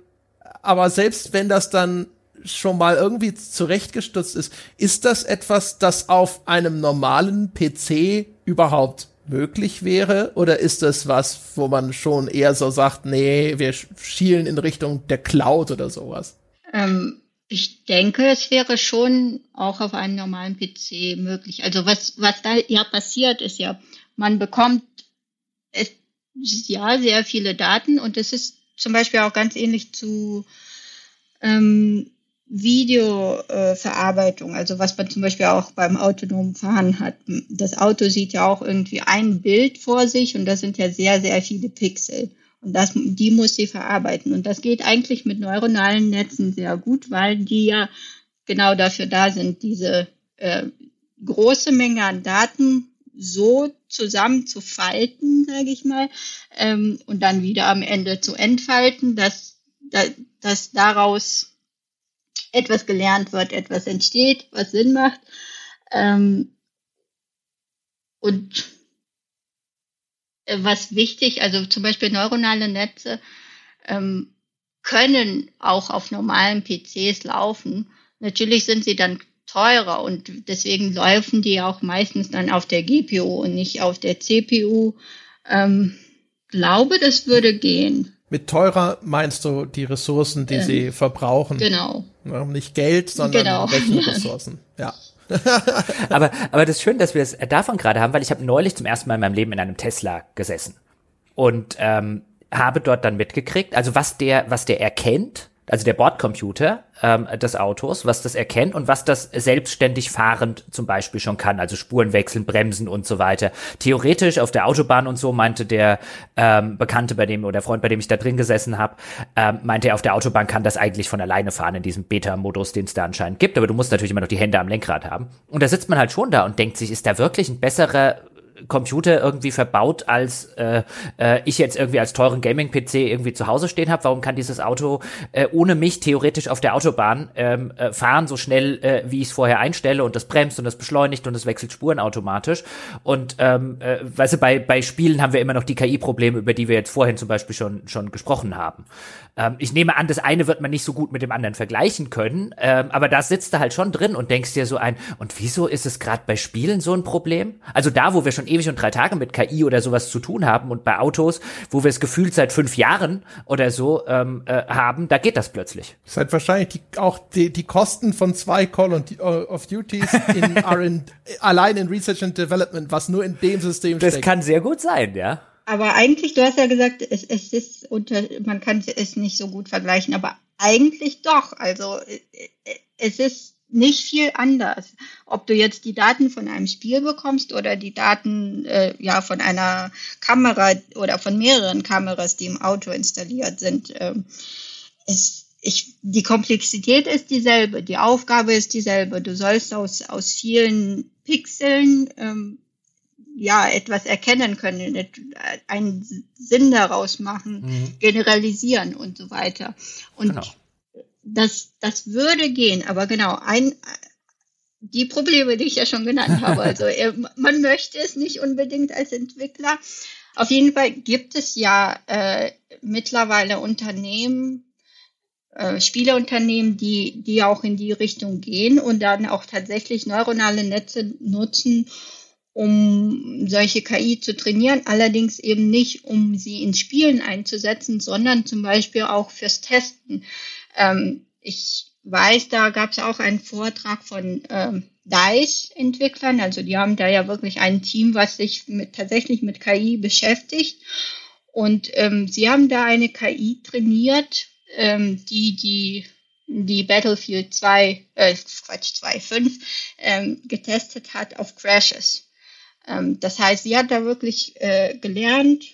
aber selbst wenn das dann schon mal irgendwie zurechtgestutzt ist, ist das etwas, das auf einem normalen PC überhaupt möglich wäre? Oder ist das was, wo man schon eher so sagt, nee, wir schielen in Richtung der Cloud oder sowas? Ähm, ich denke, es wäre schon auch auf einem normalen PC möglich. Also was, was da ja passiert, ist ja, man bekommt es, ja sehr viele Daten und es ist zum Beispiel auch ganz ähnlich zu ähm, Videoverarbeitung, äh, also was man zum Beispiel auch beim autonomen Fahren hat. Das Auto sieht ja auch irgendwie ein Bild vor sich und das sind ja sehr, sehr viele Pixel. Und das, die muss sie verarbeiten. Und das geht eigentlich mit neuronalen Netzen sehr gut, weil die ja genau dafür da sind, diese äh, große Menge an Daten so zusammenzufalten, sage ich mal, ähm, und dann wieder am Ende zu entfalten, dass, dass daraus etwas gelernt wird, etwas entsteht, was Sinn macht. Ähm, und was wichtig, also zum Beispiel neuronale Netze ähm, können auch auf normalen PCs laufen. Natürlich sind sie dann teurer und deswegen laufen die auch meistens dann auf der GPU und nicht auf der CPU. Ähm, glaube, das würde gehen. Mit teurer meinst du die Ressourcen, die ähm, sie verbrauchen? Genau. Nicht Geld, sondern genau. Rechenressourcen. [laughs] Ja. [laughs] aber, aber das ist schön, dass wir es davon gerade haben, weil ich habe neulich zum ersten Mal in meinem Leben in einem Tesla gesessen und ähm, habe dort dann mitgekriegt, also was der, was der erkennt, also der Bordcomputer ähm, des Autos, was das erkennt und was das selbstständig fahrend zum Beispiel schon kann, also Spuren wechseln, bremsen und so weiter. Theoretisch auf der Autobahn und so meinte der ähm, Bekannte, bei dem oder Freund, bei dem ich da drin gesessen habe, ähm, meinte er, auf der Autobahn kann das eigentlich von alleine fahren in diesem Beta-Modus, den es da anscheinend gibt, aber du musst natürlich immer noch die Hände am Lenkrad haben. Und da sitzt man halt schon da und denkt sich, ist da wirklich ein besserer Computer irgendwie verbaut, als äh, äh, ich jetzt irgendwie als teuren Gaming-PC irgendwie zu Hause stehen habe. Warum kann dieses Auto äh, ohne mich theoretisch auf der Autobahn ähm, äh, fahren, so schnell, äh, wie ich es vorher einstelle und das bremst und das beschleunigt und das wechselt Spuren automatisch. Und ähm, äh, weißt du, bei, bei Spielen haben wir immer noch die KI-Probleme, über die wir jetzt vorhin zum Beispiel schon, schon gesprochen haben. Ähm, ich nehme an, das eine wird man nicht so gut mit dem anderen vergleichen können, ähm, aber da sitzt du halt schon drin und denkst dir so ein, und wieso ist es gerade bei Spielen so ein Problem? Also da, wo wir schon ewig und drei Tage mit KI oder sowas zu tun haben und bei Autos, wo wir es gefühlt seit fünf Jahren oder so ähm, äh, haben, da geht das plötzlich. Das ist halt wahrscheinlich die, auch die, die Kosten von zwei Call of Duties in [laughs] R&D, allein in Research and Development, was nur in dem System das steckt. Das kann sehr gut sein, ja. Aber eigentlich, du hast ja gesagt, es, es ist unter, man kann es nicht so gut vergleichen, aber eigentlich doch. Also es ist nicht viel anders. Ob du jetzt die Daten von einem Spiel bekommst oder die Daten äh, ja von einer Kamera oder von mehreren Kameras, die im Auto installiert sind. Ähm, es, ich, die Komplexität ist dieselbe, die Aufgabe ist dieselbe. Du sollst aus, aus vielen Pixeln ähm, ja etwas erkennen können, einen Sinn daraus machen, mhm. generalisieren und so weiter. Und genau. das, das würde gehen, aber genau, ein, die Probleme, die ich ja schon genannt [laughs] habe. Also man möchte es nicht unbedingt als Entwickler. Auf jeden Fall gibt es ja äh, mittlerweile Unternehmen, äh, Spieleunternehmen, die, die auch in die Richtung gehen und dann auch tatsächlich neuronale Netze nutzen, um solche KI zu trainieren, allerdings eben nicht, um sie in Spielen einzusetzen, sondern zum Beispiel auch fürs Testen. Ähm, ich weiß, da gab es auch einen Vortrag von ähm, DICE-Entwicklern. Also die haben da ja wirklich ein Team, was sich mit, tatsächlich mit KI beschäftigt. Und ähm, sie haben da eine KI trainiert, ähm, die die die Battlefield 2, äh, Quatsch, 2.5 ähm, getestet hat auf Crashes. Ähm, das heißt, sie hat da wirklich äh, gelernt,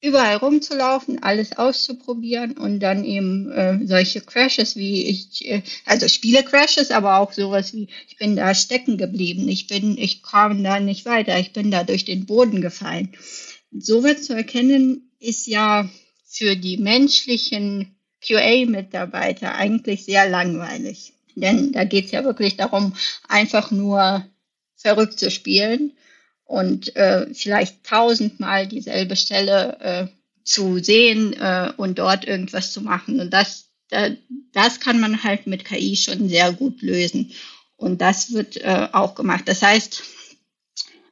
überall rumzulaufen, alles auszuprobieren und dann eben äh, solche Crashes wie ich, äh, also Spiele-Crashes, aber auch sowas wie, ich bin da stecken geblieben, ich bin, ich kam da nicht weiter, ich bin da durch den Boden gefallen. So wird zu erkennen, ist ja für die menschlichen QA-Mitarbeiter eigentlich sehr langweilig. Denn da geht es ja wirklich darum, einfach nur verrückt zu spielen und äh, vielleicht tausendmal dieselbe Stelle äh, zu sehen äh, und dort irgendwas zu machen. Und das, da, das kann man halt mit KI schon sehr gut lösen. Und das wird äh, auch gemacht. Das heißt,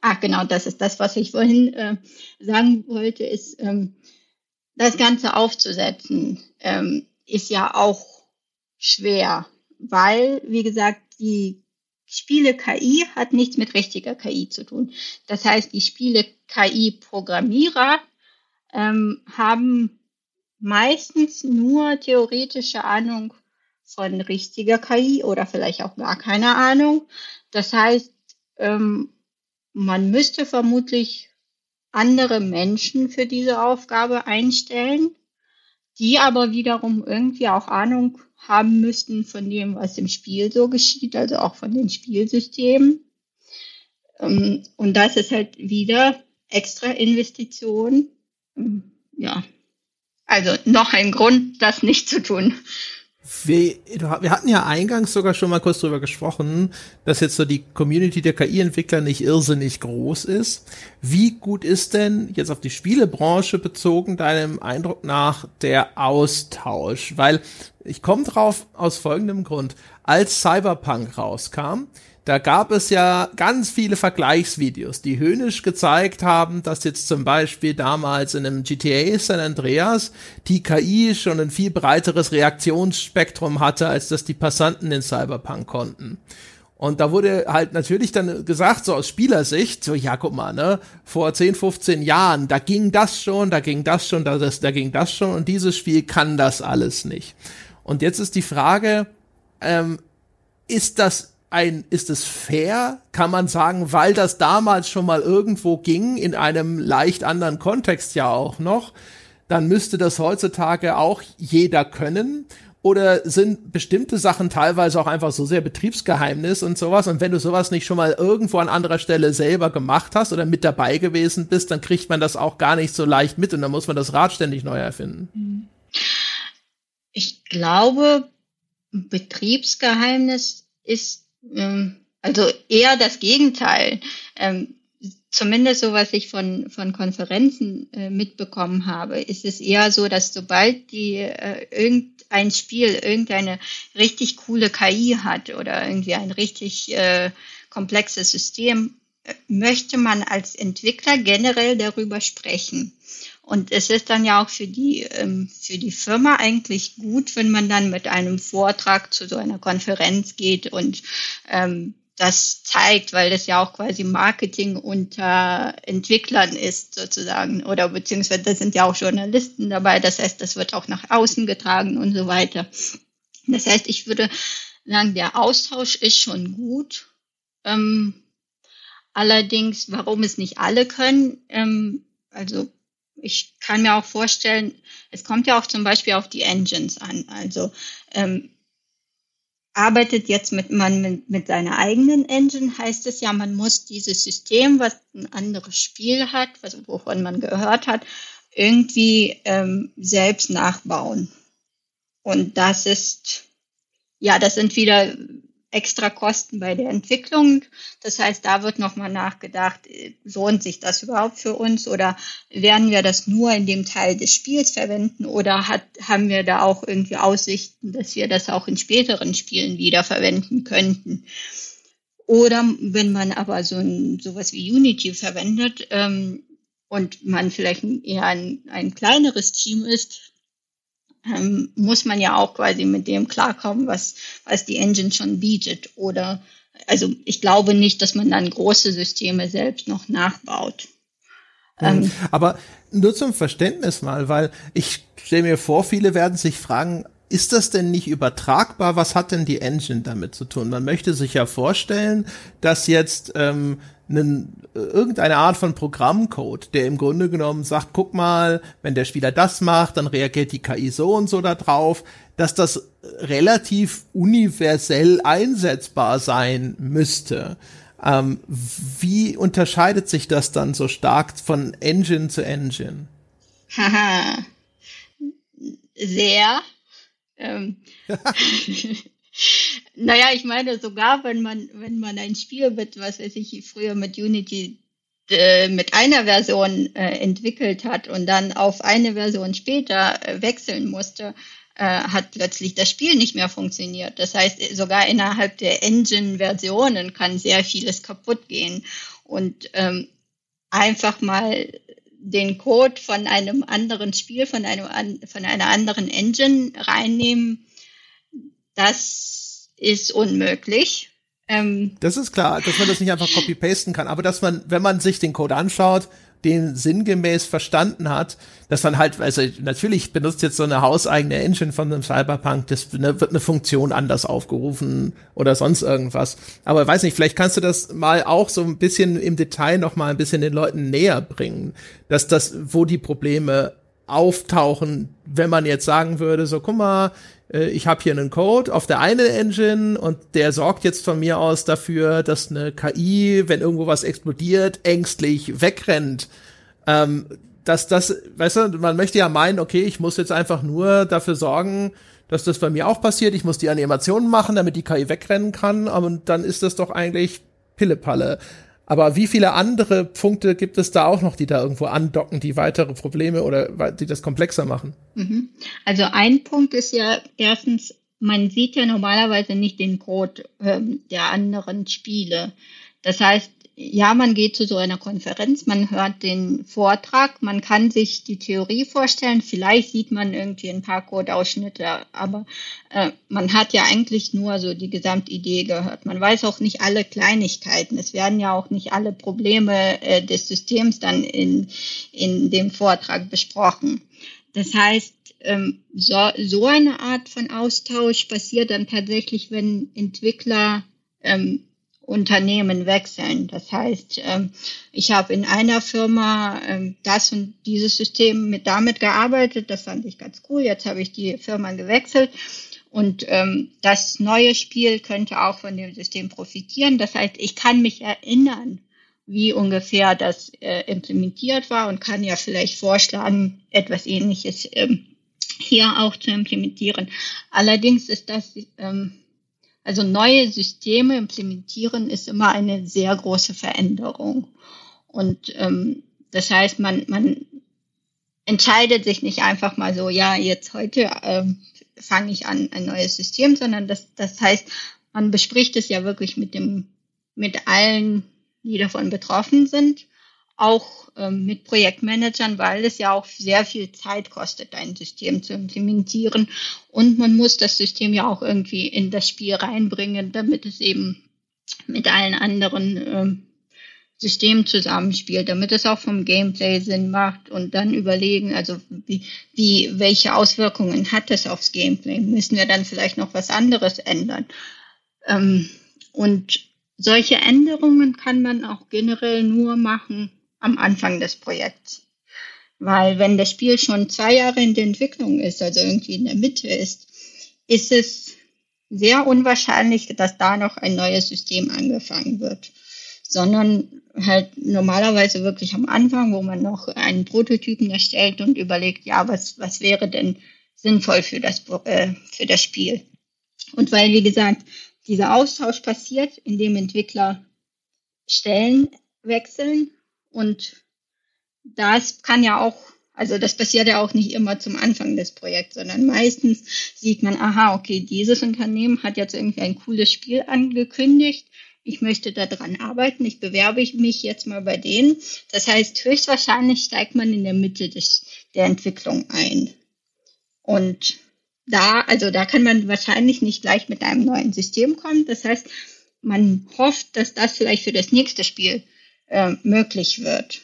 ach genau, das ist das, was ich vorhin äh, sagen wollte, ist ähm, das Ganze aufzusetzen, ähm, ist ja auch schwer, weil, wie gesagt, die Spiele-KI hat nichts mit richtiger KI zu tun. Das heißt, die Spiele-KI-Programmierer ähm, haben meistens nur theoretische Ahnung von richtiger KI oder vielleicht auch gar keine Ahnung. Das heißt, ähm, man müsste vermutlich andere Menschen für diese Aufgabe einstellen, die aber wiederum irgendwie auch Ahnung haben müssten von dem, was im Spiel so geschieht, also auch von den Spielsystemen. Ähm, und das ist halt wieder extra Investition. Ähm, ja, also noch ein Grund, das nicht zu tun. Wir, wir hatten ja eingangs sogar schon mal kurz drüber gesprochen, dass jetzt so die Community der KI-Entwickler nicht irrsinnig groß ist. Wie gut ist denn jetzt auf die Spielebranche bezogen deinem Eindruck nach der Austausch? Weil ich komme drauf aus folgendem Grund. Als Cyberpunk rauskam, da gab es ja ganz viele Vergleichsvideos, die höhnisch gezeigt haben, dass jetzt zum Beispiel damals in einem GTA San Andreas die KI schon ein viel breiteres Reaktionsspektrum hatte, als das die Passanten in Cyberpunk konnten. Und da wurde halt natürlich dann gesagt, so aus Spielersicht, so, ja, guck mal, ne, vor 10, 15 Jahren, da ging das schon, da ging das schon, da, das, da ging das schon und dieses Spiel kann das alles nicht. Und jetzt ist die Frage, ähm, ist das ein, ist es fair? Kann man sagen, weil das damals schon mal irgendwo ging, in einem leicht anderen Kontext ja auch noch, dann müsste das heutzutage auch jeder können? Oder sind bestimmte Sachen teilweise auch einfach so sehr Betriebsgeheimnis und sowas? Und wenn du sowas nicht schon mal irgendwo an anderer Stelle selber gemacht hast oder mit dabei gewesen bist, dann kriegt man das auch gar nicht so leicht mit und dann muss man das Rad ständig neu erfinden. Ich glaube, Betriebsgeheimnis ist also eher das Gegenteil. Ähm, zumindest so, was ich von, von Konferenzen äh, mitbekommen habe, ist es eher so, dass sobald die äh, irgendein Spiel irgendeine richtig coole KI hat oder irgendwie ein richtig äh, komplexes System, möchte man als Entwickler generell darüber sprechen. Und es ist dann ja auch für die, ähm, für die Firma eigentlich gut, wenn man dann mit einem Vortrag zu so einer Konferenz geht und ähm, das zeigt, weil das ja auch quasi Marketing unter Entwicklern ist sozusagen oder beziehungsweise da sind ja auch Journalisten dabei. Das heißt, das wird auch nach außen getragen und so weiter. Das heißt, ich würde sagen, der Austausch ist schon gut. Ähm, allerdings, warum es nicht alle können, ähm, also ich kann mir auch vorstellen, es kommt ja auch zum Beispiel auf die Engines an. Also ähm, arbeitet jetzt mit man mit, mit seiner eigenen Engine, heißt es ja, man muss dieses System, was ein anderes Spiel hat, was, wovon man gehört hat, irgendwie ähm, selbst nachbauen. Und das ist, ja, das sind wieder extra Kosten bei der Entwicklung. Das heißt, da wird nochmal nachgedacht, lohnt sich das überhaupt für uns oder werden wir das nur in dem Teil des Spiels verwenden oder hat, haben wir da auch irgendwie Aussichten, dass wir das auch in späteren Spielen wieder verwenden könnten? Oder wenn man aber so ein, sowas wie Unity verwendet ähm, und man vielleicht eher ein, ein kleineres Team ist, ähm, muss man ja auch quasi mit dem klarkommen, was, was die Engine schon bietet. Oder also ich glaube nicht, dass man dann große Systeme selbst noch nachbaut. Ähm, Aber nur zum Verständnis mal, weil ich stelle mir vor, viele werden sich fragen, ist das denn nicht übertragbar? Was hat denn die Engine damit zu tun? Man möchte sich ja vorstellen, dass jetzt ähm, einen, irgendeine Art von Programmcode, der im Grunde genommen sagt, guck mal, wenn der Spieler das macht, dann reagiert die KI so und so da drauf, dass das relativ universell einsetzbar sein müsste. Ähm, wie unterscheidet sich das dann so stark von Engine zu Engine? Haha. Sehr. Ähm. [laughs] [laughs] naja, ich meine, sogar wenn man, wenn man ein Spiel mit, was weiß ich, früher mit Unity äh, mit einer Version äh, entwickelt hat und dann auf eine Version später äh, wechseln musste, äh, hat plötzlich das Spiel nicht mehr funktioniert. Das heißt, sogar innerhalb der Engine-Versionen kann sehr vieles kaputt gehen. Und ähm, einfach mal den Code von einem anderen Spiel, von, einem, von einer anderen Engine reinnehmen, das ist unmöglich. Ähm, das ist klar, dass man das nicht einfach [laughs] copy-pasten kann, aber dass man, wenn man sich den Code anschaut, den sinngemäß verstanden hat, dass man halt, also natürlich benutzt jetzt so eine hauseigene Engine von einem Cyberpunk, das ne, wird eine Funktion anders aufgerufen oder sonst irgendwas. Aber weiß nicht, vielleicht kannst du das mal auch so ein bisschen im Detail noch mal ein bisschen den Leuten näher bringen, dass das, wo die Probleme auftauchen, wenn man jetzt sagen würde, so guck mal, ich habe hier einen Code auf der einen Engine und der sorgt jetzt von mir aus dafür, dass eine KI, wenn irgendwo was explodiert, ängstlich wegrennt. Ähm, dass das, weißt du, man möchte ja meinen, okay, ich muss jetzt einfach nur dafür sorgen, dass das bei mir auch passiert. Ich muss die Animationen machen, damit die KI wegrennen kann. Aber dann ist das doch eigentlich Pillepalle. Aber wie viele andere Punkte gibt es da auch noch, die da irgendwo andocken, die weitere Probleme oder die das komplexer machen? Mhm. Also ein Punkt ist ja erstens, man sieht ja normalerweise nicht den Code ähm, der anderen Spiele. Das heißt, ja, man geht zu so einer Konferenz, man hört den Vortrag, man kann sich die Theorie vorstellen, vielleicht sieht man irgendwie ein paar Codeausschnitte, aber äh, man hat ja eigentlich nur so die Gesamtidee gehört. Man weiß auch nicht alle Kleinigkeiten. Es werden ja auch nicht alle Probleme äh, des Systems dann in, in dem Vortrag besprochen. Das heißt, ähm, so, so eine Art von Austausch passiert dann tatsächlich, wenn Entwickler ähm, Unternehmen wechseln. Das heißt, ähm, ich habe in einer Firma ähm, das und dieses System mit damit gearbeitet. Das fand ich ganz cool. Jetzt habe ich die Firma gewechselt. Und ähm, das neue Spiel könnte auch von dem System profitieren. Das heißt, ich kann mich erinnern, wie ungefähr das äh, implementiert war und kann ja vielleicht vorschlagen, etwas Ähnliches hier auch zu implementieren. Allerdings ist das ähm, also neue Systeme implementieren ist immer eine sehr große Veränderung. Und ähm, das heißt, man, man entscheidet sich nicht einfach mal so, ja, jetzt heute ähm, fange ich an ein neues System, sondern das, das heißt, man bespricht es ja wirklich mit dem, mit allen, die davon betroffen sind auch ähm, mit Projektmanagern, weil es ja auch sehr viel Zeit kostet, ein System zu implementieren. Und man muss das System ja auch irgendwie in das Spiel reinbringen, damit es eben mit allen anderen ähm, Systemen zusammenspielt, damit es auch vom Gameplay Sinn macht und dann überlegen, also wie, wie welche Auswirkungen hat das aufs Gameplay? Müssen wir dann vielleicht noch was anderes ändern? Ähm, und solche Änderungen kann man auch generell nur machen, am Anfang des Projekts. Weil wenn das Spiel schon zwei Jahre in der Entwicklung ist, also irgendwie in der Mitte ist, ist es sehr unwahrscheinlich, dass da noch ein neues System angefangen wird. Sondern halt normalerweise wirklich am Anfang, wo man noch einen Prototypen erstellt und überlegt, ja, was, was wäre denn sinnvoll für das, äh, für das Spiel. Und weil, wie gesagt, dieser Austausch passiert, indem Entwickler Stellen wechseln und das kann ja auch, also das passiert ja auch nicht immer zum Anfang des Projekts, sondern meistens sieht man, aha, okay, dieses Unternehmen hat jetzt irgendwie ein cooles Spiel angekündigt. Ich möchte daran arbeiten, ich bewerbe mich jetzt mal bei denen. Das heißt, höchstwahrscheinlich steigt man in der Mitte des, der Entwicklung ein. Und da, also da kann man wahrscheinlich nicht gleich mit einem neuen System kommen. Das heißt, man hofft, dass das vielleicht für das nächste Spiel äh, möglich wird.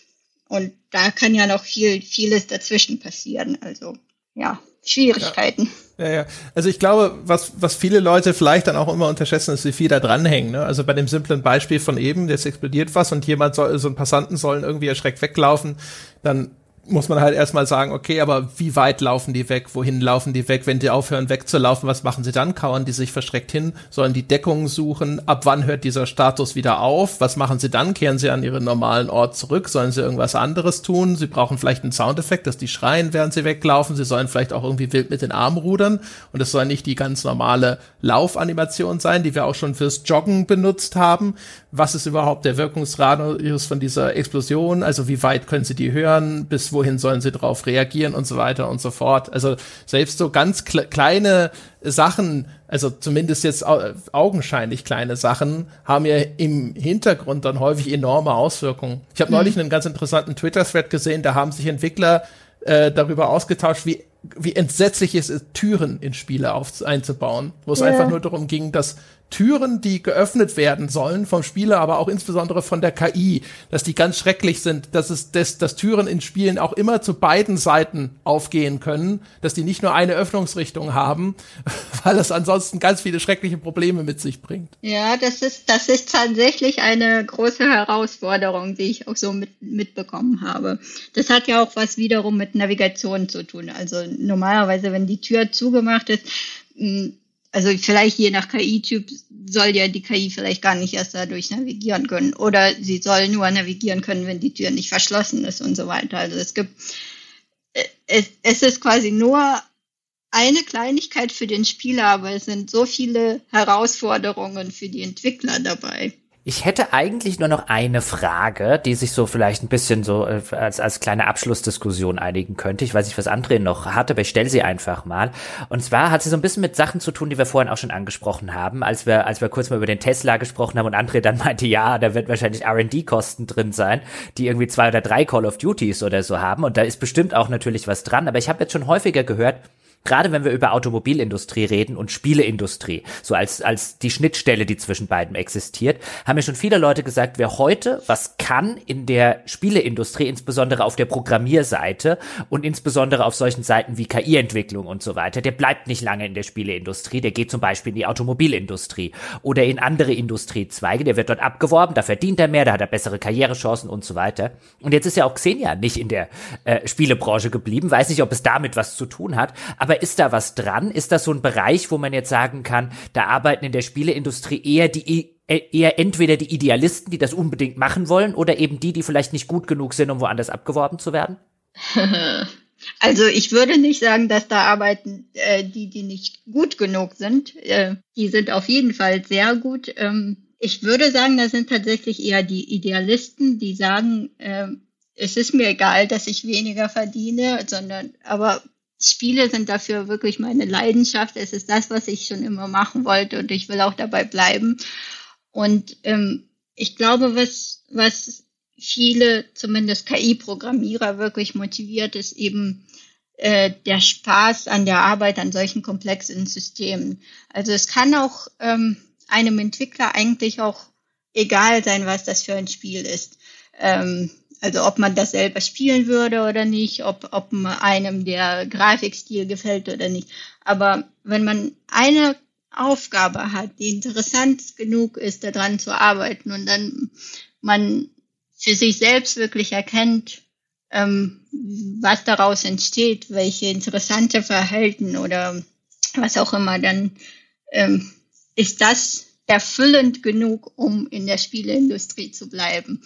Und da kann ja noch viel, vieles dazwischen passieren. Also ja, Schwierigkeiten. Ja. Ja, ja. Also ich glaube, was, was viele Leute vielleicht dann auch immer unterschätzen, ist, wie viel da dranhängen. Ne? Also bei dem simplen Beispiel von eben, jetzt explodiert was und jemand soll, so ein Passanten sollen irgendwie erschreckt weglaufen, dann muss man halt erstmal sagen, okay, aber wie weit laufen die weg? Wohin laufen die weg? Wenn die aufhören wegzulaufen, was machen sie dann? Kauern die sich verschreckt hin? Sollen die Deckungen suchen? Ab wann hört dieser Status wieder auf? Was machen sie dann? Kehren sie an ihren normalen Ort zurück? Sollen sie irgendwas anderes tun? Sie brauchen vielleicht einen Soundeffekt, dass die schreien, während sie weglaufen. Sie sollen vielleicht auch irgendwie wild mit den Armen rudern. Und es soll nicht die ganz normale Laufanimation sein, die wir auch schon fürs Joggen benutzt haben. Was ist überhaupt der Wirkungsradius von dieser Explosion? Also wie weit können sie die hören? Bis wohin sollen sie darauf reagieren und so weiter und so fort. Also selbst so ganz kleine Sachen, also zumindest jetzt augenscheinlich kleine Sachen, haben ja im Hintergrund dann häufig enorme Auswirkungen. Ich habe mhm. neulich einen ganz interessanten Twitter-Thread gesehen, da haben sich Entwickler äh, darüber ausgetauscht, wie wie entsetzlich es ist, Türen in Spiele auf, einzubauen, wo es ja. einfach nur darum ging, dass Türen, die geöffnet werden sollen vom Spieler, aber auch insbesondere von der KI, dass die ganz schrecklich sind, dass es, dass, dass Türen in Spielen auch immer zu beiden Seiten aufgehen können, dass die nicht nur eine Öffnungsrichtung haben, [laughs] weil es ansonsten ganz viele schreckliche Probleme mit sich bringt. Ja, das ist, das ist tatsächlich eine große Herausforderung, die ich auch so mit, mitbekommen habe. Das hat ja auch was wiederum mit Navigation zu tun. Also normalerweise, wenn die Tür zugemacht ist, also vielleicht je nach KI-Typ soll ja die KI vielleicht gar nicht erst dadurch navigieren können. Oder sie soll nur navigieren können, wenn die Tür nicht verschlossen ist und so weiter. Also es gibt, äh, es, es ist quasi nur eine Kleinigkeit für den Spieler, aber es sind so viele Herausforderungen für die Entwickler dabei. Ich hätte eigentlich nur noch eine Frage, die sich so vielleicht ein bisschen so äh, als, als kleine Abschlussdiskussion einigen könnte. Ich weiß nicht, was André noch hatte, aber ich stelle sie einfach mal. Und zwar hat sie so ein bisschen mit Sachen zu tun, die wir vorhin auch schon angesprochen haben, als wir, als wir kurz mal über den Tesla gesprochen haben und André dann meinte, ja, da wird wahrscheinlich R&D-Kosten drin sein, die irgendwie zwei oder drei Call of Duties oder so haben. Und da ist bestimmt auch natürlich was dran. Aber ich habe jetzt schon häufiger gehört, Gerade wenn wir über Automobilindustrie reden und Spieleindustrie, so als, als die Schnittstelle, die zwischen beiden existiert, haben mir schon viele Leute gesagt, wer heute was kann in der Spieleindustrie, insbesondere auf der Programmierseite und insbesondere auf solchen Seiten wie KI-Entwicklung und so weiter, der bleibt nicht lange in der Spieleindustrie, der geht zum Beispiel in die Automobilindustrie oder in andere Industriezweige, der wird dort abgeworben, da verdient er mehr, da hat er bessere Karrierechancen und so weiter. Und jetzt ist ja auch Xenia nicht in der äh, Spielebranche geblieben, weiß nicht, ob es damit was zu tun hat, aber aber ist da was dran? Ist das so ein Bereich, wo man jetzt sagen kann, da arbeiten in der Spieleindustrie eher die äh, eher entweder die Idealisten, die das unbedingt machen wollen, oder eben die, die vielleicht nicht gut genug sind, um woanders abgeworben zu werden? [laughs] Also ich würde nicht sagen, dass da arbeiten äh, die, die nicht gut genug sind. Äh, die sind auf jeden Fall sehr gut. Ähm, ich würde sagen, da sind tatsächlich eher die Idealisten, die sagen, äh, es ist mir egal, dass ich weniger verdiene, sondern aber Spiele sind dafür wirklich meine Leidenschaft. Es ist das, was ich schon immer machen wollte und ich will auch dabei bleiben. Und ähm, ich glaube, was, was viele, zumindest KI-Programmierer, wirklich motiviert, ist eben äh, der Spaß an der Arbeit an solchen komplexen Systemen. Also es kann auch ähm, einem Entwickler eigentlich auch egal sein, was das für ein Spiel ist. Ähm, also ob man das selber spielen würde oder nicht, ob, ob einem der Grafikstil gefällt oder nicht. Aber wenn man eine Aufgabe hat, die interessant genug ist, daran zu arbeiten und dann man für sich selbst wirklich erkennt, ähm, was daraus entsteht, welche interessante Verhalten oder was auch immer, dann ähm, ist das erfüllend genug, um in der Spieleindustrie zu bleiben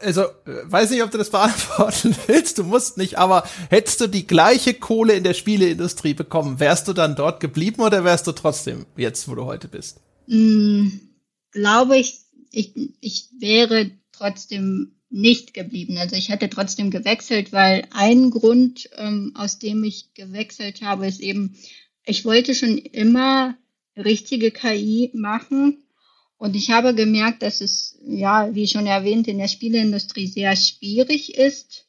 also, weiß nicht, ob du das beantworten [laughs] willst, du musst nicht, aber hättest du die gleiche Kohle in der Spieleindustrie bekommen, wärst du dann dort geblieben oder wärst du trotzdem jetzt, wo du heute bist? Mm, glaube ich, ich, ich wäre trotzdem nicht geblieben. Also ich hätte trotzdem gewechselt, weil ein Grund, ähm, aus dem ich gewechselt habe, ist eben, ich wollte schon immer richtige KI machen und ich habe gemerkt, dass es, ja, wie schon erwähnt, in der Spieleindustrie sehr schwierig ist,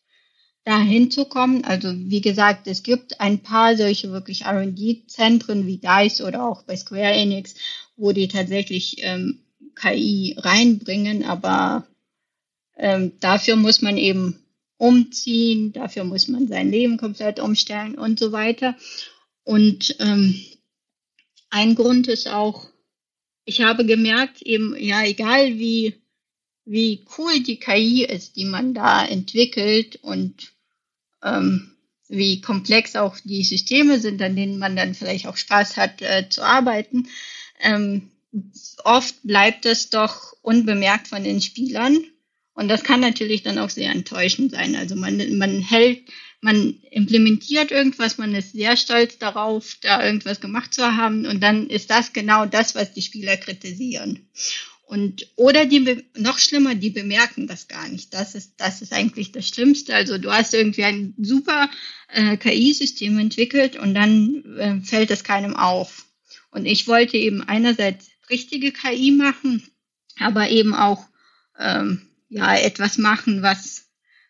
da hinzukommen. Also wie gesagt, es gibt ein paar solche wirklich R&D-Zentren wie DICE oder auch bei Square Enix, wo die tatsächlich ähm, KI reinbringen, aber ähm, dafür muss man eben umziehen, dafür muss man sein Leben komplett umstellen und so weiter. Und ähm, ein Grund ist auch, ich habe gemerkt, eben, ja, egal wie, wie cool die KI ist, die man da entwickelt und ähm, wie komplex auch die Systeme sind, an denen man dann vielleicht auch Spaß hat äh, zu arbeiten, ähm, oft bleibt es doch unbemerkt von den Spielern. Und das kann natürlich dann auch sehr enttäuschend sein. Also man, man hält, man implementiert irgendwas, man ist sehr stolz darauf, da irgendwas gemacht zu haben. Und dann ist das genau das, was die Spieler kritisieren. Und, oder die, noch schlimmer, die bemerken das gar nicht. Das ist, das ist eigentlich das Schlimmste. Also du hast irgendwie ein super äh, KI-System entwickelt und dann äh, fällt es keinem auf. Und ich wollte eben einerseits richtige KI machen, aber eben auch ähm, ja etwas machen, was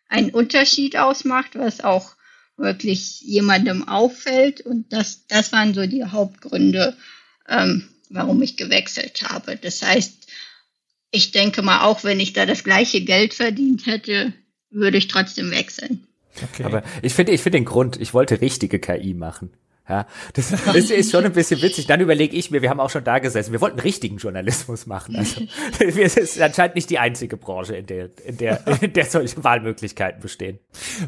einen Unterschied ausmacht, was auch wirklich jemandem auffällt. Und das, das waren so die Hauptgründe, ähm, warum ich gewechselt habe. Das heißt, ich denke mal, auch wenn ich da das gleiche Geld verdient hätte, würde ich trotzdem wechseln. Okay. Aber ich finde, ich finde den Grund, ich wollte richtige KI machen. Ja, das ist, ist schon ein bisschen witzig. Dann überlege ich mir, wir haben auch schon da gesessen, wir wollten richtigen Journalismus machen. Also, [laughs] es ist anscheinend nicht die einzige Branche, in der, in der, [laughs] in der solche Wahlmöglichkeiten bestehen.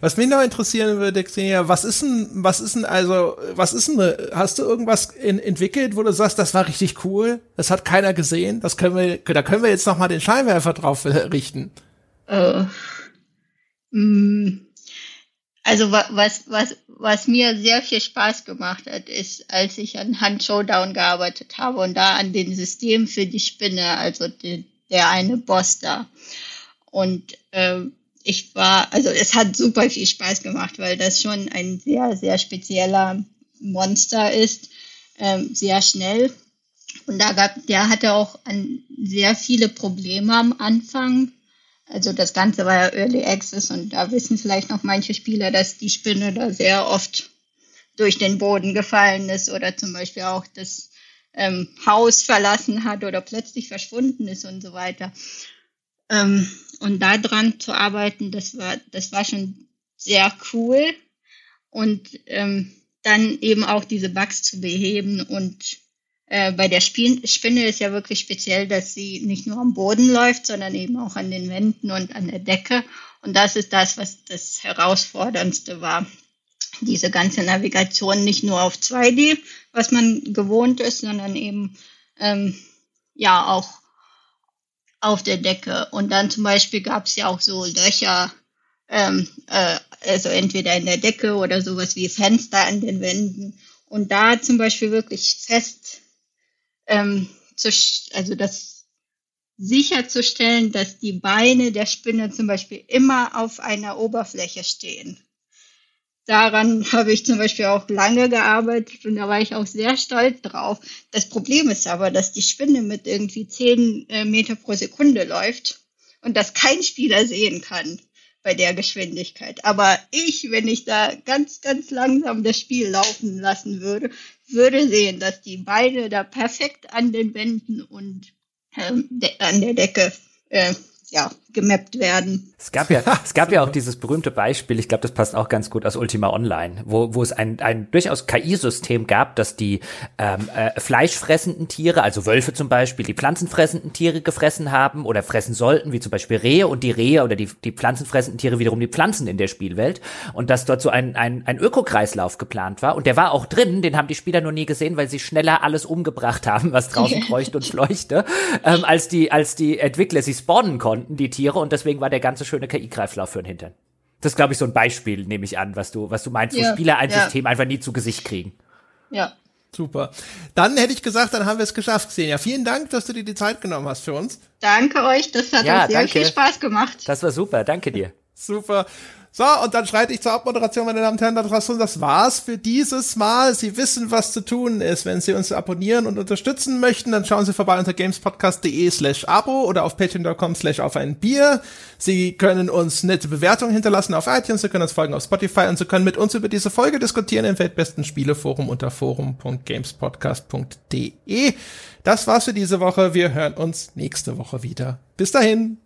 Was mich noch interessieren würde, Xenia, was ist denn, was ist denn also, was ist denn, hast du irgendwas in, entwickelt, wo du sagst, das war richtig cool, das hat keiner gesehen, das können wir, da können wir jetzt noch mal den Scheinwerfer drauf richten. Uh, mm, also was, was, was mir sehr viel Spaß gemacht hat, ist, als ich an Hand Showdown gearbeitet habe und da an dem System für die Spinne, also die, der eine Boss da. Und äh, ich war, also es hat super viel Spaß gemacht, weil das schon ein sehr, sehr spezieller Monster ist, ähm, sehr schnell. Und da gab, der hatte auch an sehr viele Probleme am Anfang, also das Ganze war ja Early Access und da wissen vielleicht noch manche Spieler, dass die Spinne da sehr oft durch den Boden gefallen ist oder zum Beispiel auch das ähm, Haus verlassen hat oder plötzlich verschwunden ist und so weiter. Ähm, und da dran zu arbeiten, das war, das war schon sehr cool. Und ähm, dann eben auch diese Bugs zu beheben und äh, bei der Spinne ist ja wirklich speziell, dass sie nicht nur am Boden läuft, sondern eben auch an den Wänden und an der Decke. Und das ist das, was das Herausforderndste war. Diese ganze Navigation nicht nur auf 2D, was man gewohnt ist, sondern eben ähm, ja auch auf der Decke. Und dann zum Beispiel gab es ja auch so Löcher, ähm, äh, also entweder in der Decke oder sowas wie Fenster an den Wänden. Und da zum Beispiel wirklich fest ähm, zu, also das sicherzustellen, dass die Beine der Spinne zum Beispiel immer auf einer Oberfläche stehen. Daran habe ich zum Beispiel auch lange gearbeitet und da war ich auch sehr stolz drauf. Das Problem ist aber, dass die Spinne mit irgendwie 10 äh, Meter pro Sekunde läuft und das kein Spieler sehen kann bei der Geschwindigkeit. Aber ich, wenn ich da ganz, ganz langsam das Spiel laufen lassen würde, würde sehen, dass die Beine da perfekt an den Wänden und ähm, an der Decke äh, ja, gemappt werden. Es gab ja, [laughs] es gab ja auch dieses berühmte Beispiel, ich glaube, das passt auch ganz gut aus Ultima Online, wo, wo es ein, ein durchaus KI-System gab, das die ähm, äh, fleischfressenden Tiere, also Wölfe zum Beispiel, die pflanzenfressenden Tiere gefressen haben oder fressen sollten, wie zum Beispiel Rehe und die Rehe oder die, die pflanzenfressenden Tiere wiederum die Pflanzen in der Spielwelt und dass dort so ein, ein, ein Ökokreislauf geplant war und der war auch drin, den haben die Spieler nur nie gesehen, weil sie schneller alles umgebracht haben, was draußen [laughs] kreucht und fleuchte, ähm, als die, als die Entwickler sie spawnen konnten, die Tiere und deswegen war der ganze schöne KI-Greiflauf für den Hintern. Das ist, glaube ich, so ein Beispiel, nehme ich an, was du, was du meinst, wo ja, Spieler ein ja. System einfach nie zu Gesicht kriegen. Ja. Super. Dann hätte ich gesagt, dann haben wir es geschafft, Xenia. Vielen Dank, dass du dir die Zeit genommen hast für uns. Danke euch, das hat ja, uns sehr danke. viel Spaß gemacht. Das war super, danke dir. [laughs] super. So, und dann schreite ich zur Abmoderation, meine Damen und Herren da draußen. Das war's für dieses Mal. Sie wissen, was zu tun ist. Wenn Sie uns abonnieren und unterstützen möchten, dann schauen Sie vorbei unter gamespodcast.de slash abo oder auf patreon.com slash auf ein Bier. Sie können uns nette Bewertungen hinterlassen auf iTunes, Sie können uns folgen auf Spotify und Sie können mit uns über diese Folge diskutieren im Weltbesten Spieleforum unter forum.gamespodcast.de. Das war's für diese Woche. Wir hören uns nächste Woche wieder. Bis dahin.